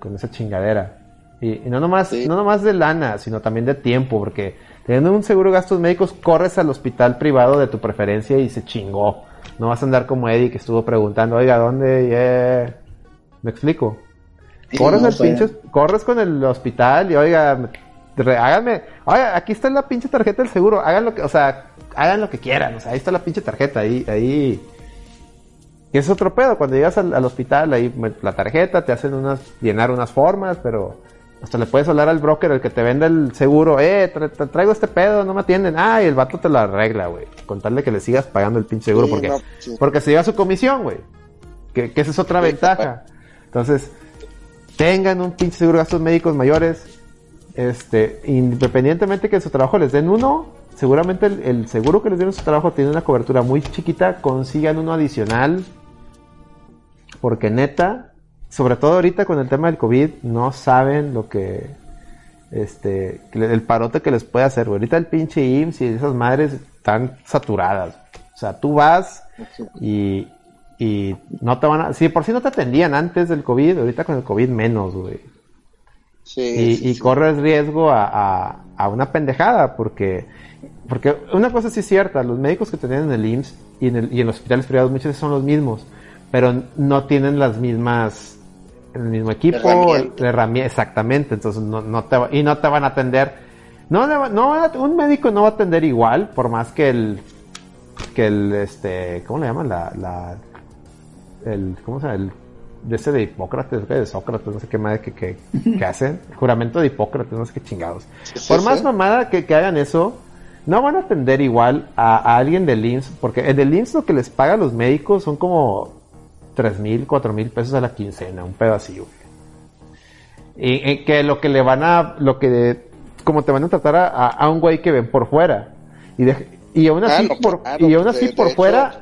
con esa chingadera. Y, no nomás, no nomás de lana, sino también de tiempo, porque Teniendo un seguro de gastos médicos, corres al hospital privado de tu preferencia y se chingó. No vas a andar como Eddie que estuvo preguntando, oiga, ¿dónde? ¿Me explico? corres, el pinche, corres con el hospital y oiga, háganme, oiga, aquí está la pinche tarjeta del seguro, hagan lo que, o sea, hagan lo que quieran, o sea, ahí está la pinche tarjeta, ahí, ahí. Y es otro pedo, cuando llegas al, al hospital, ahí la tarjeta, te hacen unas, llenar unas formas, pero hasta le puedes hablar al broker, el que te vende el seguro, eh, traigo este pedo, no me atienden. Ah, y el vato te lo arregla, güey. Contarle que le sigas pagando el pinche seguro porque, porque se lleva su comisión, güey. Que, esa es otra ventaja. Entonces, tengan un pinche seguro de gastos médicos mayores, este, independientemente que en su trabajo les den uno, seguramente el, seguro que les den en su trabajo tiene una cobertura muy chiquita, consigan uno adicional, porque neta, sobre todo ahorita con el tema del COVID, no saben lo que, este, el parote que les puede hacer. Ahorita el pinche IMSS y esas madres están saturadas. O sea, tú vas y, y no te van a... Si por si no te atendían antes del COVID, ahorita con el COVID menos, güey. Sí, y, corres riesgo a, a, una pendejada, porque, porque una cosa sí es cierta, los médicos que tenían en el IMSS y en, el, y en los hospitales privados muchas veces son los mismos, pero no tienen las mismas, el mismo equipo, herramienta, exactamente, entonces no, no te, y no te van a atender, no, no, un médico no va a atender igual, por más que el, que el, este, ¿cómo le llaman? La, la, el, ¿cómo se llama? El de ese de Hipócrates, de Sócrates, no sé qué más que, que, <laughs> que hacen, juramento de Hipócrates, no sé qué chingados. Por más mamada que, que, hagan eso, no van a atender igual a, alguien del IMSS, porque el del IMSS lo que les paga a los médicos son como tres mil, cuatro mil pesos a la quincena, un así, Y, que lo que le van a, lo que, como te van a tratar a, a un güey que ven por fuera. Y, y aún así, por, y aún así por fuera,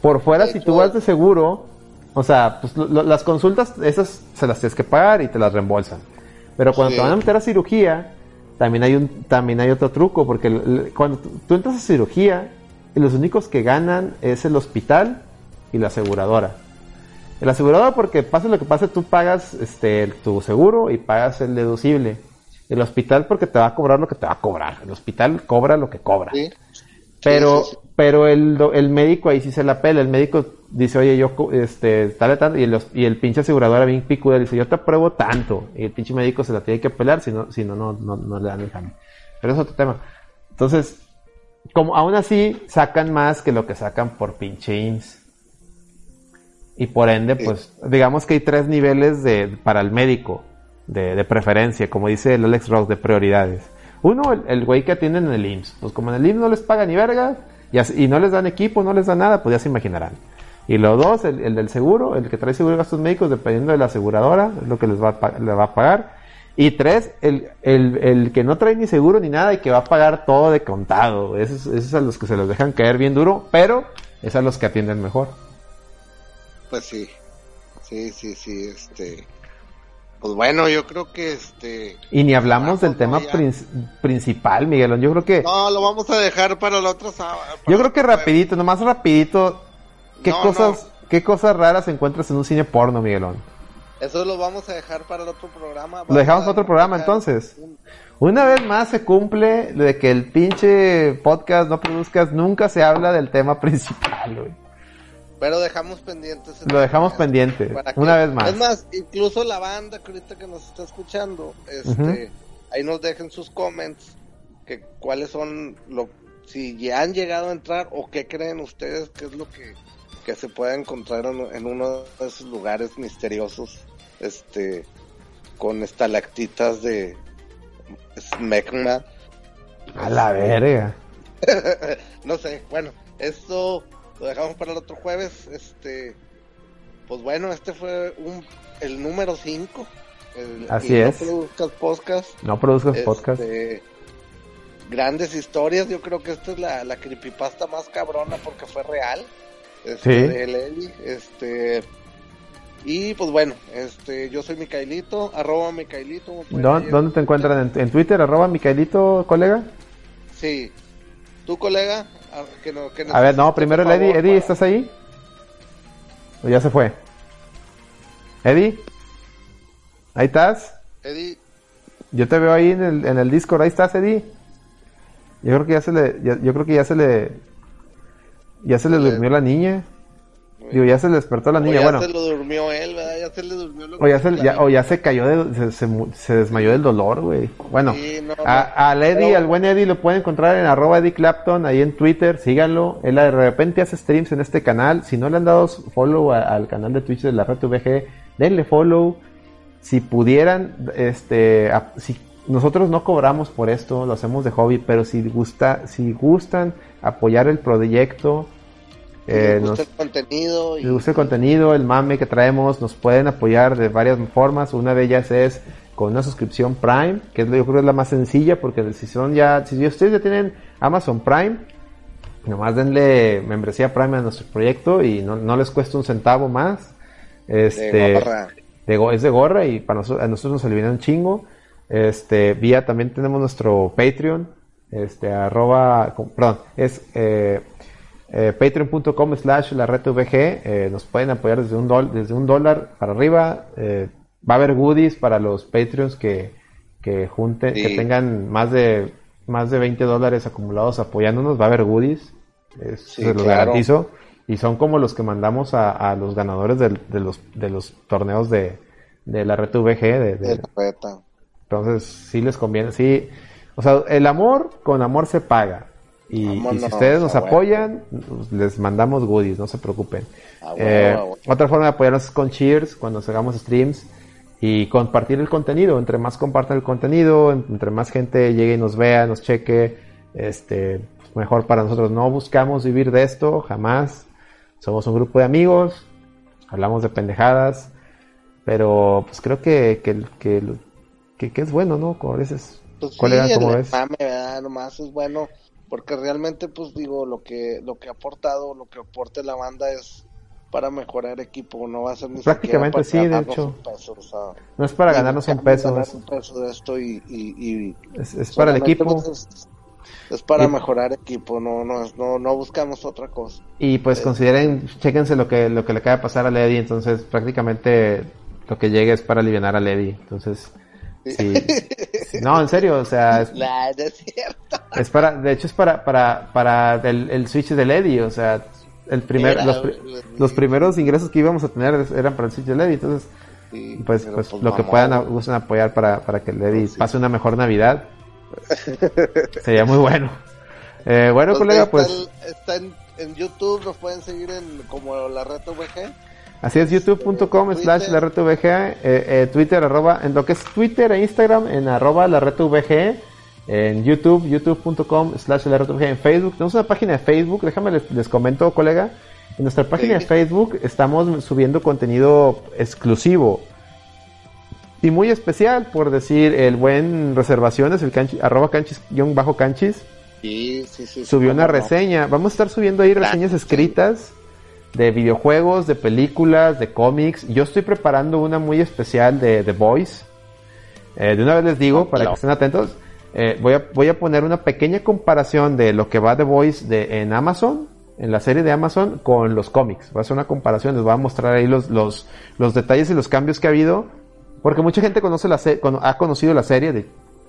por fuera, si tú vas de seguro, o sea, pues las consultas, esas se las tienes que pagar y te las reembolsan. Pero cuando te van a meter a cirugía, también hay un, también hay otro truco, porque cuando tú entras a cirugía, los únicos que ganan es el hospital y la aseguradora. El asegurador, porque pase lo que pase, tú pagas este, tu seguro y pagas el deducible. El hospital, porque te va a cobrar lo que te va a cobrar. El hospital cobra lo que cobra. Pero, pero el, el médico ahí sí se la pela. El médico dice, oye, yo, este, tal, tal, y el, y el pinche aseguradora bien picuda dice, yo te apruebo tanto, y el pinche médico se la tiene que pelar, si no, si no, no, no, le dan el cambio. Pero es otro tema. Entonces, como aún así, sacan más que lo que sacan por pinche IMSS. Y por ende, pues, digamos que hay tres niveles de, para el médico, de, de preferencia, como dice el Alex Ross, de prioridades. Uno, el, el güey que atienden en el IMSS. Pues como en el IMSS no les paga ni verga, y, y no les dan equipo, no les dan nada, pues ya se imaginarán. Y lo dos, el, del seguro, el que trae seguro de gastos médicos, dependiendo de la aseguradora, es lo que les va a, le va a pagar. Y tres, el, el, que no trae ni seguro ni nada y que va a pagar todo de contado. Esos, es a los que se los dejan caer bien duro, pero es a los que atienden mejor. Pues sí, sí, sí, sí, este... Pues bueno, yo creo que este... Y ni hablamos del tema principal, Miguelón. Yo creo que... No, lo vamos a dejar para el otro sábado. Yo creo que rapidito, nomás rapidito ¿Qué, cosas, ¿Qué cosas raras encuentras en un cine porno, Miguelón? Eso lo vamos a dejar para el otro programa. lo dejamos para otro programa entonces. Una vez más se cumple de que el pinche podcast no produzcas, nunca se habla del tema principal, güey. Pero dejamos pendientes. Lo dejamos pendiente, una vez más. Es más, incluso la banda que ahorita que nos está escuchando, este, ahí nos dejen sus comments, que cuáles son, lo, si ya han llegado a entrar o qué creen ustedes que es lo que que se pueda encontrar en, uno de esos lugares misteriosos, este, con estalactitas de smegma. A la verga. <laughs> no sé, bueno, esto lo dejamos para el otro jueves. Este, pues bueno, este fue un, el número 5. Así es. No produzcas podcast. No produzcas podcast. Este, grandes historias. Yo creo que esta es la, la creepypasta más cabrona porque fue real. Este, este, y pues bueno, este, yo soy Micaelito, arroba Micaelito. ¿Dónde, te encuentran? ¿En, Twitter, arroba Micaelito, colega? Sí. ¿Tu colega? A, ver, no, primero el Eddie. Eddie, ¿estás ahí? ¿O ya se fue? Eddie, ¿ahí estás? Eddie. Yo te veo ahí en el, en el Discord, ahí estás, Eddie. Yo creo que ya se le, yo creo que ya se le, ya se le durmió la niña. Digo, ya se le despertó la niña. O ya se lo durmió él, ¿verdad? Ya se le durmió lo o, ya se, ya, o ya se cayó, de, se, se, desmayó del dolor, güey. Bueno, a, al Eddie, al buen Eddie lo pueden encontrar en arroba Eddie Clapton, ahí en Twitter, síganlo. Él de repente hace streams en este canal. Si no le han dado follow al canal de Twitch de la Red VG, denle follow. Si pudieran, este, si nosotros no cobramos por esto, lo hacemos de hobby, pero si gusta, si gustan apoyar el proyecto, Eh, les gusta el contenido. Y... Les gusta el contenido, el mame que traemos, nos pueden apoyar de varias formas. Una de ellas es con una suscripción Prime, que es, yo creo que es la más sencilla, porque si son ya, si ustedes ya tienen Amazon Prime, nomás denle membresía Prime a nuestro proyecto y no, les cuesta un centavo más. Este, de gorra. es de gorra y para nosotros, a nosotros nos elimina un chingo. Este, vía también tenemos nuestro Patreon, este, arroba, perdón, es eh, eh, patreon.com slash la red VG, eh, nos pueden apoyar desde un, desde un dólar para arriba, va a haber goodies para los Patreons que, que junten, que tengan más de más de 20 dólares acumulados apoyándonos, va a haber goodies, se los garantizo, y son como los que mandamos a, los ganadores de, los, de los torneos de, de la red VG. De, de, entonces, sí les conviene, sí. O sea, el amor con amor se paga. Y, si ustedes nos apoyan, les mandamos goodies, no se preocupen. Eh, otra forma de apoyarnos es con Cheers, cuando hagamos streams y compartir el contenido. Entre más compartan el contenido, entre más gente llegue y nos vea, nos cheque, este, mejor para nosotros. No buscamos vivir de esto, jamás. Somos un grupo de amigos, hablamos de pendejadas, pero pues creo que, que, que, es bueno, ¿no? Como dices, pues sí, ¿cómo ves? Mame, ¿verdad? Nomás es bueno porque realmente pues digo lo que lo que ha aportado lo que aporte la banda es para mejorar equipo no va a ser ni prácticamente sí de hecho. no es para ganarnos un peso, un peso de esto y, es, para el equipo. es, para mejorar equipo no no no no buscamos otra cosa. Y pues eh, consideren chéquense lo que lo que le acaba de pasar a Lady entonces prácticamente lo que llegue es para aliviar a Lady entonces Sí. <laughs> No, en serio, o sea, es, es, para, de hecho es para, para, para el, Switch de Lady, o sea, el primer, los, primeros ingresos que íbamos a tener eran para el Switch de Lady, entonces, pues, pues, pues, lo que puedan gusten apoyar para, para que Lady pase una mejor Navidad, sería muy bueno. Eh, bueno, colega, pues. Está, en, en, YouTube, nos pueden seguir en como la Reto VG. Así es, youtube.com slash la red VG, eh, eh, Twitter, arroba, en lo que es Twitter e Instagram, en arroba la red VG, en YouTube, youtube.com slash la red VG, en Facebook, tenemos una página de Facebook, déjame les, comento, colega, en nuestra página de Facebook estamos subiendo contenido exclusivo y muy especial, por decir, el buen reservaciones, el canchi, arroba canchis, guion bajo canchis, sí, sí, sí, subió una reseña, vamos a estar subiendo ahí reseñas escritas de videojuegos, de películas, de cómics. Yo estoy preparando una muy especial de The Voice. Eh, de una vez les digo, para que estén atentos, eh, voy, a, voy a poner una pequeña comparación de lo que va The Voice de, en Amazon, en la serie de Amazon, con los cómics. Voy a hacer una comparación, les voy a mostrar ahí los, los, los detalles y los cambios que ha habido. Porque mucha gente conoce la ha conocido la serie, de,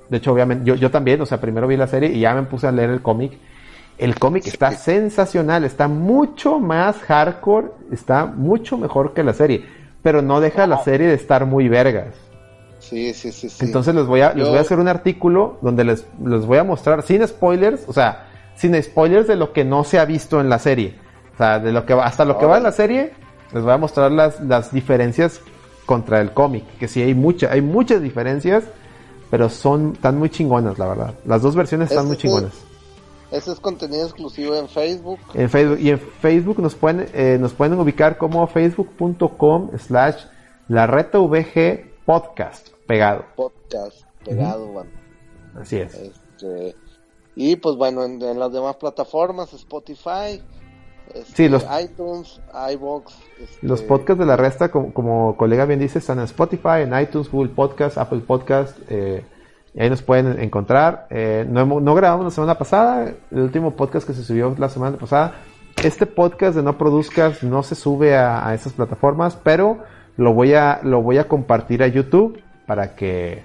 de hecho obviamente yo, yo también, o sea, primero vi la serie y ya me puse a leer el cómic el cómic está sensacional, está mucho más hardcore, está mucho mejor que la serie, pero no deja la serie de estar muy vergas. Sí, sí, sí, sí. Entonces les voy a, les voy a hacer un artículo donde les, les voy a mostrar sin spoilers, o sea, sin spoilers de lo que no se ha visto en la serie. O sea, de lo que va, hasta lo que va en la serie, les voy a mostrar las, las diferencias contra el cómic, que sí hay mucha, hay muchas diferencias, pero son, están muy chingonas, la verdad. Las dos versiones están muy chingonas. Ese es contenido exclusivo en Facebook. En Facebook y en Facebook nos pueden eh, nos pueden ubicar como facebook.com slash la reta VG podcast pegado. Podcast pegado, bueno. Así es. Este, y pues bueno, en, las demás plataformas, Spotify, este, sí, los, iTunes, iBox. Este, los podcasts de la resta, como, como, colega bien dice, están en Spotify, en iTunes, Google Podcast, Apple Podcast, eh, ahí nos pueden encontrar. Eh, no, no, grabamos la semana pasada, el último podcast que se subió la semana pasada. Este podcast de No Produzcas no se sube a, a estas plataformas, pero lo voy a, lo voy a compartir a YouTube para que,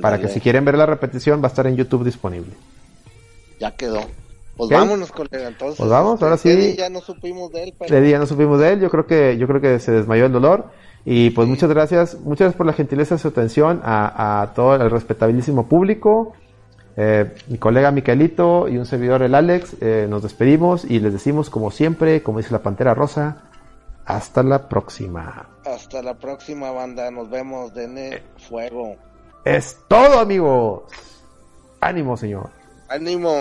para que si quieren ver la repetición va a estar en YouTube disponible. Ya quedó. Pues vámonos, colega, entonces. Pues vamos, ahora sí. ya no supimos de él. Pero... ya no supimos de él, yo creo que, yo creo que se desmayó el dolor. Y pues muchas gracias, muchas gracias por la gentileza de su atención a, todo el respetabilísimo público. Eh, mi colega Miquelito y un servidor el Alex, eh, nos despedimos y les decimos como siempre, como dice la Pantera Rosa, hasta la próxima. Hasta la próxima banda, nos vemos, denle fuego. Es todo amigos. Ánimo señor. Ánimo.